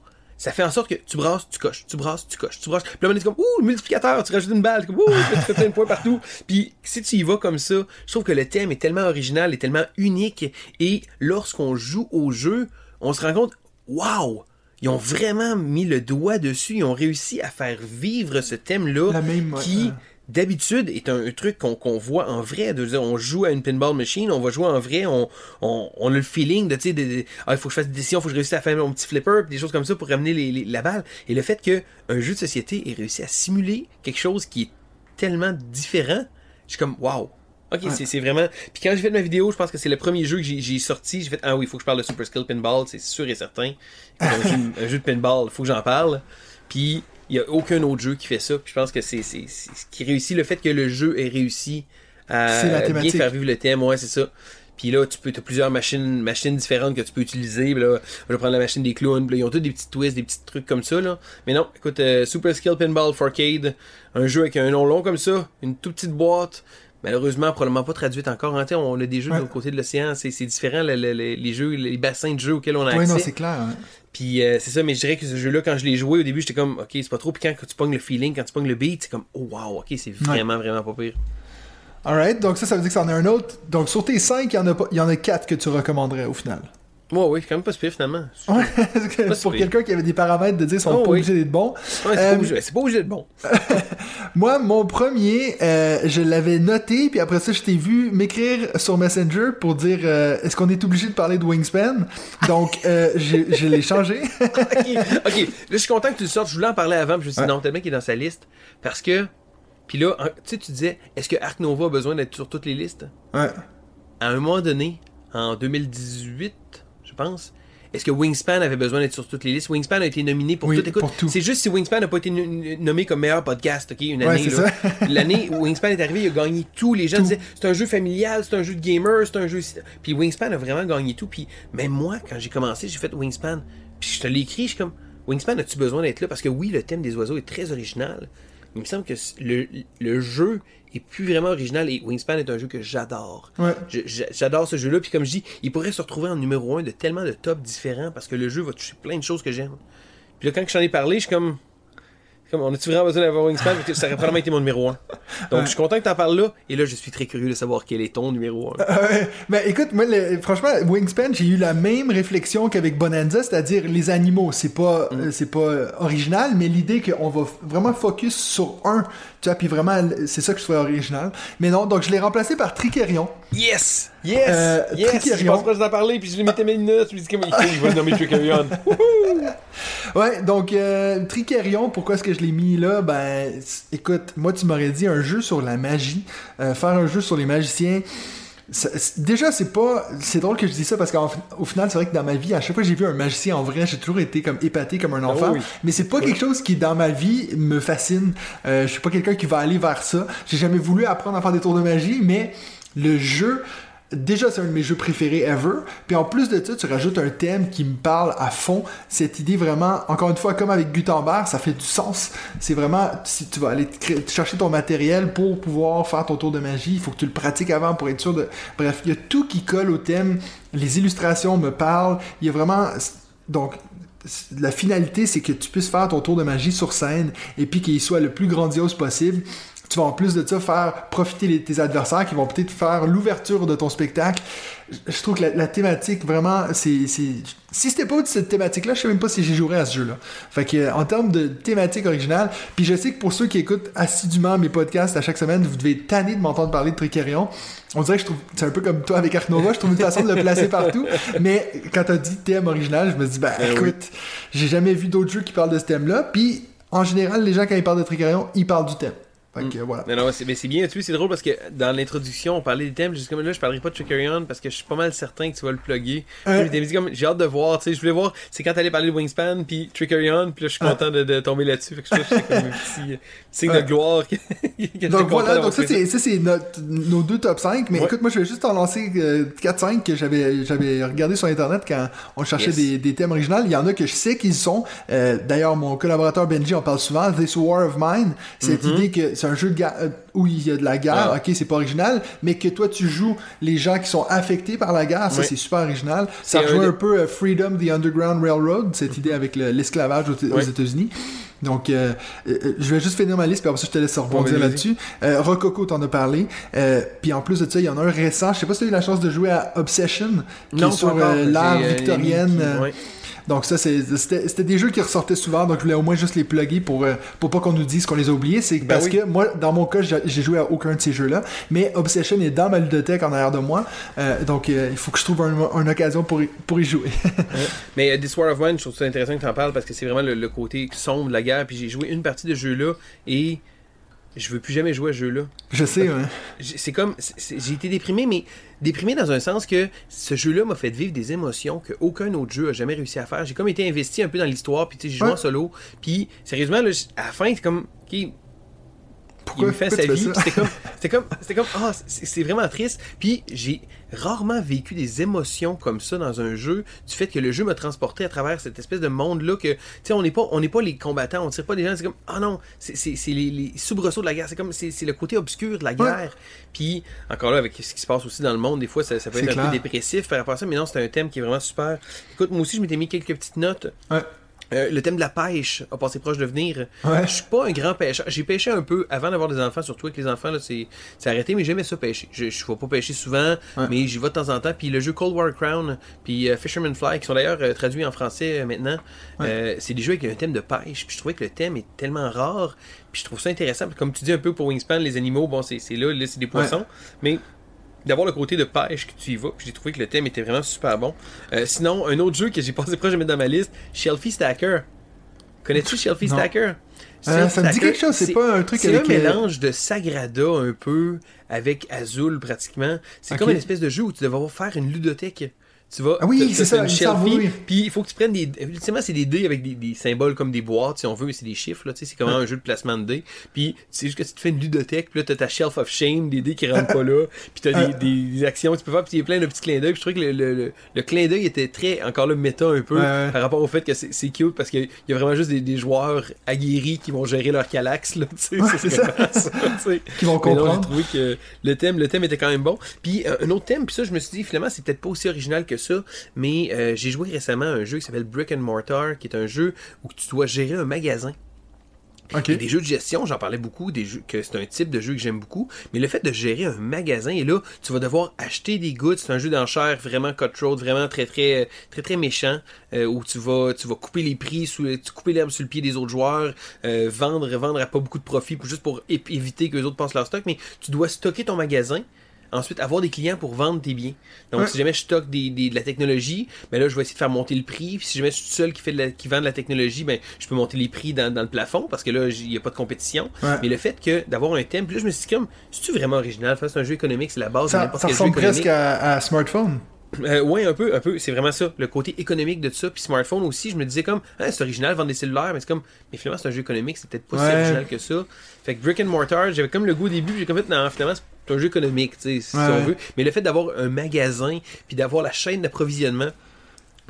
[SPEAKER 2] ça fait en sorte que tu brasses, tu coches, tu brasses, tu coches, tu brasses. Puis là, on est comme, ouh, le multiplicateur, tu rajoutes une balle, comme, ouh, tu fais plein de points partout. Puis si tu y vas comme ça, je trouve que le thème est tellement original et tellement unique. Et lorsqu'on joue au jeu, on se rend compte, waouh! Ils ont vraiment mis le doigt dessus, ils ont réussi à faire vivre ce thème-là
[SPEAKER 1] La même, ouais,
[SPEAKER 2] qui. D'habitude, est un, un truc qu'on qu'on voit en vrai. De dire, on joue à une pinball machine, on va jouer en vrai, on, on, on a le feeling de, tu sais, ah, il faut que je fasse des décisions, il faut que je réussisse à faire mon petit flipper, des choses comme ça pour ramener les- les- la balle. Et le fait que un jeu de société ait réussi à simuler quelque chose qui est tellement différent, je suis comme, waouh! Ok, c'est- c'est vraiment. Puis quand j'ai fait ma vidéo, je pense que c'est le premier jeu que j'ai sorti. J'ai fait Ah oui, il faut que je parle de Super Skill Pinball, c'est sûr et certain. Un, jeu, un jeu de pinball, il faut que j'en parle. Puis il n'y a aucun autre jeu qui fait ça. Puis je pense que c'est ce qui réussit, le fait que le jeu ait réussi à bien faire vivre le thème, ouais, c'est ça. Puis là, tu peux, as plusieurs machines, machines différentes que tu peux utiliser. Puis là, je vais prendre la machine des clowns. Puis là, ils ont tous des petits twists, des petits trucs comme ça. Là. Mais non, écoute, euh, Super Skill Pinball 4Cade, un jeu avec un nom long comme ça, une toute petite boîte. Malheureusement, probablement pas traduite encore. Hein, on a des jeux
[SPEAKER 1] Ouais.
[SPEAKER 2] de l'autre côté de l'océan. C'est c'est différent, le- le- le- les jeux, les bassins de jeux auxquels on a
[SPEAKER 1] Ouais, non,
[SPEAKER 2] accès.
[SPEAKER 1] c'est clair. hein.
[SPEAKER 2] Puis euh, c'est ça, mais je dirais que ce jeu-là, quand je l'ai joué au début, j'étais comme, ok, c'est pas trop. Puis quand tu pognes le feeling, quand tu pognes le beat, c'est comme, oh wow, ok, c'est vraiment, vraiment pas pire.
[SPEAKER 1] Alright, donc ça, ça veut dire que c'en est un autre. Donc sur tes 5, il y en a pas- il y en a 4 que tu recommanderais au final.
[SPEAKER 2] Ouais, oui, quand même pas pire finalement.
[SPEAKER 1] Ouais, parce que
[SPEAKER 2] Pas
[SPEAKER 1] pour quelqu'un qui avait des paramètres de dire sont
[SPEAKER 2] Oh,
[SPEAKER 1] pas
[SPEAKER 2] oui.
[SPEAKER 1] obligés d'être bons.
[SPEAKER 2] Ouais, c'est
[SPEAKER 1] Euh,
[SPEAKER 2] pas obligé- c'est pas obligé d'être bon.
[SPEAKER 1] Moi, mon premier, euh, je l'avais noté, puis après ça, je t'ai vu m'écrire sur Messenger pour dire euh, est-ce qu'on est obligé de parler de Wingspan? Donc, je l'ai changé.
[SPEAKER 2] ok, ok. Là, je suis content que tu le sortes. Je voulais en parler avant, puis je me suis dit, non, tellement qu'il est dans sa liste. Parce que, puis là, en- tu sais, tu disais, est-ce que Ark Nova a besoin d'être sur toutes les listes?
[SPEAKER 1] Ouais.
[SPEAKER 2] À un moment donné, en 2018, je pense, est-ce que Wingspan avait besoin d'être sur toutes les listes? Wingspan a été nominé pour
[SPEAKER 1] Oui,
[SPEAKER 2] tout. Écoute, c'est juste si Wingspan n'a pas été nommé comme meilleur podcast, ok, une année.
[SPEAKER 1] c'est
[SPEAKER 2] là.
[SPEAKER 1] ça.
[SPEAKER 2] L'année où Wingspan est arrivé, il a gagné tout. Les gens
[SPEAKER 1] Tout.
[SPEAKER 2] disaient, c'est un jeu familial, c'est un jeu de gamer, c'est un jeu. Puis Wingspan a vraiment gagné tout. Puis même moi, quand j'ai commencé, j'ai fait Wingspan. Puis je te l'ai écrit, je suis comme, Wingspan, as-tu besoin d'être là? Parce que oui, le thème des oiseaux est très original. Il me semble que le, le jeu est plus vraiment original et Wingspan est un jeu que j'adore.
[SPEAKER 1] Ouais.
[SPEAKER 2] J'adore ce jeu-là. Puis comme je dis, il pourrait se retrouver en numéro 1 de tellement de tops différents parce que le jeu va toucher plein de choses que j'aime. Puis là, quand j'en ai parlé, je suis comme. Comme, on a-tu vraiment besoin d'avoir Wingspan? Parce que ça aurait probablement été mon numéro 1. Donc, je suis content que t'en parles là. Et là, je suis très curieux de savoir quel est ton numéro 1.
[SPEAKER 1] Ouais. Mais écoute, moi, le- franchement, Wingspan, j'ai eu la même réflexion qu'avec Bonanza, c'est-à-dire les animaux, c'est pas,
[SPEAKER 2] Mm.
[SPEAKER 1] euh, c'est pas euh, original, mais l'idée qu'on va vraiment focus sur un, tu vois, puis vraiment, c'est ça que je trouvais original. Mais non, donc je l'ai remplacé par Tricerion.
[SPEAKER 2] Yes! Yes!
[SPEAKER 1] Euh,
[SPEAKER 2] yes!
[SPEAKER 1] Tricerion.
[SPEAKER 2] Je pense pas que d'en parler, puis je lui mettais mes notes, je me dis comme il va nommer Tricerion.
[SPEAKER 1] Ouais, donc euh, Tricerion, pourquoi est-ce que je l'ai mis là? Ben, écoute, moi tu m'aurais dit un jeu sur la magie, euh, faire un jeu sur les magiciens. Déjà, c'est pas. C'est drôle que je dis ça parce qu'au final, c'est vrai que dans ma vie, à chaque fois que j'ai vu un magicien en vrai, j'ai toujours été comme épaté comme un enfant.
[SPEAKER 2] oui.
[SPEAKER 1] Mais c'est pas quelque chose qui, dans ma vie, me fascine. Euh, je suis pas quelqu'un qui va aller vers ça. J'ai jamais voulu apprendre à faire des tours de magie, mais le jeu Déjà, c'est un de mes jeux préférés ever. Puis en plus de ça, tu rajoutes un thème qui me parle à fond. Cette idée vraiment, encore une fois, comme avec Gutenberg, ça fait du sens. C'est vraiment, si tu vas aller chercher ton matériel pour pouvoir faire ton tour de magie, il faut que tu le pratiques avant pour être sûr de... Bref, il y a tout qui colle au thème. Les illustrations me parlent. Il y a vraiment... Donc, la finalité, c'est que tu puisses faire ton tour de magie sur scène et puis qu'il soit le plus grandiose possible. Tu vas en plus de ça faire profiter les- tes adversaires qui vont peut-être faire l'ouverture de ton spectacle. Je- Je trouve que la, la thématique, vraiment, c'est. Si c'était pas de cette thématique-là, je sais même pas si j'y jouerais à ce jeu-là. Fait que, euh, en termes de thématique originale, puis je sais que pour ceux qui écoutent assidûment mes podcasts à chaque semaine, vous devez tanné de m'entendre parler de Tricarion. On dirait que je trouve. C'est un peu comme toi avec Ark Nova, je trouve une façon de le placer partout. Mais quand t'as dit thème original, je me dis, ben
[SPEAKER 2] Ben oui.
[SPEAKER 1] écoute, j'ai jamais vu d'autres jeux qui parlent de ce thème-là. Puis, en général, les gens, quand ils parlent de Tricarion, ils parlent du thème. Fait que, voilà.
[SPEAKER 2] Non, non, c'est, mais c'est bien, tu c'est drôle parce que dans l'introduction, on parlait des thèmes, juste comme là, je parlerai pas de Trickerion parce que je suis pas mal certain que tu vas le plugger. Comme, j'ai hâte de voir, tu sais, je voulais voir, c'est quand t'allais parler de Wingspan, puis Trickerion, puis là, je suis content de, de tomber là-dessus. Fait que je trouve que c'est comme un petit euh, signe
[SPEAKER 1] Ouais.
[SPEAKER 2] de gloire. que- que
[SPEAKER 1] Donc voilà, donc ça c'est, ça, c'est notre- nos deux top 5. Mais
[SPEAKER 2] Ouais.
[SPEAKER 1] écoute, moi je vais juste en lancer euh, 4-5 que j'avais, j'avais regardé sur internet quand on cherchait
[SPEAKER 2] Yes.
[SPEAKER 1] des, des thèmes originaux. Il y en a que je sais qu'ils sont. Euh, d'ailleurs, mon collaborateur Benji en parle souvent. This War of Mine, cette idée que c'est un jeu de euh, où il y a de la guerre.
[SPEAKER 2] Ah.
[SPEAKER 1] ok, c'est pas original, mais que toi tu joues les gens qui sont affectés par la guerre, ça c'est super original. Ça rejoint un,
[SPEAKER 2] des-
[SPEAKER 1] peu euh, Freedom, the Underground Railroad, cette idée avec le- l'esclavage aux. États-Unis. Donc, euh, euh, je vais juste finir ma liste, puis après ça, je te laisse rebondir là-dessus. Euh, Rococo, t'en as parlé. Puis en plus de ça, il y en a un récent. Je sais pas si t'as eu la chance de jouer à Obsession, qui
[SPEAKER 2] Non,
[SPEAKER 1] est sur euh, victorienne.
[SPEAKER 2] Amy qui- ouais.
[SPEAKER 1] Donc ça, c'était des jeux qui ressortaient souvent, donc je voulais au moins juste les plugger pour, euh, pour pas qu'on nous dise qu'on les a oubliés. C'est
[SPEAKER 2] Ben
[SPEAKER 1] parce
[SPEAKER 2] oui.
[SPEAKER 1] que moi, dans mon cas, j'ai joué à aucun de ces jeux-là, mais Obsession est dans ma ludothèque en arrière de moi, euh, donc euh, il faut que je trouve un- une occasion pour y, pour y jouer.
[SPEAKER 2] Mais euh, This War of Mine, je trouve ça intéressant que tu en parles parce que c'est vraiment le, le côté sombre de la guerre. Puis j'ai joué une partie de ce jeu-là et je veux plus jamais jouer à ce jeu-là.
[SPEAKER 1] je sais, hein.
[SPEAKER 2] J'ai- c'est comme j'ai été déprimé mais déprimé dans un sens que ce jeu-là m'a fait vivre des émotions que aucun autre jeu a jamais réussi à faire j'ai comme été investi un peu dans l'histoire puis tu sais j'ai joué
[SPEAKER 1] Ouais.
[SPEAKER 2] en solo puis sérieusement là, à la fin c'est comme
[SPEAKER 1] Pourquoi,
[SPEAKER 2] il me fait sa vie c'était comme c'était comme c'était comme ah c'est c'est vraiment triste. Puis j'ai rarement vécu des émotions comme ça dans un jeu du fait que le jeu m'a transporté à travers cette espèce de monde là que tu sais on n'est pas on n'est pas les combattants on tire pas des gens c'est comme ah non c'est les, les soubresauts de la guerre. C'est comme c'est c'est le côté obscur de la guerre. Puis encore là avec ce qui se passe aussi dans le monde des fois ça, ça peut être un peu dépressif par rapport à ça mais non c'est un thème qui est vraiment super. Écoute moi aussi je m'étais mis quelques petites notes.
[SPEAKER 1] Ouais.
[SPEAKER 2] Euh, le thème de la pêche a passé proche de venir.
[SPEAKER 1] Ouais.
[SPEAKER 2] Je suis pas un grand pêcheur. J'ai pêché un peu avant d'avoir des enfants, surtout avec les enfants, c'est arrêté, mais j'aimais ça pêcher. Je, je vais pas pêcher souvent,
[SPEAKER 1] Ouais.
[SPEAKER 2] mais j'y vais de temps en temps. Puis le jeu Cold War Crown, puis euh, Fisherman Fly, qui sont d'ailleurs euh, traduits en français maintenant, c'est des jeux avec un thème de pêche. Puis je trouvais que le thème est tellement rare. Puis je trouve ça intéressant. Comme tu dis un peu pour Wingspan, les animaux, bon, c'est c'est là, là c'est des poissons. Mais d'avoir le côté de pêche que tu y vas. Puis j'ai trouvé que le thème était vraiment super bon. Euh, sinon, un autre jeu que j'ai passé proche de mettre dans ma liste, Shelfie Stacker. Connais-tu Shelfie. Stacker?
[SPEAKER 1] Euh, ça me dit quelque chose, c'est pas un truc
[SPEAKER 2] C'est un
[SPEAKER 1] euh,
[SPEAKER 2] mélange de Sagrada un peu avec Azul pratiquement. C'est comme une espèce de jeu où tu devras faire une ludothèque. Tu vas,
[SPEAKER 1] Ah oui, c'est ça,
[SPEAKER 2] une puis il faut que tu prennes des. Ultimement, c'est des dés avec des, des symboles comme des boîtes, si on veut, mais c'est des chiffres, là, tu sais, c'est comme un jeu de placement de dés. Puis c'est juste que tu te fais une ludothèque, puis là, t'as ta shelf of shame, des dés qui rentrent pas là, puis t'as des, des, des actions que tu peux faire, puis il y a plein de petits clins d'œil. Puis je trouvais que le, le, le, le clin d'œil était très, encore là, méta un peu,
[SPEAKER 1] Ouais,
[SPEAKER 2] par rapport au fait que c'est c'est cute, parce qu'il y a vraiment juste des, des joueurs aguerris qui vont gérer leur calax, là, tu sais,
[SPEAKER 1] Ouais, c'est ça.
[SPEAKER 2] ça, tu sais.
[SPEAKER 1] Qui vont comprendre.
[SPEAKER 2] j'ai trouvé que le thème, le thème était quand même bon. Puis euh, un autre thème, puis ça, je me suis dit, finalement, c'est peut-être pas aussi original que ça, mais euh, j'ai joué récemment à un jeu qui s'appelle Brick and Mortar, qui est un jeu où tu dois gérer un magasin.
[SPEAKER 1] Ok.
[SPEAKER 2] Et des jeux de gestion, j'en parlais beaucoup, des jeux que c'est un type de jeu que j'aime beaucoup, mais le fait de gérer un magasin, et là, tu vas devoir acheter des goods, c'est un jeu d'enchères vraiment cutthroat, vraiment très très très très méchant, euh, où tu vas tu vas couper les prix, sous, tu couper l'herbe sur le pied des autres joueurs, euh, vendre vendre à pas beaucoup de profit, pour, juste pour éviter que les autres passent leur stock, mais tu dois stocker ton magasin. Ensuite, avoir des clients pour vendre tes biens. Donc,
[SPEAKER 1] Ouais.
[SPEAKER 2] si jamais je stocke des, des- de la technologie, ben là, je vais essayer de faire monter le prix. Puis si jamais je suis seul qui, fait de la- qui vend de la technologie, ben, je peux monter les prix dans, dans le plafond parce que là, il n'y a pas de compétition.
[SPEAKER 1] Ouais.
[SPEAKER 2] Mais le fait que d'avoir un thème, puis là, je me suis dit, comme, c'est-tu vraiment original? C'est un jeu économique, c'est la base de
[SPEAKER 1] Ça,
[SPEAKER 2] n'importe
[SPEAKER 1] ça
[SPEAKER 2] quel jeu
[SPEAKER 1] ressemble
[SPEAKER 2] économique.
[SPEAKER 1] presque à, à smartphone.
[SPEAKER 2] Euh, ouais, un peu, un peu. C'est vraiment ça. Le côté économique de ça. Puis smartphone aussi, je me disais comme, ah, c'est original, vendre des cellulaires, mais c'est comme, mais finalement, c'est un jeu économique, c'est peut-être pas si
[SPEAKER 1] Ouais.
[SPEAKER 2] original que ça. Fait que Brick and Mortar, j'avais comme le goût au début, j'ai comme fait, non, finalement, c'est un jeu économique, tu sais, si
[SPEAKER 1] Ouais.
[SPEAKER 2] on veut. Mais le fait d'avoir un magasin, puis d'avoir la chaîne d'approvisionnement,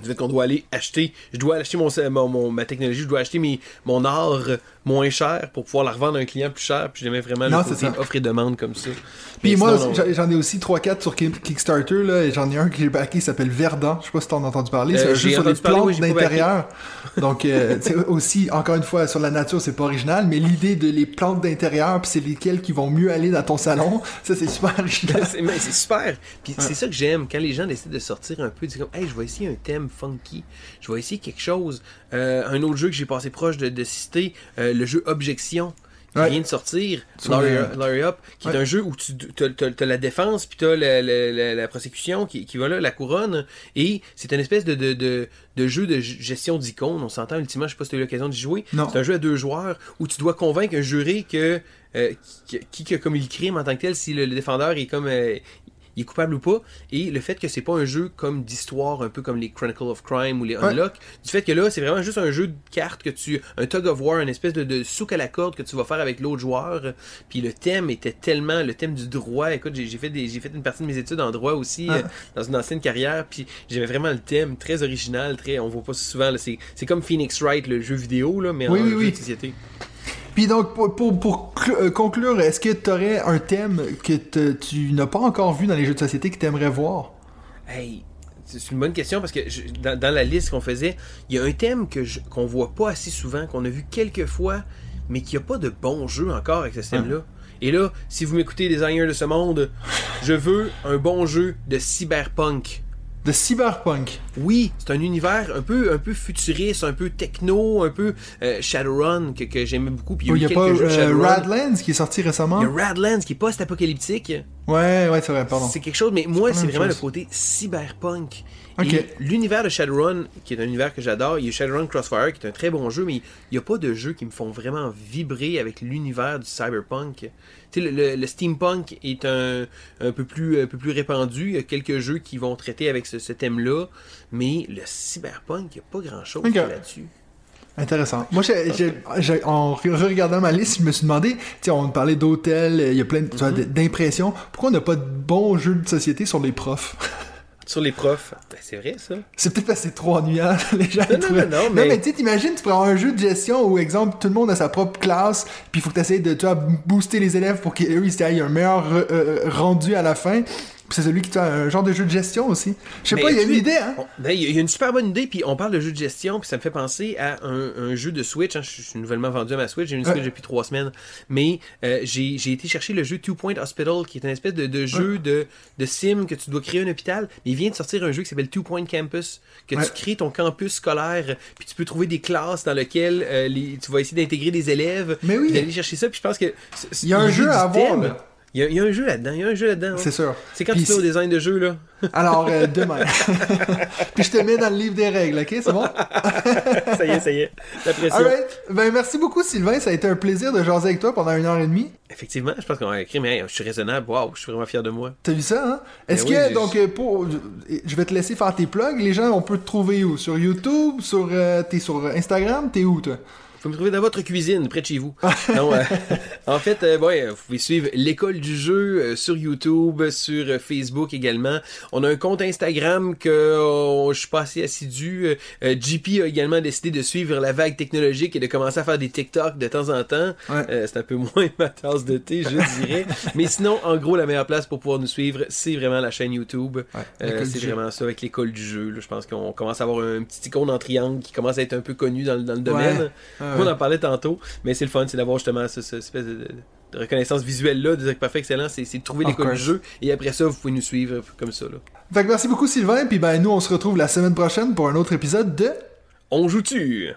[SPEAKER 2] du fait qu'on doit aller acheter, je dois acheter mon, mon- mon- ma technologie, je dois acheter mes, mon art moins cher pour pouvoir la revendre à un client plus cher, puis j'aimais vraiment
[SPEAKER 1] Non,
[SPEAKER 2] le
[SPEAKER 1] c'est
[SPEAKER 2] côté offre et demande comme ça.
[SPEAKER 1] Puis
[SPEAKER 2] Mais
[SPEAKER 1] moi, j'en- ai aussi 3-4 sur Ki- Kickstarter, là, et j'en ai un qui est backé qui s'appelle Verdant. Je sais pas si t'en as entendu parler. C'est
[SPEAKER 2] Euh,
[SPEAKER 1] un jeu
[SPEAKER 2] j'ai
[SPEAKER 1] sur
[SPEAKER 2] parler,
[SPEAKER 1] plantes
[SPEAKER 2] oui, j'ai
[SPEAKER 1] d'intérieur. Donc, euh, c'est aussi, encore une fois, sur la nature, c'est pas original, mais l'idée de les plantes d'intérieur, puis c'est lesquelles qui vont mieux aller dans ton salon, ça, c'est super original.
[SPEAKER 2] c'est c'est super. Puis c'est ça que j'aime quand les gens décident de sortir un peu, c'est comme, hey, je vais essayer un thème funky, je vais essayer quelque chose. Euh, un autre jeu que j'ai passé proche de, de citer, euh, le jeu Objection. Qui
[SPEAKER 1] Ouais.
[SPEAKER 2] vient de sortir, Larry, Up, qui est un jeu où tu as, la défense, puis tu as la, la- la- la prosécution qui, qui va là, la couronne, et c'est une espèce de, de, de, de jeu de gestion d'icônes. On s'entend ultimement, je sais pas si tu as eu l'occasion d'y jouer. C'est un jeu à deux joueurs où tu dois convaincre un juré que euh, qui, qui, qui a commis le crime en tant que tel, si le, le défendeur est comme euh, il est coupable ou pas, et le fait que c'est pas un jeu comme d'histoire, un peu comme les Chronicle of Crime ou les
[SPEAKER 1] Ouais.
[SPEAKER 2] Unlock, du fait que là, c'est vraiment juste un jeu de cartes que tu, un tug of war, une espèce de, de souk à la corde que tu vas faire avec l'autre joueur, puis le thème était tellement, le thème du droit, écoute, j'ai fait des, fait une partie de mes études en droit aussi,
[SPEAKER 1] Ah.
[SPEAKER 2] euh, dans une ancienne carrière, puis j'aimais vraiment le thème, très original, très, on voit pas souvent, c'est c'est comme Phoenix Wright, le jeu vidéo, là, mais
[SPEAKER 1] Oui,
[SPEAKER 2] en
[SPEAKER 1] oui,
[SPEAKER 2] jeu
[SPEAKER 1] oui.
[SPEAKER 2] de société.
[SPEAKER 1] Puis donc, pour, pour, euh, conclure, est-ce que t'aurais un thème que te- tu n'as pas encore vu dans les jeux de société que t'aimerais voir?
[SPEAKER 2] Hey, c'est une bonne question parce que je- dans, dans la liste qu'on faisait, il y a un thème que qu'on voit pas assez souvent, qu'on a vu quelques fois, mais qui a pas de bon jeu encore avec ce thème-là. Et là, si vous m'écoutez, designers de ce monde, je veux un bon jeu de cyberpunk.
[SPEAKER 1] De Cyberpunk.
[SPEAKER 2] Oui, c'est un univers un peu, un peu futuriste, un peu techno, un peu euh, Shadowrun que, que j'aimais beaucoup. Puis
[SPEAKER 1] Il
[SPEAKER 2] y
[SPEAKER 1] y
[SPEAKER 2] a eu
[SPEAKER 1] pas euh. Radlands qui est sorti récemment?
[SPEAKER 2] Il y a Radlands qui est post-apocalyptique.
[SPEAKER 1] Ouais, ouais, c'est vrai, pardon.
[SPEAKER 2] C'est quelque chose, mais moi, c'est vraiment
[SPEAKER 1] chose.
[SPEAKER 2] le côté cyberpunk. L'univers de Shadowrun, qui est un univers que j'adore, il y a Shadowrun Crossfire, qui est un très bon jeu, mais il n'y a pas de jeux qui me font vraiment vibrer avec l'univers du cyberpunk. Tu sais, le, le- le steampunk est un, un, peu plus, un peu plus répandu. Il y a quelques jeux qui vont traiter avec ce, ce thème-là, mais le cyberpunk, il n'y a pas grand-chose là-dessus.
[SPEAKER 1] Intéressant. Moi, j'ai- en regardant ma liste, je me suis demandé, tu on parlait d'hôtels, il y a plein
[SPEAKER 2] Mhm.
[SPEAKER 1] d'impressions. Pourquoi on n'a pas de bons jeux de société sur les profs?
[SPEAKER 2] Sur les profs, ben, c'est vrai ça.
[SPEAKER 1] C'est peut-être parce que c'est trop ennuyant, les gens.
[SPEAKER 2] Non, non,
[SPEAKER 1] trouvent-
[SPEAKER 2] non, non, mais-
[SPEAKER 1] tu sais, t'imagines, tu prends un jeu de gestion où, exemple, tout le monde a sa propre classe, puis il faut que tu essaies de, tu vois, booster les élèves pour qu'eux, ils aient un meilleur euh, rendu à la fin. Puis c'est celui qui, vois, un genre de jeu de gestion aussi. Je sais pas, il y a une idée, hein?
[SPEAKER 2] ben, Il y a- a une super bonne idée, puis on parle de jeu de gestion, puis ça me fait penser à un, un jeu de Switch. hein. Je suis nouvellement vendu à ma Switch, j'ai une
[SPEAKER 1] Ouais.
[SPEAKER 2] Switch depuis trois semaines. Mais euh, j'ai été chercher le jeu Two Point Hospital, qui est une espèce de, de jeu de, de sim que tu dois créer un hôpital. Mais il vient de sortir un jeu qui s'appelle Two Point Campus, que
[SPEAKER 1] Ouais.
[SPEAKER 2] tu crées ton campus scolaire, puis tu peux trouver des classes dans lesquelles euh, les- tu vas essayer d'intégrer des élèves,
[SPEAKER 1] Mais oui.
[SPEAKER 2] d'aller chercher ça. Puis je pense que
[SPEAKER 1] Il y a un jeu à avoir.
[SPEAKER 2] Il y, a, il y a un jeu là-dedans, il y a un jeu là-dedans.
[SPEAKER 1] C'est sûr.
[SPEAKER 2] C'est quand
[SPEAKER 1] Puis
[SPEAKER 2] tu fais au design de jeu, là.
[SPEAKER 1] Alors, euh, demain. puis je te mets dans le livre des règles, ok? C'est bon?
[SPEAKER 2] ça y est, ça y est. La.
[SPEAKER 1] Alright. Ben, merci beaucoup, Sylvain. Ça a été un plaisir de jaser avec toi pendant une heure et demie.
[SPEAKER 2] Effectivement, je pense qu'on a écrit, mais hey, je suis raisonnable. Waouh, je suis vraiment fier de moi.
[SPEAKER 1] T'as vu ça, hein? Est-ce
[SPEAKER 2] Ben oui,
[SPEAKER 1] que, donc, euh, pour. Je vais te laisser faire tes plugs. Les gens, on peut te trouver où? Sur YouTube? Sur. euh, T'es sur Instagram? T'es où, toi?
[SPEAKER 2] Vous pouvez me trouver dans votre cuisine, près de chez vous. non, euh, en fait, euh, ouais, vous pouvez suivre l'école du jeu euh, sur YouTube, sur Facebook également. On a un compte Instagram que euh, je suis pas assez assidu. JP a également décidé de suivre la vague technologique et de commencer à faire des TikTok de temps en temps.
[SPEAKER 1] Ouais.
[SPEAKER 2] C'est un peu moins ma tasse de thé, je dirais. Mais sinon, en gros, la meilleure place pour pouvoir nous suivre, c'est vraiment la chaîne YouTube. C'est vraiment ça avec l'école du jeu. là. Je pense qu'on commence à avoir un petit icône en triangle qui commence à être un peu connu dans, le- dans le domaine.
[SPEAKER 1] Ouais.
[SPEAKER 2] On en parlait tantôt, mais c'est le fun, c'est d'avoir justement ce, ce espèce de, de reconnaissance visuelle-là, de dire que parfait, excellent, c'est de trouver
[SPEAKER 1] Of
[SPEAKER 2] l'école du jeu, et après ça, vous pouvez nous suivre comme ça. Là.
[SPEAKER 1] Fait que merci beaucoup, Sylvain. Puis, ben, nous, on se retrouve la semaine prochaine pour un autre épisode de.
[SPEAKER 2] On joue-tu?